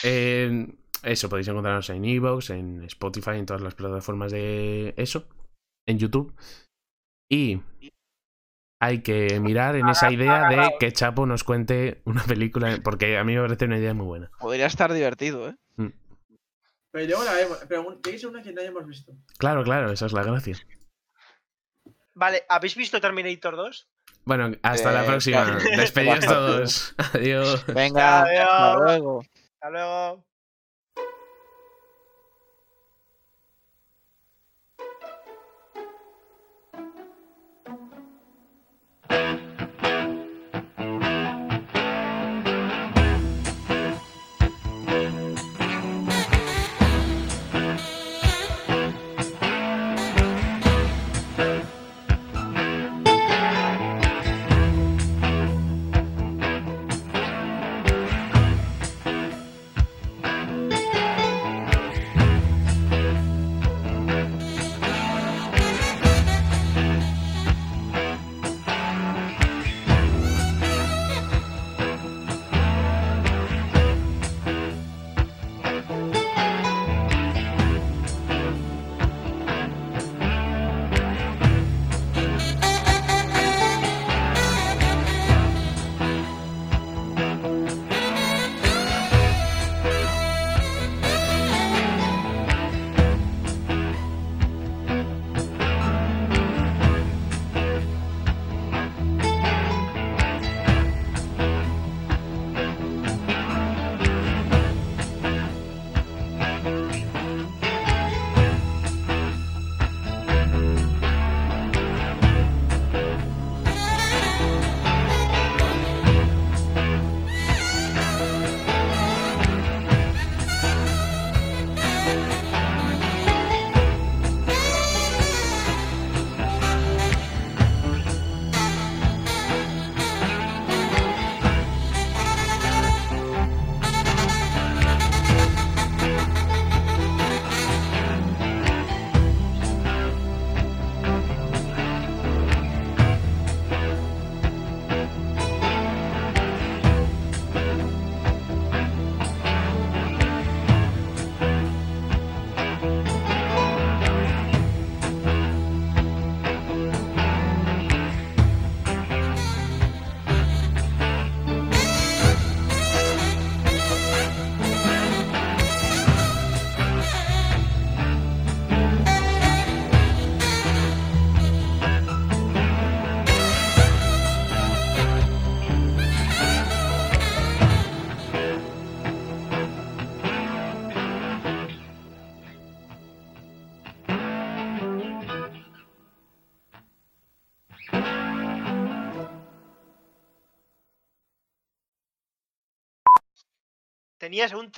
Eh, eso, podéis encontrarnos en Evox, en Spotify, en todas las plataformas de eso, en YouTube. Y hay que mirar en esa idea de que Chapo nos cuente una película, porque a mí me parece una idea muy buena. Podría estar divertido, ¿eh? Pero luego la vemos. Pero tiene que ser una que no hayamos visto. Claro, claro, esa es la gracia. Vale, ¿habéis visto Terminator 2? Bueno, hasta la Eh, próxima. claro. Despedidos todos. Adiós. Venga, hasta Adiós. luego. Hasta luego.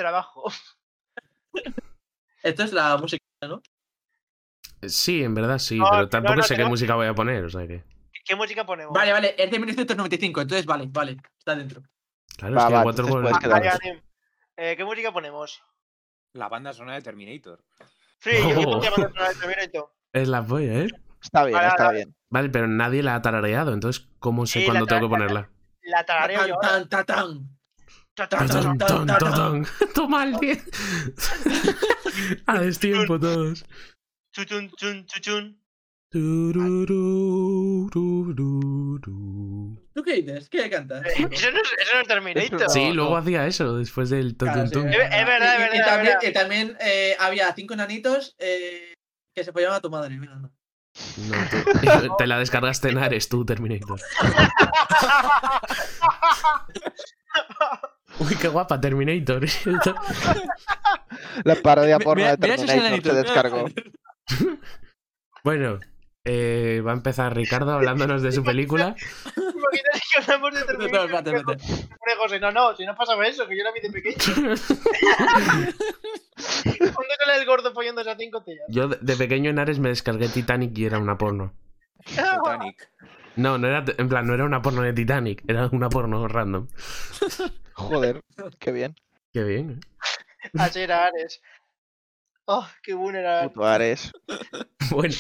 Trabajo. Esto es la música, ¿no? Sí, en verdad sí, No, pero tampoco no, sé qué no. música voy a poner, o sea que. ¿Qué música ponemos? Vale, vale, es de 1995, entonces vale, vale, está dentro. Claro, Va, es que va, entonces Ah, vale, vale. Eh, ¿Qué música ponemos? La banda sonora de Terminator. Sí, yo, yo Oh. pondría banda sonora de Terminator. es la polla, ¿eh? Está bien, Vale, está vale. bien. Vale, pero nadie la ha tarareado, entonces ¿cómo sé Sí, cuándo tengo que ponerla? La tarareo yo. Tan, tan, tan, Toma el 10. A destiempo todos. Chuchun, chun, chuchun. Tururú, tururú. ¿Tú qué dices? ¿Qué cantas? Eh, Eso no es, eso no es Terminator. No, Sí, luego no. hacía eso después del Claro, sí. Es ver- es verdad, Y- es y, verdad, también, verdad. y también, eh, había cinco nanitos eh, que se follaban a tu madre. Mira, anda. No, tú- te la descargaste en Ares, tú, Terminator. Uy, qué guapa, Terminator. La parodia porno Mira- de Terminator se descargó. bueno, eh, va a empezar Ricardo hablándonos de su película. Que hablamos de Terminator. José, no, no, si no pasaba eso, que yo la vi de pequeño. ¿Dónde sale el gordo follándose a cinco tías? Yo de, de pequeño en Ares me descargué Titanic y era una porno. Titanic. No, no era, en plan, no era una porno de Titanic, era una porno random. Joder, qué bien. Qué bien, ¿eh? Así era Ares. Oh, qué bueno era. Puto Ares. Bueno,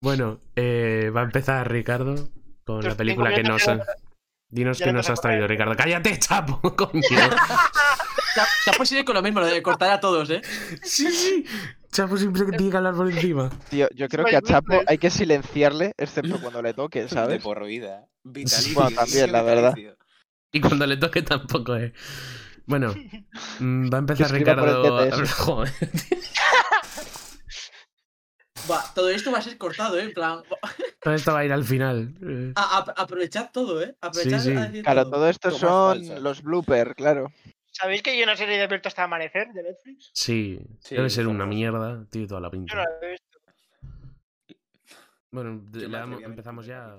bueno eh, va a empezar Ricardo con la película que nos... minutos Dinos ya qué no nos has traído, Ricardo. ¡Cállate, chapo! Coño. Ya, ya pues sigue con lo mismo, lo de cortar a todos, ¿eh? Sí, sí. Chapo siempre que tiene que hablar por encima. Tío, yo creo Pues que a muy Chapo hay que silenciarle, excepto cuando le toque, De ¿sabes? por vida. Vitalicio. Bueno, también, la verdad. vitalicio. Y cuando le toque tampoco, eh. Bueno, mm, va a empezar Ricardo. Joder. Va, todo esto va a ser cortado, ¿eh? En plan, Todo esto va a ir al final. eh. a- a- aprovechad todo, ¿eh? Aprovechad Sí, sí. a decir Claro, todo. todo esto son los bloopers, claro. ¿Sabéis que hay una serie de Abierto hasta Amanecer de Netflix? Sí, Sí, debe ser una mierda. Tiene toda la Yo no pinta. la he visto. Bueno, empezamos ya.